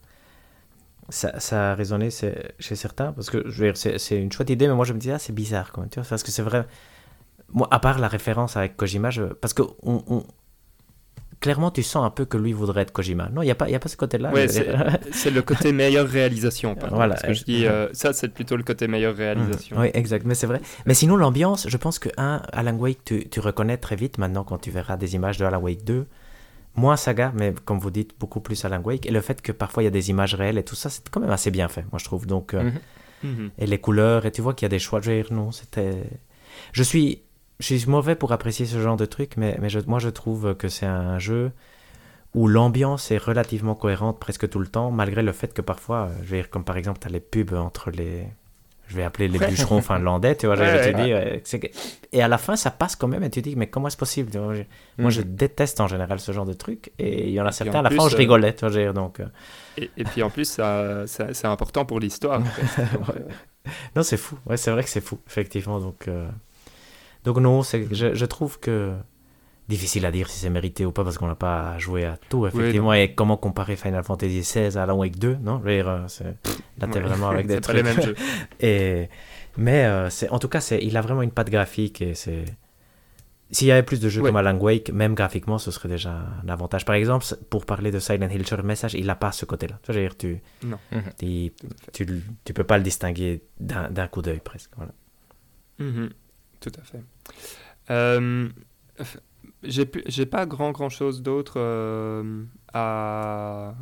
ça, ça, a résonné chez certains, parce que je veux dire, c'est, une chouette idée, mais moi, je me disais, ah, c'est bizarre, quand même, tu vois, parce que c'est vrai. Moi, à part la référence avec Kojima, je, parce que on, clairement, tu sens un peu que lui voudrait être Kojima. Non, il n'y a, pas, y a pas ce côté-là. Ouais, c'est le côté meilleure réalisation. voilà. Parce que je dis, euh, ça, c'est plutôt le côté meilleure réalisation. Oui, exact, mais c'est vrai. Mais sinon, l'ambiance, je pense que, un, Alan Wake, tu, tu, reconnais très vite maintenant quand tu verras des images de Alan Wake 2. Moins saga, mais comme vous dites, beaucoup plus Alan Wake. Et le fait que parfois il y a des images réelles et tout ça, c'est quand même assez bien fait, moi je trouve. Donc, euh, mhm. Mhm. Et les couleurs, et tu vois qu'il y a des choix. Je non, c'était. Je suis je suis mauvais pour apprécier ce genre de truc, mais, mais moi je trouve que c'est un jeu où l'ambiance est relativement cohérente presque tout le temps, malgré le fait que parfois, je vais dire comme par exemple, tu as les pubs entre les. Je vais appeler les bûcherons finlandais, tu vois, je te dis. Et à la fin, ça passe quand même, et tu te dis, mais comment est-ce possible Moi, je mm. déteste en général ce genre de truc, et il y en a certains, à la fin, je euh, rigolais, tu vois, donc. Euh. Et, et, puis en plus, c'est important pour l'histoire. Euh. non, c'est fou, ouais, c'est vrai que c'est fou, effectivement, donc. Donc non, je, je trouve que difficile à dire si c'est mérité ou pas parce qu'on n'a pas joué à tout effectivement. et comment comparer Final Fantasy XVI à Alan Wake 2 non? Là t'es vraiment avec des trucs les mêmes jeux. et mais euh, c'est en tout cas c'est il a vraiment une patte graphique et c'est s'il y avait plus de jeux comme Alan Wake même graphiquement ce serait déjà un avantage. Par exemple pour parler de Silent Hill sur le message il n'a pas ce côté là tu veux dire tu non. tu, tu, tu, peux pas le distinguer d'un coup d'œil presque voilà. Mhm. tout à fait euh, j'ai pas grand grand chose d'autre euh, à,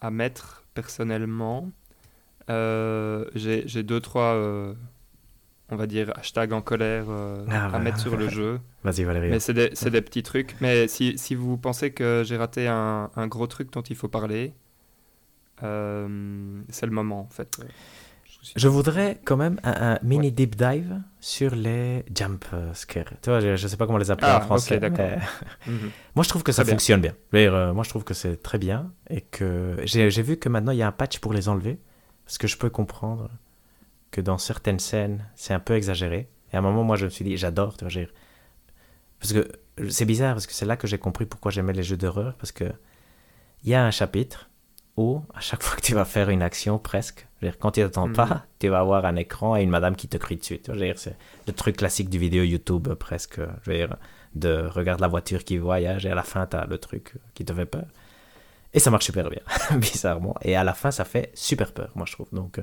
à mettre personnellement. Euh, j'ai deux trois on va dire hashtag en colère ah, à mettre sur le jeu. Vas-y Valérie. Mais c'est des, des, petits trucs. Mais si, si vous pensez que j'ai raté un, un, gros truc dont il faut parler, c'est le moment en fait. Je voudrais quand même un, mini deep dive sur les jump scares. Tu vois, je ne sais pas comment les appeler en ah, français. Mhm. Moi, je trouve que ça fonctionne bien. Euh, moi, je trouve que c'est très bien. Et que j'ai vu que maintenant, il y a un patch pour les enlever. Parce que je peux comprendre que dans certaines scènes, c'est un peu exagéré. Et à un moment, moi, je me suis dit, j'adore. Parce que c'est bizarre, parce que c'est là que j'ai compris pourquoi j'aimais les jeux d'horreur. Parce que il y a un chapitre où, à chaque fois que tu vas faire une action, presque, quand tu n'attends pas, mhm. tu vas avoir un écran et une madame qui te crie dessus. C'est le truc classique du vidéo YouTube, presque. Je veux dire, de regarde la voiture qui voyage et à la fin, tu as le truc qui te fait peur. Et ça marche super bien, bizarrement. Et à la fin, ça fait super peur, moi, je trouve. Donc,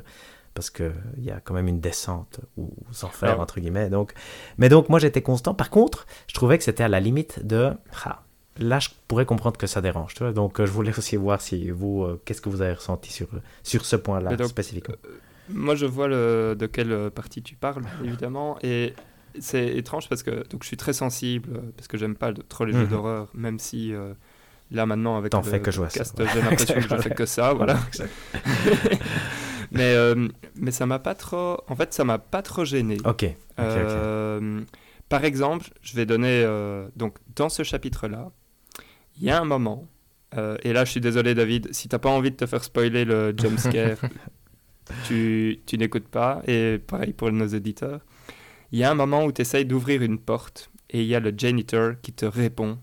parce qu'il y a quand même une descente ou faire, entre guillemets. Donc, mais donc, moi, j'étais constant. Par contre, je trouvais que c'était à la limite de. Ah, là, je pourrais comprendre que ça dérange. Tu vois Donc, euh, je voulais aussi voir si vous, euh, qu'est-ce que vous avez ressenti sur, sur ce point-là spécifiquement. Euh, moi, je vois le, de quelle partie tu parles, évidemment. Et c'est étrange parce que donc, je suis très sensible, parce que j'aime pas trop les jeux mhm. d'horreur, même si là, maintenant, avec le fais que podcast, j'ai l'impression que je fais que ça. voilà. mais, mais ça m'a pas trop. En fait, ça m'a pas trop gêné. Ok. par exemple, je vais donner. donc, dans ce chapitre-là, il y a un moment, euh, et là je suis désolé David, si t'as pas envie de te faire spoiler le jumpscare, tu, tu n'écoutes pas, et pareil pour nos éditeurs, il y a un moment où tu essayes d'ouvrir une porte, et il y a le janitor qui te répond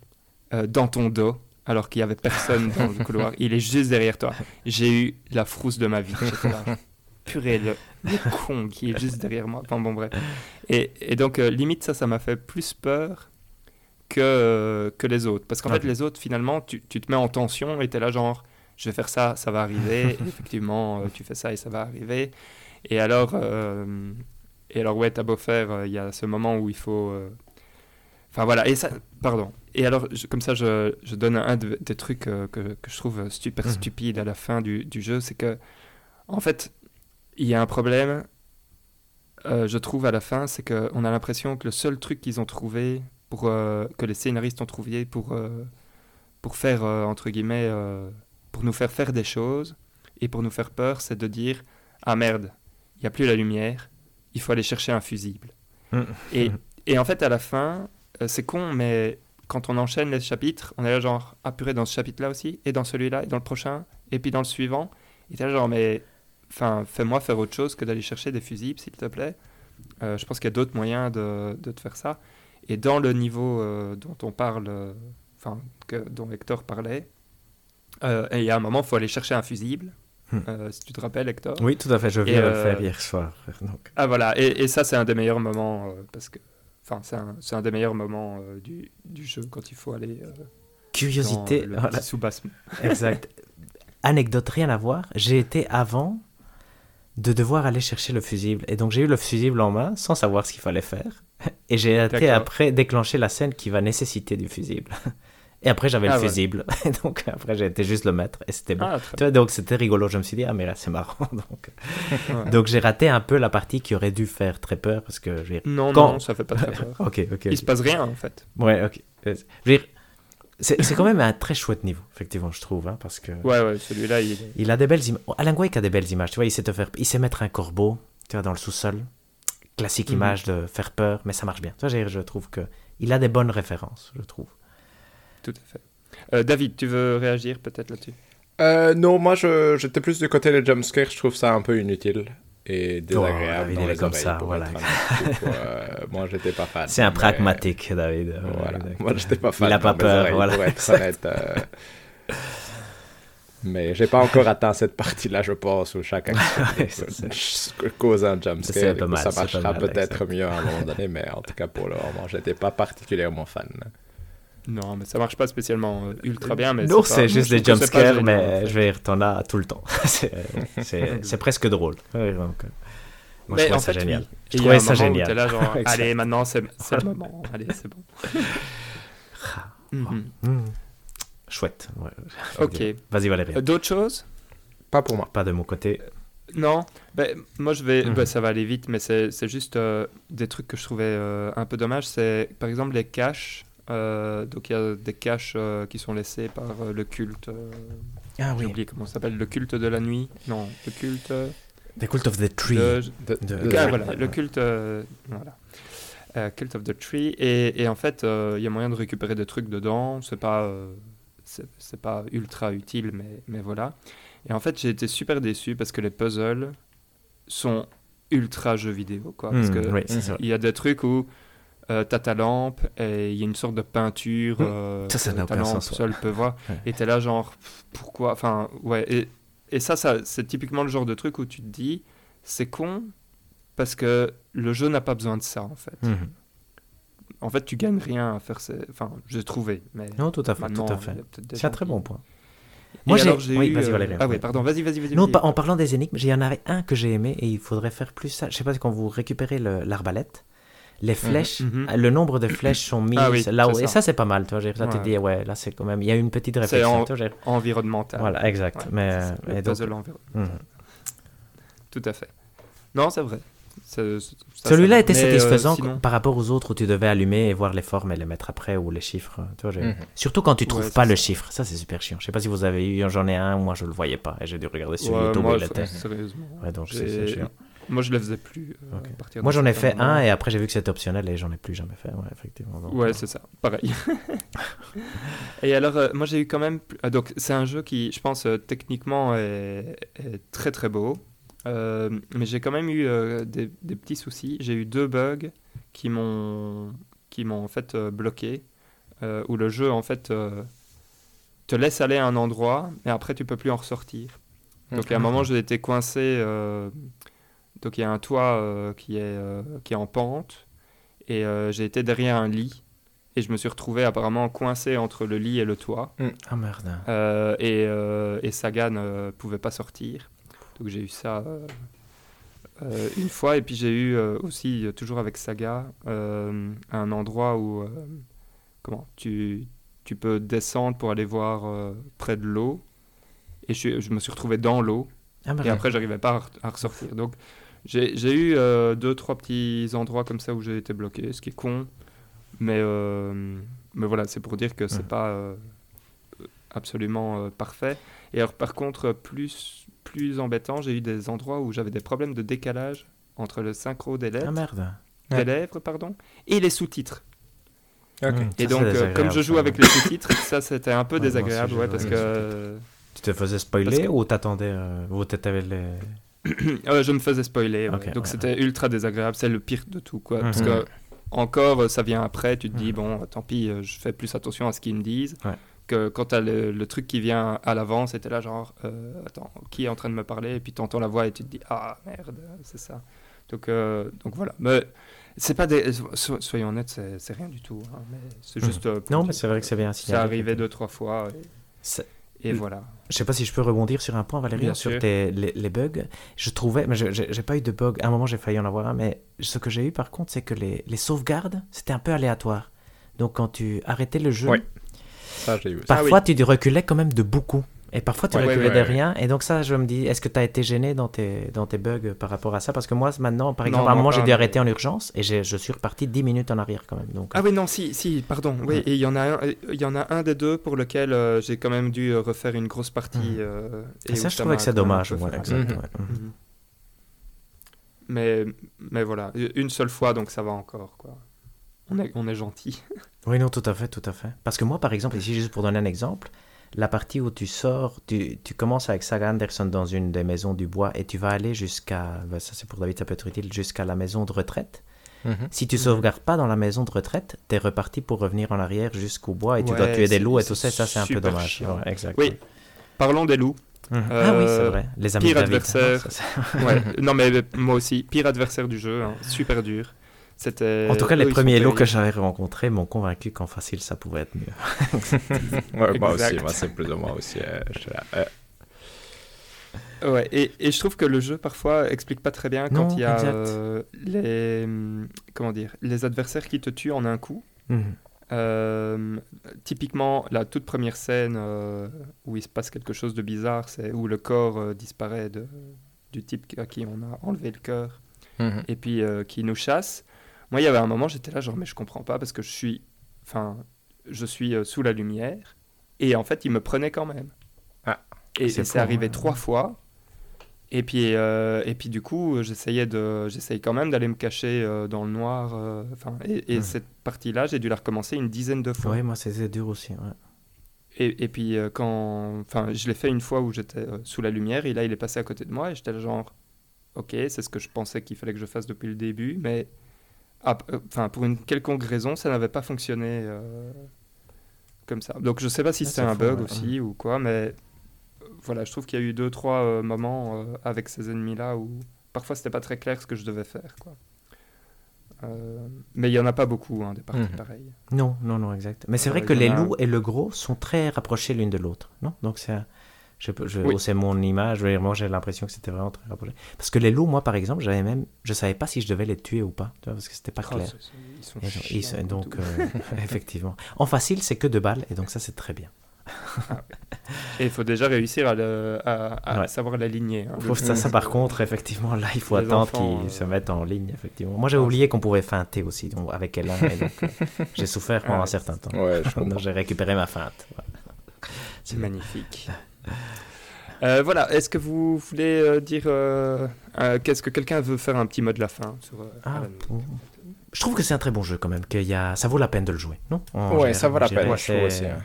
euh, dans ton dos, alors qu'il y avait personne dans le couloir, il est juste derrière toi. J'ai eu la frousse de ma vie. Purée, le, con qui est juste derrière moi. Enfin bon, bref. Et, et donc, euh, limite, ça, ça m'a fait plus peur que, que les autres. Parce qu'en fait, les autres, finalement, tu, tu, te mets en tension et tu es là, genre, je vais faire ça, ça va arriver. effectivement, euh, tu fais ça et ça va arriver. Et alors, euh, et alors ouais, t'as beau faire, euh, il y a ce moment où il faut. Enfin voilà, et ça, pardon. Et alors, comme ça, je, je, donne un des trucs que, que, je trouve super mhm. stupide à la fin du, du jeu, c'est que, en fait, il y a un problème, je trouve, à la fin, c'est qu'on a l'impression que le seul truc qu'ils ont trouvé pour, euh, que les scénaristes ont trouvé pour, euh, pour faire, euh, entre guillemets, pour nous faire faire des choses et pour nous faire peur, c'est de dire Ah merde, il n'y a plus la lumière, il faut aller chercher un fusible. Mm. et, et, en fait, à la fin, c'est con, mais quand on enchaîne les chapitres, on est là genre Ah purée, dans ce chapitre-là aussi, et dans celui-là, et dans le prochain, et puis dans le suivant. Et là genre Mais enfin, fais-moi faire autre chose que d'aller chercher des fusibles, s'il te plaît. je pense qu'il y a d'autres moyens de, de, te faire ça. Et dans le niveau euh, dont on parle, euh, enfin, dont Hector parlait, euh, il y a un moment, il faut aller chercher un fusible. Hmm. si tu te rappelles, Hector. Oui, tout à fait, je viens de le faire hier soir. Donc. Ah voilà, et, et ça c'est un des meilleurs moments, parce que, enfin, c'est un, un, des meilleurs moments du, du, jeu quand il faut aller Curiosité. dans le voilà. Exact. Anecdote, rien à voir. J'ai été avant de devoir aller chercher le fusible. Et donc j'ai eu le fusible en main sans savoir ce qu'il fallait faire. Et j'ai été après déclencher la scène qui va nécessiter du fusible. Et après j'avais Ah le ouais. fusible. Et donc après j'ai été juste le mettre et c'était bon. Ah, Tu vois, donc c'était rigolo. Je me suis dit, ah mais là c'est marrant. Donc. Ouais. donc j'ai raté un peu la partie qui aurait dû faire très peur parce que. Non, Quand- non, ça fait pas très peur. Ok, ok. Il se passe rien en fait. Ouais, ok. Je veux dire, c'est quand même un très chouette niveau, effectivement, je trouve, hein, parce que... Ouais, ouais, celui-là. Il a des belles images. Alan Wake a des belles images. Tu vois, il sait te faire, il sait mettre un corbeau, tu vois, dans le sous-sol. Classique Mhm. image de faire peur, mais ça marche bien. Tu vois, je, trouve que il a des bonnes références, je trouve. Tout à fait. Euh, David, tu veux réagir peut-être là-dessus? Euh, non, moi je- j'étais plus du côté des jumpscares, je trouve ça un peu inutile et désagréable David, dans il est les comme ça, voilà. coup, euh, moi j'étais pas fan. C'est un mais- pragmatique, David. Voilà, David. moi j'étais pas fan. Il a pas peur, voilà. Pour être honnête. Mais j'ai pas encore atteint cette partie-là, je pense, où chaque action Ouais, cause un jumpscare. Ça marchera peut-être mieux à un moment donné, mais en tout cas pour le moment, j'étais pas particulièrement fan. Non, mais ça marche pas spécialement euh, ultra bien. Mais non, c'est juste des jumpscares, mais en fait. je vais dire, t'en as tout le temps. c'est presque drôle. Ouais, donc, moi, je trouvais ça fait, génial. oui. Je trouvais ça génial. t'es là, genre, Exact. allez, maintenant c'est le moment. Allez, c'est bon. Mhm. Hmm. Chouette. ouais. Ok. Vas-y, Valérie. Euh, D'autres choses? Pas pour moi. Pas de mon côté. Non, ben, moi je vais, Mhm. ben, ça va aller vite, mais c'est juste euh, des trucs que je trouvais euh, un peu dommage. C'est par exemple les caches. euh, donc il y a des caches euh, qui sont laissées par euh, le culte. euh, Ah J'ai oublié comment ça s'appelle, le culte de la nuit. Non, le culte euh, The Cult of the Tree. de, De- De- Ah, voilà, le culte, euh, voilà. Euh, Cult of the Tree. Et, et en fait, euh, il y a moyen de récupérer des trucs dedans. C'est pas, euh, c'est pas ultra utile, mais, mais voilà. Et en fait, j'ai été super déçu parce que les puzzles sont ultra jeux vidéo, quoi. Parce Hmm, que oui, il y a des trucs où euh, t'as ta lampe et il y a une sorte de peinture. Hmm. euh, Ça, ça n'a aucun lampe sens, seule peut voir. Ouais. Et t'es là, genre, pourquoi? Enfin, ouais. Et, et ça, ça c'est typiquement le genre de truc où tu te dis, c'est con parce que le jeu n'a pas besoin de ça, en fait. Mhm. En fait, tu gagnes rien à faire ces. Enfin, j'ai trouvé, mais. Non, tout à fait, tout à C'est un très bon point. Moi, j'ai- oui, eu, vas-y, euh, Valérie, Ah oui, pardon, vas-y, vas-y, vas-y. Non, pas- en parlant des énigmes, il y en avait un que j'ai aimé et il faudrait faire plus ça. Je sais pas quand vous récupérez le- l'arbalète, les flèches, Mhm. le nombre de flèches sont mises Ah oui, là haut c'est Et ça. c'est pas mal, tu vois. Ça te dit, ouais, là, c'est quand même. Il y a une petite C'est réflexion. en- j'ai- Environnemental. Voilà, exact. Ouais, mais, c'est euh, le donc- Mhm. Tout à fait. Non, c'est vrai. Celui-là était euh, satisfaisant sinon- par rapport aux autres où tu devais allumer et voir les formes et les mettre après ou les chiffres. Tu vois, j'ai- Mhm. Surtout quand tu trouves Ouais, pas le chiffre. Ça, c'est super chiant. Je sais pas si vous avez eu, j'en ai un, moi je le voyais pas et j'ai dû regarder sur Ouais, YouTube moi, où il était. sérieusement. Ouais, donc c'est J'ai- c'est chiant. Moi, je le faisais plus. euh, Moi j'en ai fait moment. un et après j'ai vu que c'était optionnel et j'en ai plus jamais fait. Ouais, effectivement. Donc, Ouais, euh, c'est ça, pareil. et alors, euh, moi j'ai eu quand même. ah, donc, c'est un jeu qui, je pense, euh, techniquement est, est très très beau. Euh, mais j'ai quand même eu euh, des, des petits soucis. J'ai eu deux bugs qui m'ont qui m'ont en fait euh, bloqué. euh, où le jeu en fait euh, te laisse aller à un endroit, mais après tu peux plus en ressortir. Donc, à un moment, j'ai été coincé. euh, donc, il y a un toit euh, qui, est, euh, qui est en pente. Et euh, j'ai été derrière un lit. Et je me suis retrouvé apparemment coincé entre le lit et le toit. Ah merde. Euh, et, euh, et Saga ne pouvait pas sortir. Donc, j'ai eu ça euh, euh, une fois. Et puis, j'ai eu euh, aussi, toujours avec Saga, un endroit où comment, tu, tu peux descendre pour aller voir près de l'eau. Et je, me suis retrouvé dans l'eau. Ah, merde. Et après, j'arrivais pas à, re- à ressortir. Donc, j'ai eu euh, deux, trois petits endroits comme ça où j'ai été bloqué, ce qui est con. Mais, euh, mais voilà, c'est pour dire que c'est Ouais. pas euh, absolument parfait. Et alors, par contre, plus, plus embêtant, j'ai eu des endroits où j'avais des problèmes de décalage entre le synchro des lettres, Ah merde. des Ouais. lèvres pardon, et les sous-titres. Hmm, ça, Et donc, euh, comme je joue avec les sous-titres, ça c'était un peu Ouais, désagréable, ouais, parce que Tu te faisais spoiler que- ou t'attendais euh, ou t'avais les. Euh, je me faisais spoiler, donc ouais, c'était ultra désagréable. C'est le pire de tout, quoi. Parce Mhm. que encore, ça vient après. Tu te dis Mhm. bon, tant pis, euh, je fais plus attention à ce qu'ils me disent. Ouais. Que quand t'as le, le truc qui vient à l'avance, c'était là genre, euh, attends, qui est en train de me parler? Et puis t'entends la voix et tu te dis ah merde, c'est ça. Donc euh, donc voilà. Mais C'est pas des. Soyons honnêtes, c'est rien du tout. Hein, mais c'est mhm. juste. Euh, non, mais c'est vrai que c'est bien. C'est arrivé deux, trois fois. Et, et voilà. Je sais pas si je peux rebondir sur un point, Valérie, sur tes, les, les, bugs. Je trouvais. Mais j'ai pas eu de bug. À un moment, j'ai failli en avoir un. Mais ce que j'ai eu, par contre, c'est que les, les sauvegardes, c'était un peu aléatoire. Donc, quand tu arrêtais le jeu. Ça, parfois, ah tu reculais quand même de beaucoup. Et parfois, tu reculais de rien. Et donc, ça, je me dis, est-ce que tu as été gêné dans tes, dans tes bugs par rapport à ça? Parce que moi, maintenant, par exemple, à un moment, j'ai dû arrêter en urgence et je suis reparti 10 minutes en arrière quand même. Donc... Ah oui, non, si, si, pardon. Oui, et il y, en a un, il y en a un des deux pour lequel euh, j'ai quand même dû euh, refaire une grosse partie. Mhm. Euh, et, ça, je trouvais que c'est dommage. Ouais, exact, mhm. Mais, mais voilà, une seule fois, donc ça va encore. Quoi. On est, on est gentil. oui, non, tout à fait, tout à fait. Parce que moi, par exemple, ici, juste pour donner un exemple, la partie où tu sors, tu, tu, commences avec Saga Anderson dans une des maisons du bois et tu vas aller jusqu'à, ben, ça c'est pour David, ça peut être utile, jusqu'à la maison de retraite. Mhm. Si tu sauvegardes pas dans la maison de retraite, tu es reparti pour revenir en arrière jusqu'au bois et tu dois tuer des loups et tout ça, ça c'est un peu dommage. Oui, parlons des loups. Mhm. ah oui, c'est vrai. Les amis pire adversaire. ouais. Non mais moi aussi, pire adversaire du jeu, hein. super dur. En tout cas, les premiers lots que j'avais rencontrés m'ont convaincu qu'en facile, ça pouvait être mieux. ouais, moi aussi, moi c'est plus ou moins aussi. Euh, euh. Ouais, et, et, je trouve que le jeu parfois explique pas très bien quand il y a euh, les comment dire les adversaires qui te tuent en un coup. Mhm. typiquement, la toute première scène où il se passe quelque chose de bizarre, c'est où le corps disparaît de, du type à qui on a enlevé le cœur mhm. et puis qui nous chasse. Moi, il y avait un moment, j'étais là, genre, mais je comprends pas parce que je suis, enfin, je suis euh, sous la lumière et en fait, il me prenait quand même. Ah, et c'est arrivé trois fois. Et puis, euh, et puis du coup, j'essayais de, j'essayais quand même d'aller me cacher euh, dans le noir. Enfin, et, cette partie-là, j'ai dû la recommencer une dizaine de fois. Oui, moi, c'était dur aussi. Et, et, puis quand, enfin, je l'ai fait une fois où j'étais sous la lumière et là, il est passé à côté de moi et j'étais genre, ok, c'est ce que je pensais qu'il fallait que je fasse depuis le début, mais enfin, pour une quelconque raison, ça n'avait pas fonctionné euh, comme ça. Donc je sais pas si ah, c'est un bug aussi ou quoi, mais euh, voilà, je trouve qu'il y a eu deux, trois moments avec ces ennemis-là où parfois c'était pas très clair ce que je devais faire. Quoi. mais il y en a pas beaucoup, hein, des parties mhm. pareilles. Non, non, non, exact. Mais c'est vrai que les loups et le gros sont très rapprochés l'une de l'autre, non? Donc c'est je, C'est mon image. Moi, j'ai l'impression que c'était vraiment très rapproché. Parce que les loups, moi, par exemple, j'avais même, je savais pas si je devais les tuer ou pas, parce que c'était pas oh, clair. ils sont donc, euh, effectivement. En facile, c'est que deux balles, et donc ça, c'est très bien. Ah et il faut déjà réussir à, savoir l'aligner. Hein. ça, ça, par contre, effectivement, là, il faut attendre qu'ils se euh, mettent en ligne, effectivement. Moi, j'ai oublié qu'on pouvait feinter aussi donc, avec Ella, euh, j'ai souffert pendant ah un certain temps. Ouais, j'ai récupéré ma feinte. C'est magnifique. Euh, voilà, est-ce que vous voulez euh, dire euh, qu'est-ce que quelqu'un veut faire un petit mot de la fin sur ah, Je trouve que c'est un très bon jeu quand même, qu'il y a... ça vaut la peine de le jouer, non? Ouais, ça vaut la peine. aussi, hein.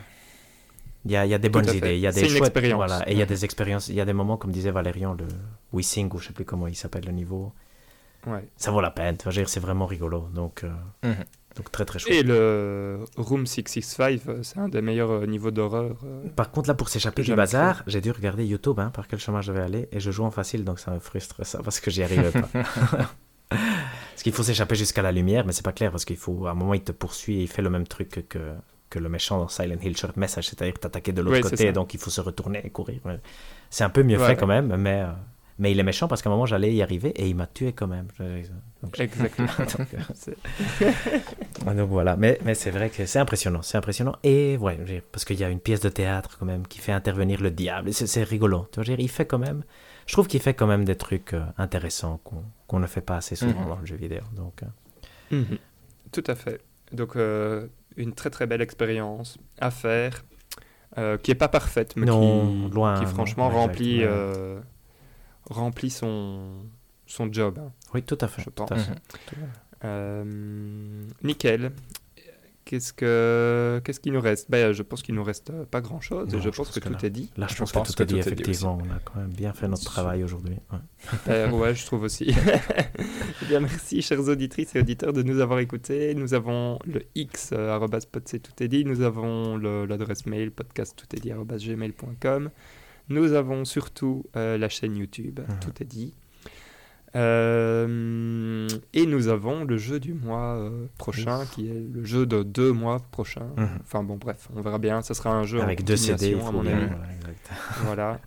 Il y, a, il y a des bonnes idées, il y a des chouettes, voilà, et il y a des expériences, il y a des moments comme disait Valérian, le WeSing ou je sais plus comment il s'appelle le niveau. Ouais. Ça vaut la peine, c'est vraiment rigolo, donc. Mhm. Donc très très chouette. Et le Room 665, euh, c'est un des meilleurs euh, niveaux d'horreur. Euh, par contre, là, pour s'échapper du bazar, j'ai dû regarder YouTube, hein, par quel chemin je vais aller, et je joue en facile, donc ça me frustre ça, parce que j'y arrive pas. parce qu'il faut s'échapper jusqu'à la lumière, mais c'est pas clair, parce qu'il faut, à un moment, il te poursuit et il fait le même truc que, que le méchant dans Silent Hill Short Message, c'est-à-dire t'attaquer de l'autre côté, donc il faut se retourner et courir. C'est un peu mieux fait quand même, mais mais il est méchant parce qu'à un moment j'allais y arriver et il m'a tué quand même. Exactement. Euh, donc, voilà, mais, mais c'est vrai que c'est impressionnant, c'est impressionnant. Et ouais, parce qu'il y a une pièce de théâtre quand même qui fait intervenir le diable. C'est rigolo. Tu vois, il fait quand même, je trouve qu'il fait quand même des trucs euh, intéressants qu'on ne fait pas assez souvent mhm. dans le jeu vidéo. Donc, euh. mhm. Tout à fait. Donc une très très belle expérience à faire, qui est pas parfaite, mais qui, loin, qui franchement remplit remplit son, son job. Oui, tout à fait. Je pense. Euh, nickel. Qu'est-ce que qu'est-ce qu'il nous reste? Ben, je pense qu'il nous reste pas grand chose. je, pense que, tout est dit. Là, je, pense, que, tout est dit. Effectivement, on a quand même bien fait notre travail aujourd'hui. Ouais. ouais, je trouve aussi. Eh bien, merci, chers auditrices et auditeurs, de nous avoir écoutés. Nous avons le x euh, tout est dit. Nous avons l'adresse mail podcast tout est dit gmail.com. Nous avons surtout euh, la chaîne YouTube, mhm. tout est dit. Euh, et nous avons le jeu du mois euh, prochain, qui est le jeu de deux mois prochains. Mhm. Enfin bon, bref, on verra bien. Ça sera un jeu en Avec deux CD, à mon avis. voilà.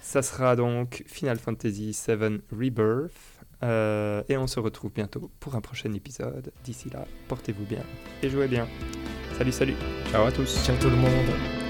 Ça sera donc Final Fantasy VII Rebirth. Euh, et on se retrouve bientôt pour un prochain épisode. D'ici là, portez-vous bien et jouez bien. Salut, salut. Ciao à tous. Ciao tout le monde.